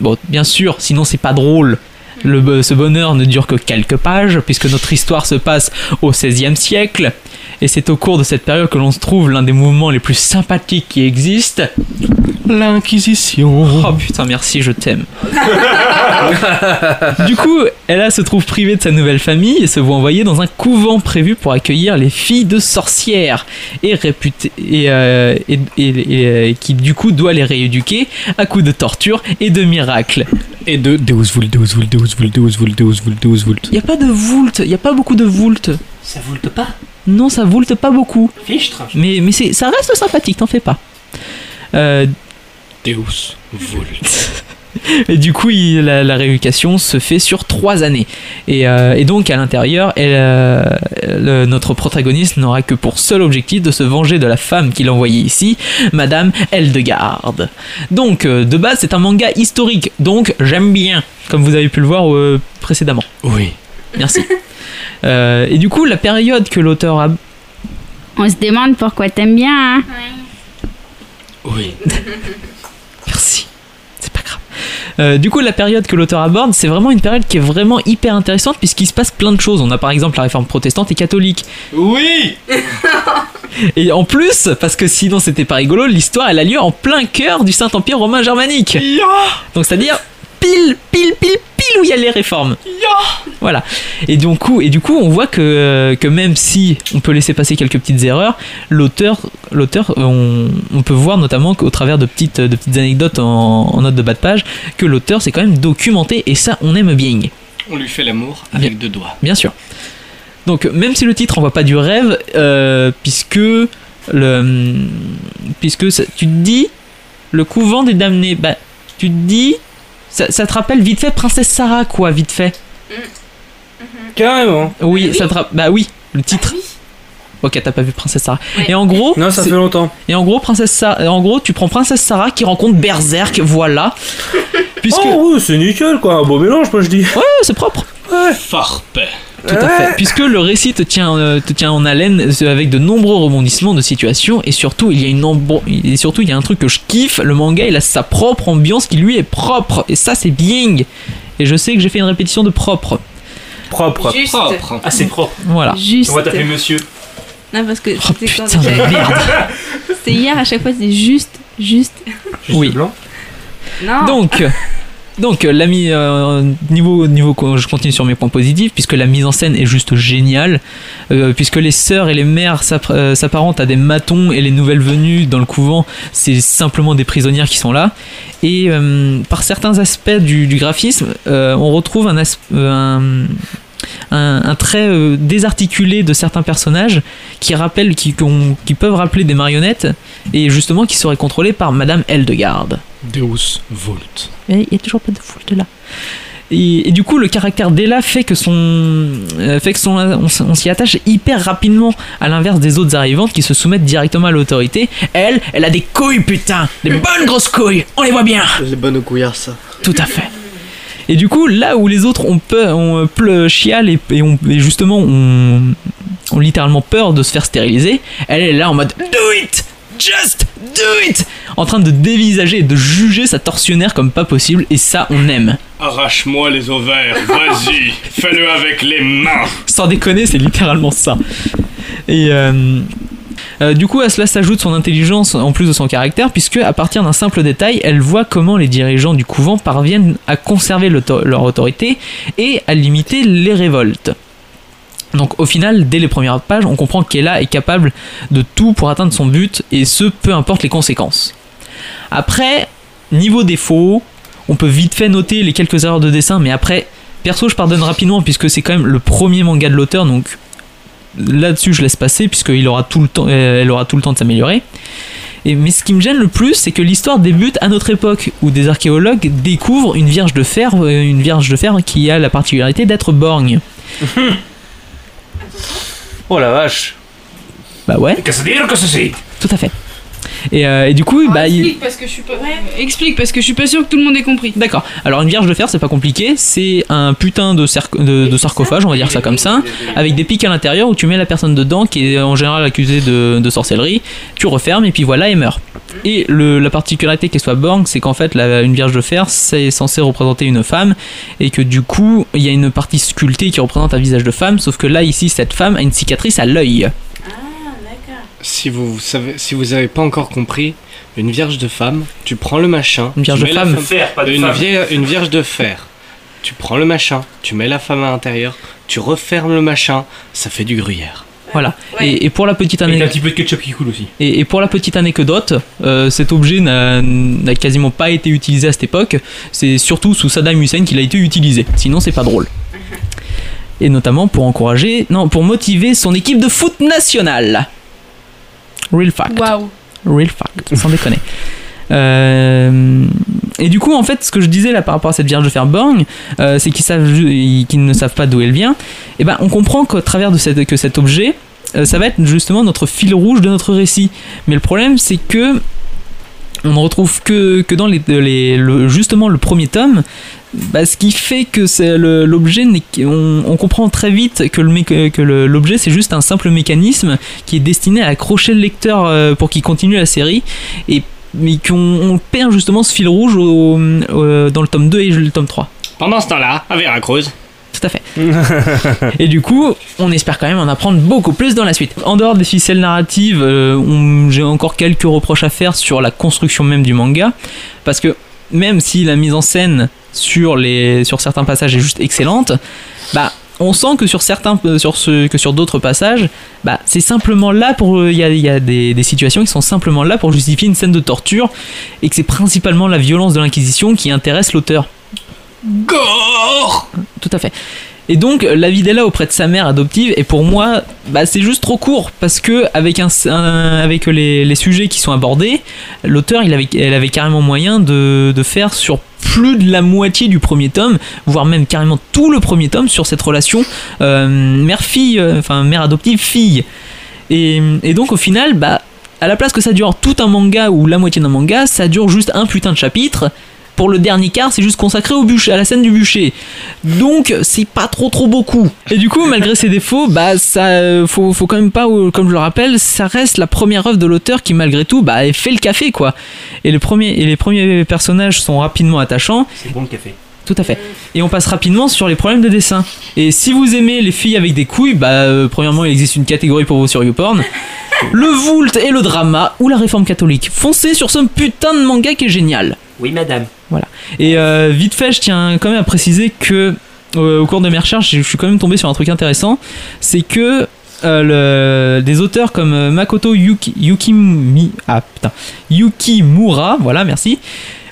Bon, bien sûr, sinon c'est pas drôle. Bo- ce bonheur ne dure que quelques pages, puisque notre histoire se passe au XVIe siècle, et c'est au cours de cette période que l'on se trouve l'un des mouvements les plus sympathiques qui existent. L'Inquisition. Oh putain, merci, je t'aime. <laughs> du coup, Ella se trouve privée de sa nouvelle famille et se voit envoyée dans un couvent prévu pour accueillir les filles de sorcières et réputées et, euh, et- et- et, euh, qui du coup doit les rééduquer à coups de torture et de miracles. Et de Deus Vult, Deus Vult, Deus Vult, Deus Vult, Deus Vult, Deus Vult. Il y a pas de voulte, il y a pas beaucoup de voulte. Ça voulte pas Non, ça voulte pas beaucoup. Fichtre. Mais, mais c'est, ça reste sympathique, t'en fais pas. Euh, Deus Vult. <laughs> et du coup, il- la, la rééducation se fait sur trois années. Et, euh, et donc, à l'intérieur, elle, euh, le- notre protagoniste n'aura que pour seul objectif de se venger de la femme qu'il a envoyée ici, Madame Eldegarde. Donc, euh, de base, c'est un manga historique, donc j'aime bien, comme vous avez pu le voir euh, précédemment. Oui. Merci. <laughs> Euh, et du coup, la période que l'auteur a On se demande pourquoi t'aimes bien, hein Oui. <laughs> Merci. C'est pas grave. Euh, du coup, la période que l'auteur aborde, c'est vraiment une période qui est vraiment hyper intéressante puisqu'il se passe plein de choses. On a par exemple la réforme protestante et catholique. Oui <laughs> Et en plus, parce que sinon c'était pas rigolo, l'histoire elle a lieu en plein cœur du Saint-Empire romain germanique. Donc c'est-à-dire pile, pile, pile, pile où il y a les réformes. Voilà. Et du coup, et du coup on voit que, que même si on peut laisser passer quelques petites erreurs, l'auteur, l'auteur on, on peut voir notamment qu'au travers de petites, de petites anecdotes en, en note de bas de page, que l'auteur s'est quand même documenté et ça on aime bien. On lui fait l'amour avec deux doigts. Bien sûr. Donc même si le titre envoie pas du rêve, euh, puisque le puisque ça- tu te dis le couvent des damnés, bah tu te dis ça, ça te rappelle vite fait Princesse Sarah quoi, vite fait. Carrément. Oui, ça te bah oui, le titre. Ok, t'as pas vu Princesse Sarah. Et en gros, Non, ça fait longtemps. Et en gros, Princesse Sarah, en gros, tu prends Princesse Sarah qui rencontre Berserk, voilà. Puisque Oh, oui, c'est nickel quoi, un beau mélange, moi je dis. Ouais, c'est propre. Ouais. Farpe. Tout à fait. Puisque le récit te tient, euh, te tient en haleine euh, avec de nombreux rebondissements de situations et surtout il y a une et surtout il y a un truc que je kiffe. Le manga il a sa propre ambiance qui lui est propre et ça c'est bien. Et je sais que j'ai fait une répétition de propre. Propre. Juste. Propre. Ah, c'est propre. Voilà. Juste. On va t'appeler monsieur. Non, parce que Oh putain de j'avais- merde. <laughs> C'était hier, à chaque fois, c'était juste, juste. Oui. blanc. Non. Donc <laughs> Donc euh, la mi- euh, niveau niveau je continue sur mes points positifs puisque la mise en scène est juste géniale euh, puisque les sœurs et les mères s'app- s'apparentent à des matons et les nouvelles venues dans le couvent c'est simplement des prisonnières qui sont là et par certains aspects du, graphisme on retrouve un, trait désarticulé de certains personnages qui rappellent qui peuvent rappeler des marionnettes et justement qui seraient contrôlés par Madame Eldegarde. Deus Vult. Et il n'y a toujours pas de foule là. Et, et du coup, le caractère d'Ella fait que son, euh, fait que son, on, on s'y attache hyper rapidement, à l'inverse des autres arrivantes qui se soumettent directement à l'autorité. Elle, elle a des couilles, putain, des bonnes grosses couilles. On les voit bien. Les bonnes couillards, ça. Tout à fait. Et du coup, là où les autres ont peur, ont euh, pleu, chial et, et ont- et justement ont, ont littéralement peur de se faire stériliser, elle est là en mode Do it! Just do it! En train de dévisager et de juger sa tortionnaire comme pas possible, et ça, on aime. Arrache-moi les ovaires, vas-y, <laughs> fais-le avec les mains. Sans déconner, c'est littéralement ça. Et euh, euh, du coup, à cela s'ajoute son intelligence en plus de son caractère, puisque à partir d'un simple détail, elle voit comment les dirigeants du couvent parviennent à conserver leur autorité et à limiter les révoltes. Donc au final, dès les premières pages, on comprend qu'Ella est capable de tout pour atteindre son but, et ce, peu importe les conséquences. Après, niveau défaut, on peut vite fait noter les quelques erreurs de dessin, mais après, perso, je pardonne rapidement puisque c'est quand même le premier manga de l'auteur, donc là-dessus, je laisse passer puisqu'il aura tout le temps, euh, elle aura tout le temps de s'améliorer. Mais ce qui me gêne le plus, c'est que l'histoire débute à notre époque, où des archéologues découvrent une vierge de fer, euh, une vierge de fer qui a la particularité d'être borgne. <laughs> Oh la vache. Bah ouais. Que se dire que ceci Tout à fait. Et, euh, et du coup, bah, il- Explique parce que je suis pas. Explique parce que je suis pas sûr que tout le monde ait compris. D'accord. Alors une vierge de fer, c'est pas compliqué. C'est un putain de, cer- de- de sarcophage, on va dire ça comme ça, avec des pics à l'intérieur où tu mets la personne dedans qui est en général accusée de, de sorcellerie. Tu refermes et puis voilà, elle meurt. Et le- la particularité qu'elle soit borgne, c'est qu'en fait, la- une vierge de fer, c'est censé représenter une femme et que du coup, il y a une partie sculptée qui représente un visage de femme. Sauf que là, ici, cette femme a une cicatrice à l'œil. Si vous savez, si vous avez pas encore compris, une vierge de femme, tu prends le machin, Une vierge tu de mets la femme. Fer, pas de une, femme. vieille- une vierge de fer. Tu prends le machin, tu mets la femme à l'intérieur, tu refermes le machin, ça fait du gruyère. Voilà. Et, et pour la petite t'as un petit peu de ketchup qui coule aussi. Et, et pour la petite anecdote, euh, cet objet n'a n'a quasiment pas été utilisé à cette époque. C'est surtout sous Saddam Hussein qu'il a été utilisé. Sinon, c'est pas drôle. Et notamment pour encourager, non, pour motiver son équipe de foot nationale. Real fact. Waouh. Real fact, sans déconner. Euh, et du coup, en fait, ce que je disais là par rapport à cette Vierge de Fairborn, euh, c'est qu'ils savent, ne savent pas d'où elle vient. Et ben, on comprend qu'au travers de cet objet, euh, ça va être justement notre fil rouge de notre récit. Mais le problème, c'est que on ne retrouve que, que dans le- justement le premier tome. Bah, ce qui fait que l'objet, on, comprend très vite que l'objet c'est juste un simple mécanisme qui est destiné à accrocher le lecteur euh, pour qu'il continue la série mais qu'on on perd justement ce fil rouge au- au- dans le tome 2 et le tome 3. Pendant ce temps-là, à Veracruz. Tout à fait. Et du coup, on espère quand même en apprendre beaucoup plus dans la suite. En dehors des ficelles narratives, euh, j'ai encore quelques reproches à faire sur la construction même du manga. Parce que même si la mise en scène sur, les, sur certains passages est juste excellente, bah, on sent que sur certains euh, sur ce, que sur d'autres passages bah c'est simplement là pour euh, il y a, il y a des, des situations qui sont simplement là pour justifier une scène de torture et que c'est principalement la violence de l'inquisition qui intéresse l'auteur Gore tout à fait. Et donc la vie d'Ella auprès de sa mère adoptive et pour moi bah, c'est juste trop court parce que avec, un, avec les, les sujets qui sont abordés l'auteur il avait, elle avait carrément moyen de, de faire sur plus de la moitié du premier tome voire même carrément tout le premier tome sur cette relation euh, mère-fille euh, enfin mère adoptive fille et, et donc au final bah à la place que ça dure tout un manga ou la moitié d'un manga ça dure juste un putain de chapitre pour le dernier quart, c'est juste consacré au bûcher, à la scène du bûcher. Donc, c'est pas trop trop beaucoup. Et du coup, malgré ses défauts, bah ça, euh, faut, faut quand même pas, euh, comme je le rappelle, ça reste la première œuvre de l'auteur qui, malgré tout, bah, fait le café quoi. Et les premiers, et les premiers personnages sont rapidement attachants. C'est bon le café. Tout à fait. Et on passe rapidement sur les problèmes de dessin. Et si vous aimez les filles avec des couilles, bah euh, premièrement il existe une catégorie pour vous sur YouPorn. Le Vult et le drama ou la réforme catholique. Foncez sur ce putain de manga qui est génial. Oui, madame. Voilà. Et euh, vite fait, je tiens quand même à préciser que euh, au cours de mes recherches, je suis quand même tombé sur un truc intéressant, c'est que euh, le- des auteurs comme Makoto Yuki, Yukimi, ah, putain, Yukimura, voilà, merci,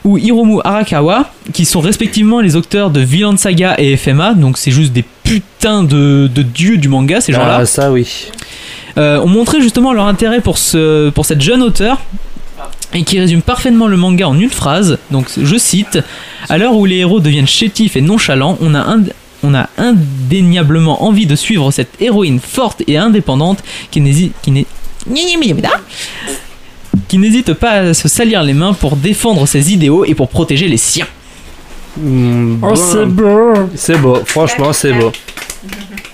ou Hiromu Arakawa, qui sont respectivement les auteurs de Villain Saga et FMA, donc c'est juste des putains de, de dieux du manga, ces gens-là Ah, ça oui. euh, ont montré justement leur intérêt pour, ce, pour cette jeune auteure et qui résume parfaitement le manga en une phrase. Donc, je cite À l'heure où les héros deviennent chétifs et nonchalants, on a, ind- on a indéniablement envie de suivre cette héroïne forte et indépendante qui n'hésite. Qui n'est- qui n'hésite pas à se salir les mains pour défendre ses idéaux et pour protéger les siens. oh, c'est beau. C'est beau, franchement, c'est beau. <laughs>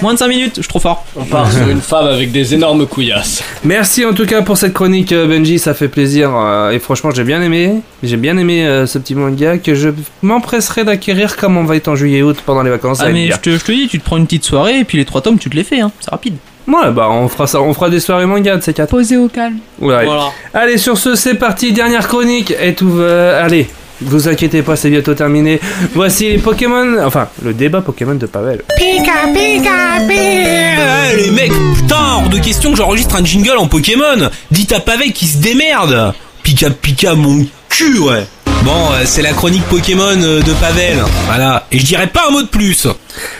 Moins de 5 minutes, je suis trop fort. On part sur une femme avec des énormes couillasses. Merci en tout cas pour cette chronique euh, Benji, ça fait plaisir euh, et franchement j'ai bien aimé, j'ai bien aimé euh, ce petit manga que je m'empresserai d'acquérir comme on va être en juillet-août pendant les vacances. Ah, mais je te, je te dis, tu te prends une petite soirée et puis les trois tomes, tu te les fais, hein. c'est rapide. Ouais bah on fera ça, on fera des soirées manga de ces quatre. Posé au calme. Ouais. Voilà. Allez sur ce c'est parti, dernière chronique et tout va... Allez, vous inquiétez pas c'est bientôt terminé. Voici les Pokémon, enfin le débat Pokémon de Pavel. Pika pika pika Les mecs, putain, hors de question que j'enregistre un jingle en Pokémon Dites à Pavel qui se démerde Pika pika mon cul, ouais Bon, euh, c'est la chronique Pokémon euh, de Pavel, voilà. Et je dirais pas un mot de plus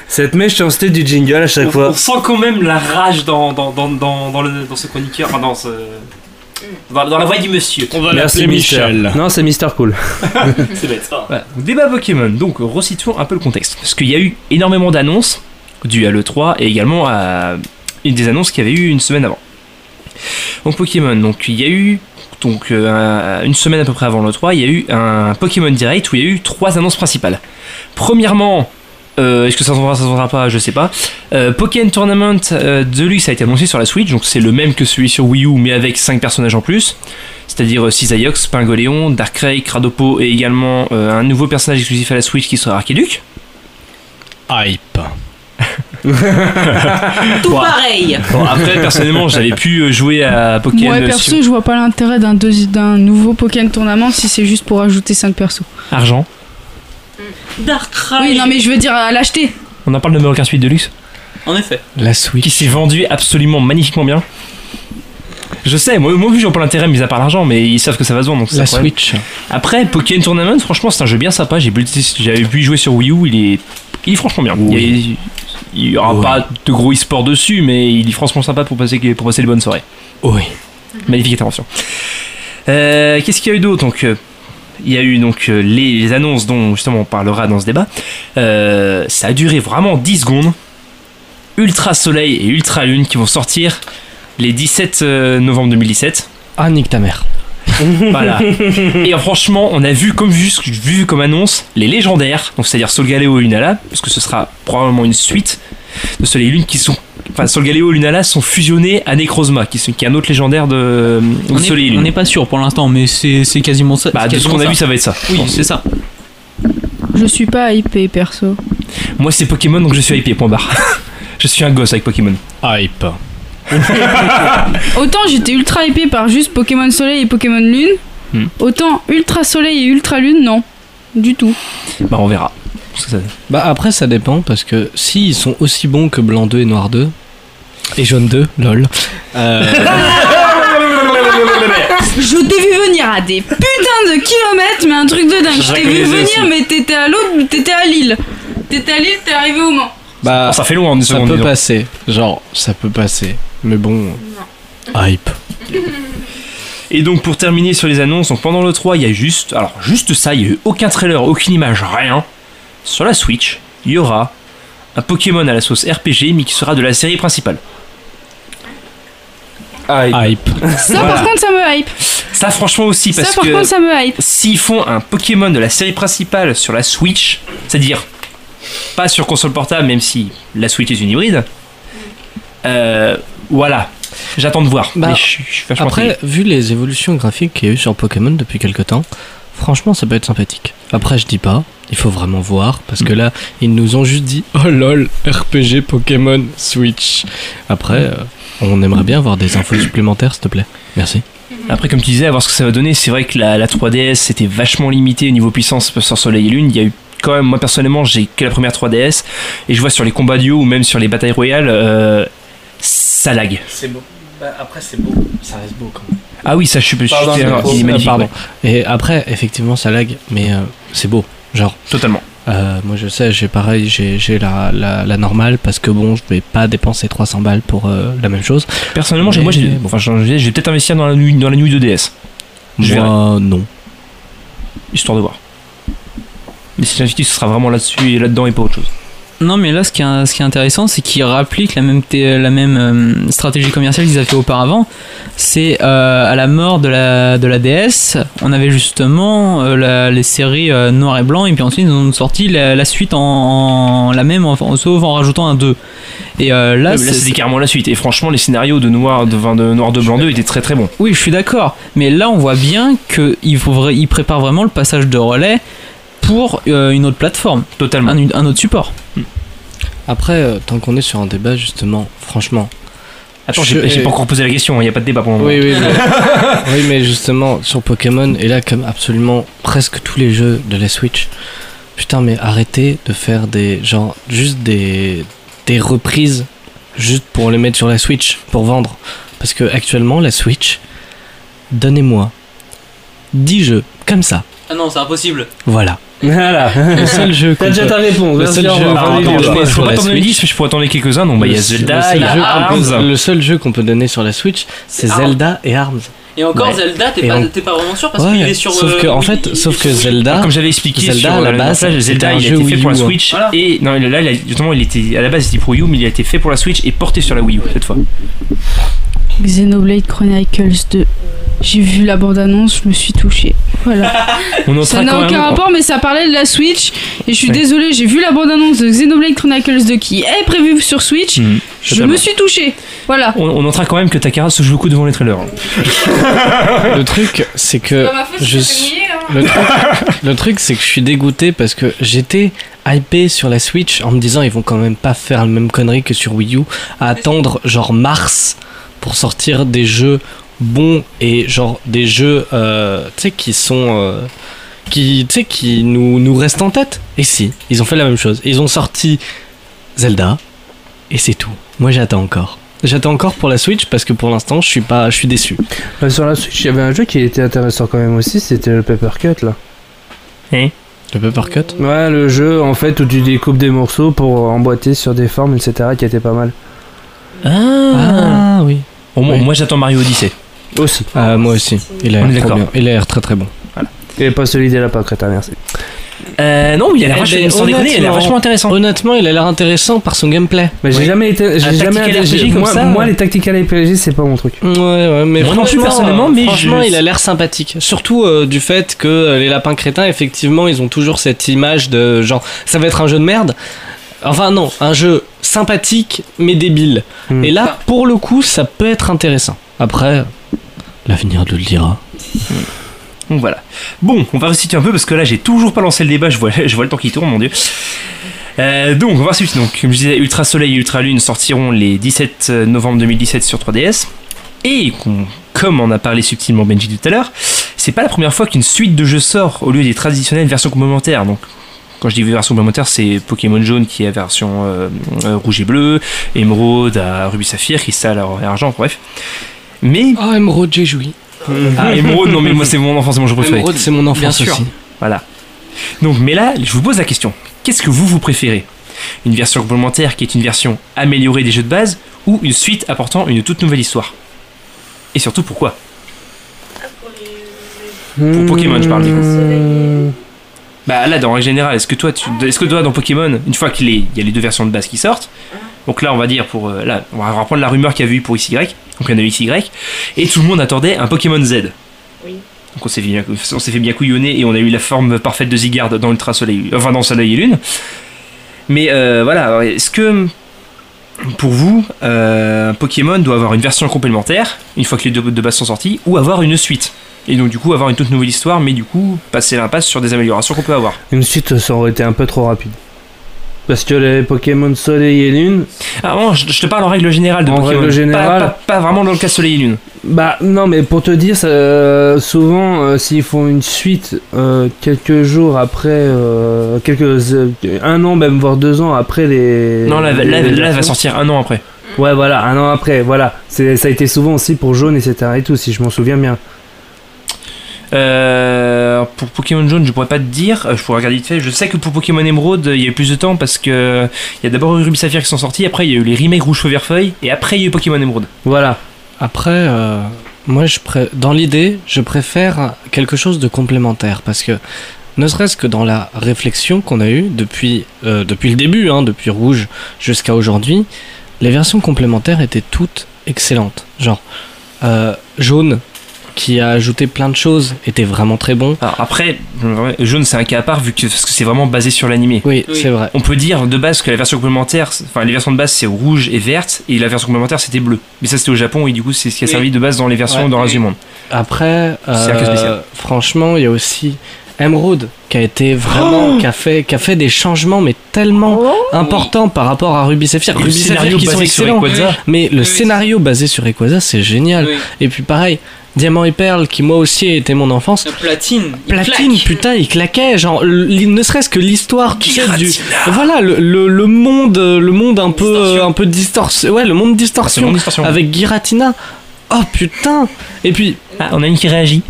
Cette méchanceté du jingle à chaque On, fois. on sent quand même la rage dans, dans, dans, dans, dans, le- dans ce chroniqueur, enfin dans, ce, dans, la voix du monsieur. On va l'appeler. Michel. Non c'est Mister Cool. <laughs> C'est bête, ça. Voilà. Donc, Débat Pokémon, donc resituons un peu le contexte. Parce qu'il y a eu énormément d'annonces dues à l'E3 et également à une des annonces qu'il y avait eu une semaine avant. Donc Pokémon, donc il y a eu donc euh, un- une semaine à peu près avant l'E3, il y a eu un Pokémon Direct où il y a eu trois annonces principales. Premièrement, euh, est-ce que ça s'entendra, ça s'entendra pas, je sais pas. Euh, Pokémon Tournament euh, Deluxe a été annoncé sur la Switch, donc c'est le même que celui sur Wii U, mais avec 5 personnages en plus. C'est-à-dire euh, Cisaiox, Pingoléon, Darkrai, Cradopo et également euh, un nouveau personnage exclusif à la Switch qui sera Archiduc. Hype. Tout pareil Bon, après, personnellement, j'avais pu euh, jouer à Pokémon. Moi euh, perso, sur- je vois pas l'intérêt d'un d'un nouveau Pokémon tournament si c'est juste pour ajouter 5 persos. Argent. Oui, non mais je veux dire à l'acheter. On en parle de Mario Kart 8 Deluxe En effet. La Switch. qui s'est vendu absolument magnifiquement bien. Je sais, moi, moi je vois pas l'intérêt mis à part l'argent, mais ils savent que ça va se vendre donc c'est La. Switch. Après, Pokémon Tournament, franchement, c'est un jeu bien sympa. J'ai pu- J'avais pu y jouer sur Wii U, il est, il est franchement bien. Il y, a- il y aura Oui. pas de gros e-sport dessus, mais il est franchement sympa pour passer, pour passer les bonnes soirées. Oui. Magnifique intervention. Euh, Qu'est-ce qu'il y a eu d'autre donc euh, Il y a eu donc euh, les, les annonces dont justement on parlera dans ce débat. Euh, ça a duré vraiment 10 secondes. Ultra Soleil et Ultra Lune qui vont sortir les 17 euh, novembre 2017. Ah, nique ta mère. <laughs> Voilà. <laughs> Et franchement, on a vu comme vu, vu comme annonce les légendaires, donc c'est-à-dire Solgaleo et Lunala, parce que ce sera probablement une suite de Soleil et Lune qui sont enfin Solgaleo et Lunala sont fusionnés à Necrozma, qui, est un autre légendaire de, de On Soleil et est- Lune. on n'est pas sûr pour l'instant, mais c'est c'est quasiment ça. Bah, de ce qu'on a vu, ça va être ça. Oui, c'est ça. Je suis pas hypé perso. Moi, c'est Pokémon, donc je suis hypé. Point barre. <laughs> je suis un gosse avec Pokémon. Hype. <laughs> Autant j'étais ultra hypé par juste Pokémon Soleil et Pokémon Lune, Hmm. autant Ultra Soleil et Ultra Lune, non. Du tout. Bah, on verra. Parce que ça- Bah après ça dépend parce que s'ils sont aussi bons que blanc 2 et noir 2 et jaune 2, lol. euh, <laughs> Je t'ai vu venir à des putains de kilomètres, mais un truc de dingue. Je t'ai vu venir, aussi. mais t'étais à l'autre, t'étais à Lille. T'étais à Lille, t'es arrivé au Mans. bah Oh, ça fait loin en une ça peut passer. Genre ça peut passer. Mais bon. Hype. Et donc pour terminer sur les annonces, donc pendant le 3, il y a juste, alors juste ça, il y a eu aucun trailer, aucune image, rien. Sur la Switch, il y aura un Pokémon à la sauce RPG, mais qui sera de la série principale. Hype. Ça, Voilà. par contre, ça me hype. Ça franchement aussi, Ça, parce par que contre, ça me hype. s'ils font un Pokémon de la série principale sur la Switch, c'est-à-dire pas sur console portable, même si la Switch est une hybride, euh, voilà. J'attends de voir. Bah, mais je suis Après, vu les évolutions graphiques qu'il y a eu sur Pokémon depuis quelques temps, franchement, ça peut être sympathique. Après, je dis pas, il faut vraiment voir, parce que là, ils nous ont juste dit Oh lol, RPG Pokémon Switch. Après, euh, on aimerait bien avoir des infos supplémentaires, s'il te plaît. Merci. Après, comme tu disais, à voir ce que ça va donner, c'est vrai que la, la 3DS c'était vachement limité au niveau puissance sur Soleil et Lune. Il y a eu quand même, moi personnellement, j'ai que la première 3DS et je vois sur les combats duo ou même sur les batailles royales, euh, ça lag. C'est beau. Bah, après, c'est beau. Ça reste beau quand même. Ah oui, ça je suis je suis Pardon, d'accord, mais- il est magnifique. pardon. ouais. Et après, effectivement, ça lag, mais euh, c'est beau. Genre. Totalement. Euh, moi, je sais, j'ai pareil, j'ai j'ai la, la, la normale parce que bon, je vais pas dépenser 300 balles pour euh, la même chose. Personnellement, j'ai- Mais- moi, j'ai, bon. enfin, vais peut-être investir dans la nuit, dans la nuit de DS. Je Moi, non. Histoire de voir. Mais si j'investis, ce sera vraiment là-dessus et là-dedans et pas autre chose. Non, mais là, ce qui est, ce qui est intéressant, c'est qu'ils rappliquent la même, té- la même euh, stratégie commerciale qu'ils avaient fait auparavant. C'est euh, à la mort de la, de la DS, on avait justement euh, la- les séries noir et blanc, et puis ensuite ils ont sorti la, la suite en, en- la même, en- sauf en rajoutant un 2. Et là, c'est- carrément la suite. Et franchement, les scénarios de Noir de, Noir de Blanc 2 étaient très très bons. Oui, je suis d'accord. Mais là, on voit bien qu'il il prépare vraiment le passage de relais pour euh, une autre plateforme. Totalement. Un, un autre support. Après, euh, tant qu'on est sur un débat, justement, franchement. Attends, je- j'ai, j'ai pas encore posé la question, il n'y a pas de débat pour le moment. Oui, oui, mais, <laughs> oui, mais justement, sur Pokémon, et là, comme absolument presque tous les jeux de la Switch, putain, mais arrêtez de faire des. genre, juste des. des reprises, juste pour les mettre sur la Switch, pour vendre. Parce que actuellement, la Switch, donnez-moi 10 jeux, comme ça. Ah non, c'est impossible. Voilà. Voilà. Le seul <laughs> jeu T'as déjà ta réponse. Le seul jeu je peux pas t'en donner Switch. 10, mais je pourrais t'en donner quelques-uns. Donc, bah, il y a Le- Zelda, il y a jeu qu'on peut- Arms. Le seul jeu qu'on peut donner sur la Switch, c'est Arms. Zelda et Arms. Et encore, Ouais. Zelda, t'es pas, on- pas vraiment sûr parce Ouais, qu'il est sur. sauf euh, que, en Wii- fait, il sauf que. Zelda, Comme j'avais expliqué Zelda, sur à la euh, base, message, Zelda un il a été fait pour la hein. Switch Voilà. et non là il a- justement il était à la base il était pour Wii U mais il a été fait pour la Switch et porté sur la Wii U cette fois. Xenoblade Chronicles 2. J'ai vu la bande-annonce, je me suis touchée. Voilà. <laughs> On Ça n'a aucun même. rapport, mais ça parlait de la Switch. Et je suis Ouais. désolée, j'ai vu la bande-annonce de Xenoblade Chronicles 2 qui est prévue sur Switch. Mhm, Je me suis touchée. Voilà. On, on notera quand même que Takara se joue beaucoup devant les trailers. <laughs> Le truc, c'est que. je suis- le, truc, le truc, c'est que je suis dégoûté parce que j'étais hypé sur la Switch en me disant ils vont quand même pas faire la même connerie que sur Wii U, à attendre genre mars pour sortir des jeux bons et genre des jeux, euh, tu sais, qui sont. euh, qui, tu sais, qui nous, nous restent en tête. Et si, ils ont fait la même chose. Ils ont sorti Zelda et c'est tout. Moi j'attends encore. J'attends encore pour la Switch parce que pour l'instant je suis pas, je suis déçu. Bah, sur la Switch, il y avait un jeu qui était intéressant quand même aussi, c'était le Paper Cut là. Hein? Le Paper Cut? Ouais, le jeu en fait où tu découpes des morceaux pour emboîter sur des formes, etc. qui était pas mal. Ah, oui. Au moins, Oui. moi j'attends Mario Odyssey. Aussi. Ah, moi aussi. Il a On est l'air trop d'accord. bien. Il a l'air très très bon. Et pas celui des lapins crétins, merci. Euh, non, il a l'air Eh vachement, ben, sans déconner, il a l'air honnêtement- vachement intéressant. Honnêtement, il a l'air intéressant par son gameplay. Mais j'ai jamais été. J'ai Un jamais tactical j'ai- RPG comme moi, ça, moi, ouais. les tactical RPG, c'est pas mon truc. Ouais, ouais, mais Moi non plus, franchement, personnellement, mais franchement je- il a l'air sympathique. Surtout euh, du fait que euh, les lapins crétins, effectivement, ils ont toujours cette image de genre, ça va être un jeu de merde. Enfin non, un jeu sympathique mais débile. Hmm. Et là, pour le coup, ça peut être intéressant. Après, l'avenir nous le dira. Donc voilà. Bon, on va resituer un peu parce que là j'ai toujours pas lancé le débat, je vois, <laughs> je vois le temps qui tourne, mon dieu. Euh, donc on va suivre. Donc comme je disais, Ultra Soleil et Ultra Lune sortiront les 17 novembre 2017 sur 3DS. Et comme on a parlé subtilement Benji tout à l'heure, c'est pas la première fois qu'une suite de jeux sort au lieu des traditionnelles versions complémentaires. Donc quand je dis version complémentaire, c'est Pokémon Jaune qui est version euh, euh, rouge et bleu, Emeraude à Ruby Saphir, Cristal à Argent, bref. Mais. Oh, Emeraude, j'ai joui. <laughs> Ah, Emeraude, non, mais moi c'est mon enfant, c'est mon jeu préféré. Emeraude, c'est mon enfance Bien sûr. aussi. Voilà. Donc, mais là, je vous pose la question. Qu'est-ce que vous, vous préférez? Une version complémentaire qui est une version améliorée des jeux de base ou une suite apportant une toute nouvelle histoire? Et surtout, pourquoi? Pour Pokémon, je parle du coup. Bah là, dans règle générale, est-ce que toi, tu, est-ce que toi, dans Pokémon, une fois qu'il est- il y a les deux versions de base qui sortent, donc là, on va dire pour, euh, là, on va reprendre la rumeur qu'il y a eu pour XY, donc il y en a eu XY, et tout le monde attendait un Pokémon Z. Donc on s'est fait bien, on s'est fait bien couillonner et on a eu la forme parfaite de Zygarde dans Ultra Soleil, enfin dans Soleil et Lune. Mais euh, voilà, est-ce que pour vous, euh, un Pokémon doit avoir une version complémentaire une fois que les deux de base sont sortis, ou avoir une suite? Et donc du coup avoir une toute nouvelle histoire, mais du coup passer l'impasse sur des améliorations qu'on peut avoir. Une suite, ça aurait été un peu trop rapide. Parce que les Pokémon Soleil et Lune. Ah non, je, je te parle en règle générale de En Pokémon. règle Pas- générale. Pas, pas vraiment dans le cas Soleil et Lune. Bah non, mais pour te dire, ça, euh, souvent, euh, s'ils font une suite euh, quelques jours après, quelques un an même voire deux ans après les. Non, là, les- là, les là, elle va sortir un an après. Ouais, voilà, un an après, voilà. Ça a été souvent aussi pour Jaune, etc. et tout, si je m'en souviens bien. Euh, pour Pokémon Jaune, je pourrais pas te dire. euh, Je pourrais regarder vite fait. Je sais que pour Pokémon Emerald, il y a eu plus de temps parce que il y a d'abord eu Ruby Saphir qui sont sortis. Après, il y a eu les remakes Rouge Feu Vert Feuille. Et après, il y a eu Pokémon Emerald. Voilà. Après, euh, moi, je dans l'idée, je préfère quelque chose de complémentaire parce que, ne serait-ce que dans la réflexion qu'on a eue depuis, depuis le début, hein, depuis Rouge jusqu'à aujourd'hui, les versions complémentaires étaient toutes excellentes. Genre, Jaune, qui a ajouté plein de choses, était vraiment très bon. Alors après, Jaune, c'est un cas à part vu que, parce que c'est vraiment basé sur l'animé. Oui, c'est vrai. On peut dire de base que la version complémentaire, enfin les versions de base c'est rouge et verte et la version complémentaire c'était bleu. Mais ça c'était au Japon et du coup c'est ce qui a Oui. servi de base dans les versions Ouais. dans le reste du monde. Après, euh, franchement, il y a aussi Emerald qui a été vraiment, Oh qui, a fait, qui a fait des changements, mais tellement importants par rapport à Ruby Sapphire. Ruby Sapphire qui sont excellents. Mais le scénario basé sur Rayquaza, c'est génial. Oui. Et puis pareil, Diamant et Perle, qui moi aussi été mon enfance. Platine. Platine, putain, il claquait, genre, ne serait-ce que l'histoire, tu sais, du, voilà, le, le, le monde, le monde un peu, un peu distorsion, ouais, le monde distorsion, distorsion. avec Giratina. Oh putain Et puis, Ah, on a une qui réagit.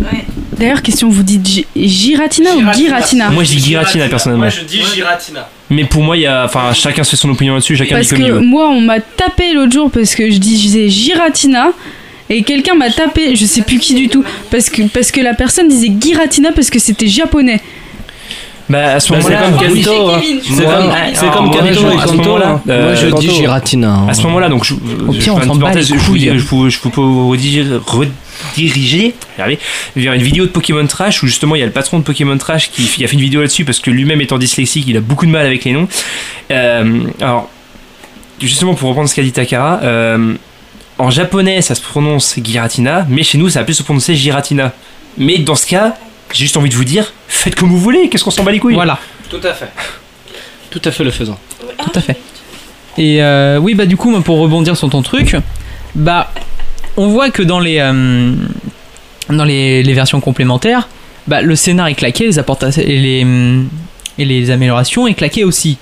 D'ailleurs, question, vous dites Gi- Giratina ou Giratina Moi je dis Giratina personnellement. dis Giratina. Mais pour moi il y a, enfin chacun se fait son opinion là-dessus, chacun Parce dit comme il que veut. moi, on m'a tapé l'autre jour parce que je disais Giratina. Et quelqu'un m'a tapé, je sais plus qui du tout, parce que, parce que la personne disait Giratina parce que c'était japonais. Bah à ce Bah, c'est moment-là, comme hein. C'est comme, comme je- et à ce Kanto, moment-là, hein. euh, moi je Kanto. dis Giratina. hein. À ce moment-là, donc je, Au pire, je on parenthèse, les je, je, vous, je peux rediriger, regardez, vers une vidéo de Pokémon Trash où justement il y a le patron de Pokémon Trash qui, qui a fait une vidéo là-dessus parce que lui-même étant dyslexique, il a beaucoup de mal avec les noms. Euh, alors, justement pour reprendre ce qu'a dit Takara, euh, en japonais ça se prononce Giratina, mais chez nous ça a plus se prononcer Giratina. Mais dans ce cas, j'ai juste envie de vous dire, faites comme vous voulez, qu'est-ce qu'on s'en bat les couilles? Voilà, Tout à fait. Tout à fait le faisant. tout à fait. Et euh, oui, bah du coup, pour rebondir sur ton truc, bah on voit que dans les euh, dans les, les versions complémentaires, bah le scénar est claqué, les apportations et les et les améliorations est claqué aussi.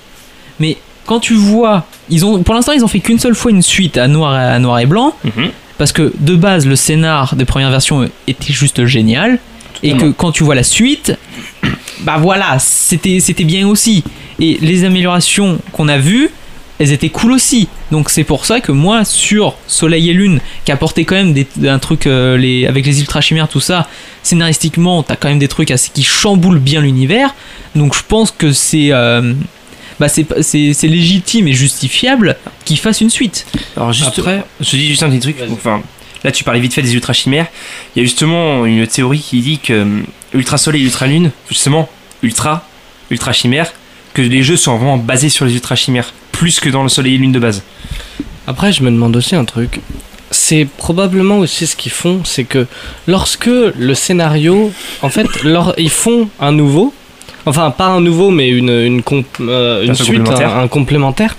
Mais quand tu vois, ils ont pour l'instant ils ont fait qu'une seule fois une suite à noir à noir et blanc Mhm. parce que de base le scénar des premières versions était juste génial et que quand tu vois la suite <coughs> bah voilà c'était c'était bien aussi. Et les améliorations qu'on a vues elles étaient cool aussi. Donc c'est pour ça que moi sur Soleil et Lune qui apportait quand même des, un truc euh, les, avec les ultra chimères tout ça scénaristiquement t'as quand même des trucs assez, qui chamboulent bien l'univers. Donc je pense que c'est euh, bah c'est légitime et justifiable qu'ils fassent une suite Alors juste, Après- je dis juste un petit truc. Enfin, là tu parlais vite fait des ultra chimères. Il y a justement une théorie qui dit que euh, ultra soleil, ultra lune, justement ultra, ultra chimère, que les jeux sont vraiment basés sur les ultra chimères plus que dans le soleil et lune de base. Après, je me demande aussi un truc. C'est probablement aussi ce qu'ils font, c'est que lorsque le scénario, en fait, leur, ils font un nouveau, enfin pas un nouveau, mais une, une, comp- euh, une suite, complémentaire. un, un complémentaire,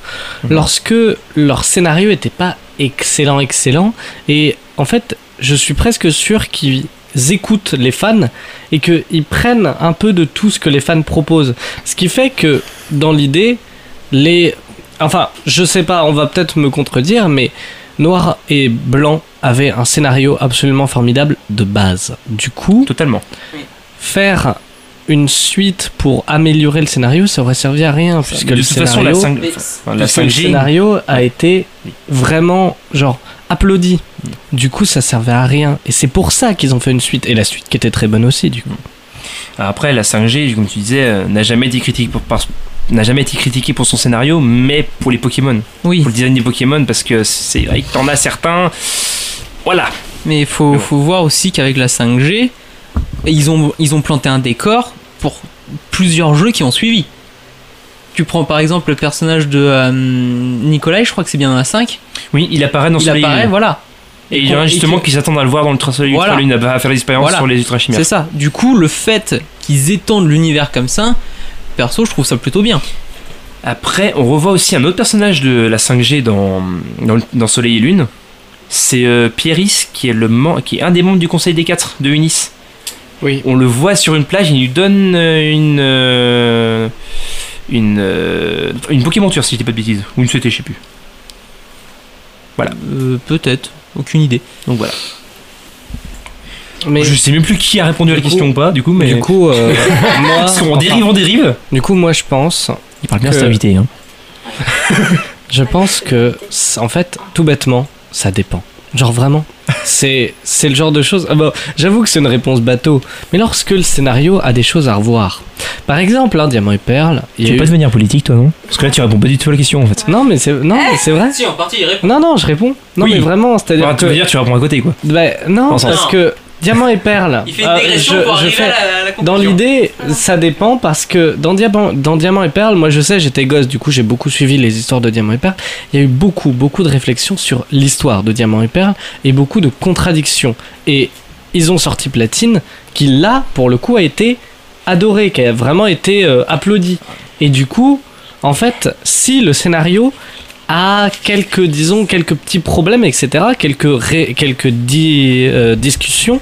lorsque leur scénario était pas excellent, excellent, et en fait, je suis presque sûr qu'ils écoutent les fans et qu'ils prennent un peu de tout ce que les fans proposent. Ce qui fait que, dans l'idée, les Enfin, je sais pas, on va peut-être me contredire, mais Noir et Blanc avaient un scénario absolument formidable de base. Du coup, Totalement. faire une suite pour améliorer le scénario, ça aurait servi à rien, puisque de le toute façon, la, scénario, 5, enfin, la puisque le 5G, scénario a été vraiment, genre, applaudi. Du coup, ça servait à rien. Et c'est pour ça qu'ils ont fait une suite. Et la suite qui était très bonne aussi, du coup. après la 5G, comme tu disais, euh, n'a jamais été critiquée pour, par- n'a jamais été critiquée pour son scénario, mais pour les Pokémon, oui pour le design des Pokémon, parce que c'est vrai que t'en as certains. Voilà. Mais il faut, faut voir aussi qu'avec la 5G, ils ont, ils ont planté un décor pour plusieurs jeux qui ont suivi. Tu prends par exemple le personnage de euh, Nicolas, je crois que c'est bien dans la 5. Oui, il apparaît dans il Soleil et apparaît, Lune. voilà. Et il y en a justement qui s'attendent à le voir dans l'Ultra Soleil Voilà. Ultra Lune, à faire l'expérience Voilà. sur les Ultra Chimères. C'est ça. Du coup, le fait qu'ils étendent l'univers comme ça, perso, je trouve ça plutôt bien. Après, on revoit aussi un autre personnage de la 5G dans, dans, le- dans Soleil et Lune. C'est euh, Pieris, qui est, le, mem- qui est un des membres du Conseil des Quatre de Unis. Oui. On le voit sur une plage, il lui donne euh, une. euh, une. euh, une Pokémonture, si je dis pas de bêtises. Ou une CT, je sais plus. Voilà. Euh, Peut-être, aucune idée. Donc voilà. Mais Je sais même plus qui a répondu à la coup- question ou pas, du coup, mais. Du coup, euh, <laughs> moi, enfin, dérive, en dérive. Du coup, moi, je pense. Il parle bien, cet invité, <laughs> je pense que, en fait, tout bêtement, ça dépend. Genre vraiment. C'est c'est le genre de choses. Ah bon, J'avoue que c'est une réponse bateau, mais lorsque le scénario a des choses à revoir. Par exemple, hein, Diamant et Perle. Tu veux pas devenir politique, toi, non? Parce que là, tu réponds pas du tout à la question, en fait. Non, mais c'est non, mais c'est vrai. Si, en partie, il répond. Non, non, je réponds. Non, Oui. mais vraiment, c'est-à-dire Ah, tu que. veux dire, tu réponds à côté, quoi. Bah, non, parce que Diamant et Perle. Il fait une euh, digression je- pour je arriver fais- à la, la Dans l'idée, ça dépend parce que dans Diamant, dans Diamant et Perle, moi je sais, j'étais gosse, du coup j'ai beaucoup suivi les histoires de Diamant et Perle. Il y a eu beaucoup, beaucoup de réflexions sur l'histoire de Diamant et Perle et beaucoup de contradictions. Et ils ont sorti Platine, qui là, pour le coup, a été adoré, qui a vraiment été euh, applaudi. Et du coup, en fait, si le scénario a quelques, disons, quelques petits problèmes, etc., quelques, ré- quelques di- euh, discussions,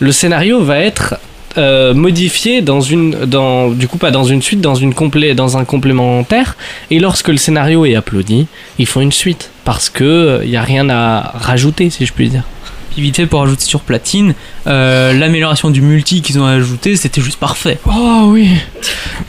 le scénario va être euh, modifié dans une, dans, du coup pas dans une suite, dans, une complé, dans un complémentaire. Et lorsque le scénario est applaudi, ils font une suite parce que il y a rien à rajouter, si je puis dire. Puis vite fait pour ajouter sur Platine, euh, l'amélioration du multi qu'ils ont ajouté, c'était juste parfait. Oh oui.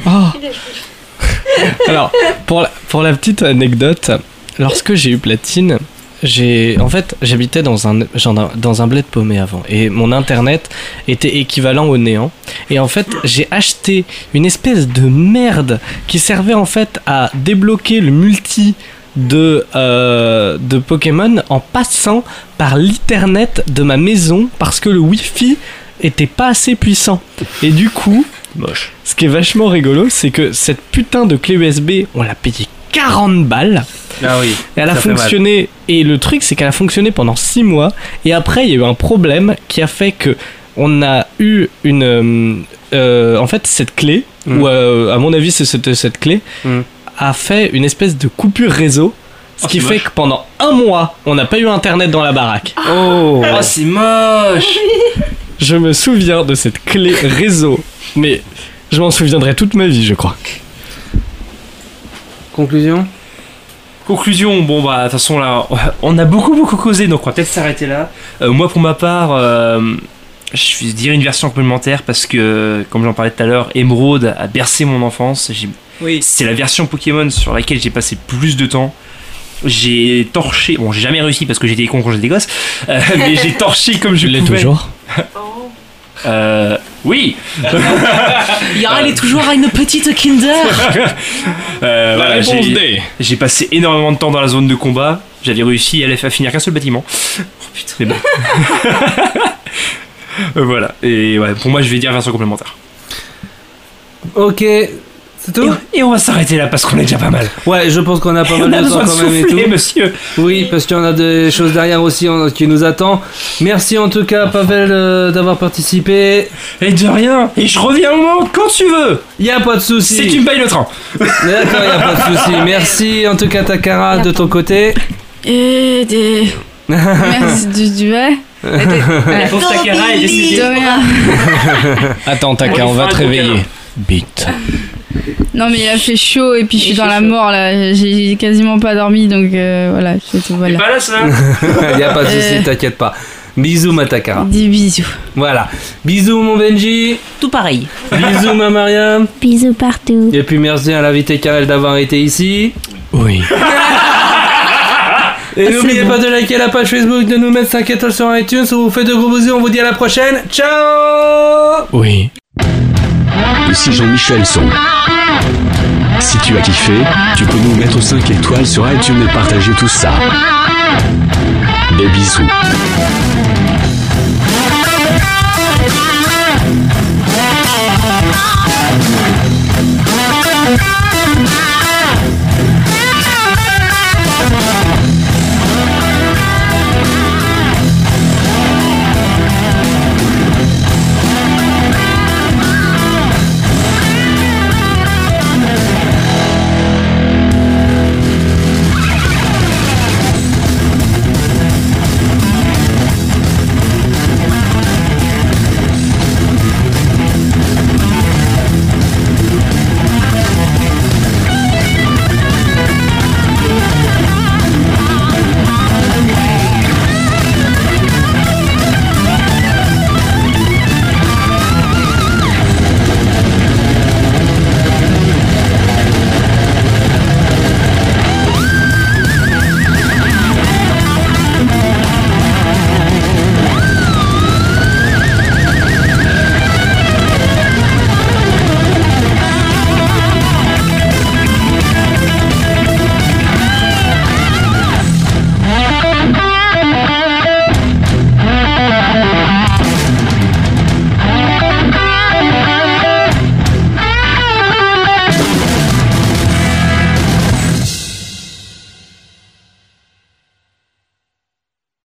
Oh. <laughs> Alors, pour la, pour la petite anecdote, lorsque j'ai eu platine, j'ai en fait j'habitais dans un genre dans un bled paumé avant et mon internet était équivalent au néant et en fait j'ai acheté une espèce de merde qui servait en fait à débloquer le multi de, euh, de Pokémon en passant par l'Ethernet de ma maison parce que le Wi-Fi était pas assez puissant. Et du coup, Moche. ce qui est vachement rigolo, c'est que cette putain de clé USB, on l'a payé 40 balles. Ah oui. Et elle a fonctionné. Et le truc, c'est qu'elle a fonctionné pendant 6 mois. Et après, il y a eu un problème qui a fait que on a eu une. euh, euh, en fait, cette clé, Mm. ou euh, à mon avis, c'est cette, cette clé, Mm. a fait une espèce de coupure réseau. Ce Oh, qui c'est fait moche. que pendant un mois, on n'a pas eu internet dans la baraque. Oh, c'est moche. <laughs> Je me souviens de cette clé réseau, mais je m'en souviendrai toute ma vie, je crois. Conclusion? Conclusion, bon bah de toute façon là, <laughs> on a beaucoup beaucoup causé, donc on va peut-être s'arrêter là. Euh, moi pour ma part, euh, je vais dire une version complémentaire parce que, comme j'en parlais tout à l'heure, Emerald a bercé mon enfance. Oui. C'est la version Pokémon sur laquelle j'ai passé plus de temps. J'ai torché, bon j'ai jamais réussi parce que j'étais con quand j'étais gosse, euh, <laughs> mais j'ai torché comme je pouvais. toujours? <laughs> Euh, oui. <laughs> il est toujours à une petite Kinder. Euh, voilà, réponse j'ai- D. J'ai passé énormément de temps dans la zone de combat. J'avais réussi à à finir qu'un seul bâtiment. Oh, putain, mais bon. <laughs> Euh, voilà. Et ouais, pour moi, je vais dire version complémentaire. Ok, c'est tout Et, et on va s'arrêter là parce qu'on est déjà pas mal. Ouais, je pense qu'on a pas mal a de temps quand même et tout. monsieur. Oui, parce qu'il y en a des choses derrière aussi en- qui nous attend. Merci en tout cas, Pavel, euh, d'avoir participé. Et de rien. Et je reviens au moment quand tu veux. Y a pas de souci. Si tu me payes le train. <laughs> D'accord, y a pas de souci. Merci en tout cas, Takara, de ton côté. Et des. Merci du duet. La <laughs> pauvre Takara est décédée. De rien. <laughs> Attends, Taka, On va te réveiller. Bite. Non, mais il a fait chaud et puis je suis Il dans la chaud. mort là. J'ai quasiment pas dormi donc euh, voilà, c'est tout. Voilà. pas là, ça <laughs> y a pas de souci, Euh. t'inquiète pas. Bisous, ma Takara. Des bisous. Voilà. Bisous, mon Benji. Tout pareil. Bisous, ma Mariam. Bisous partout. Et puis merci à l'invité Karel d'avoir été ici. Oui. <laughs> Et n'oubliez pas de liker la page Facebook, de nous mettre 5 étoiles sur iTunes. On vous fait de gros bisous. On vous dit à la prochaine. Ciao Oui. Ici Jean-Michel Son. Si tu as kiffé, tu peux nous mettre 5 étoiles sur iTunes et partager tout ça. Des bisous.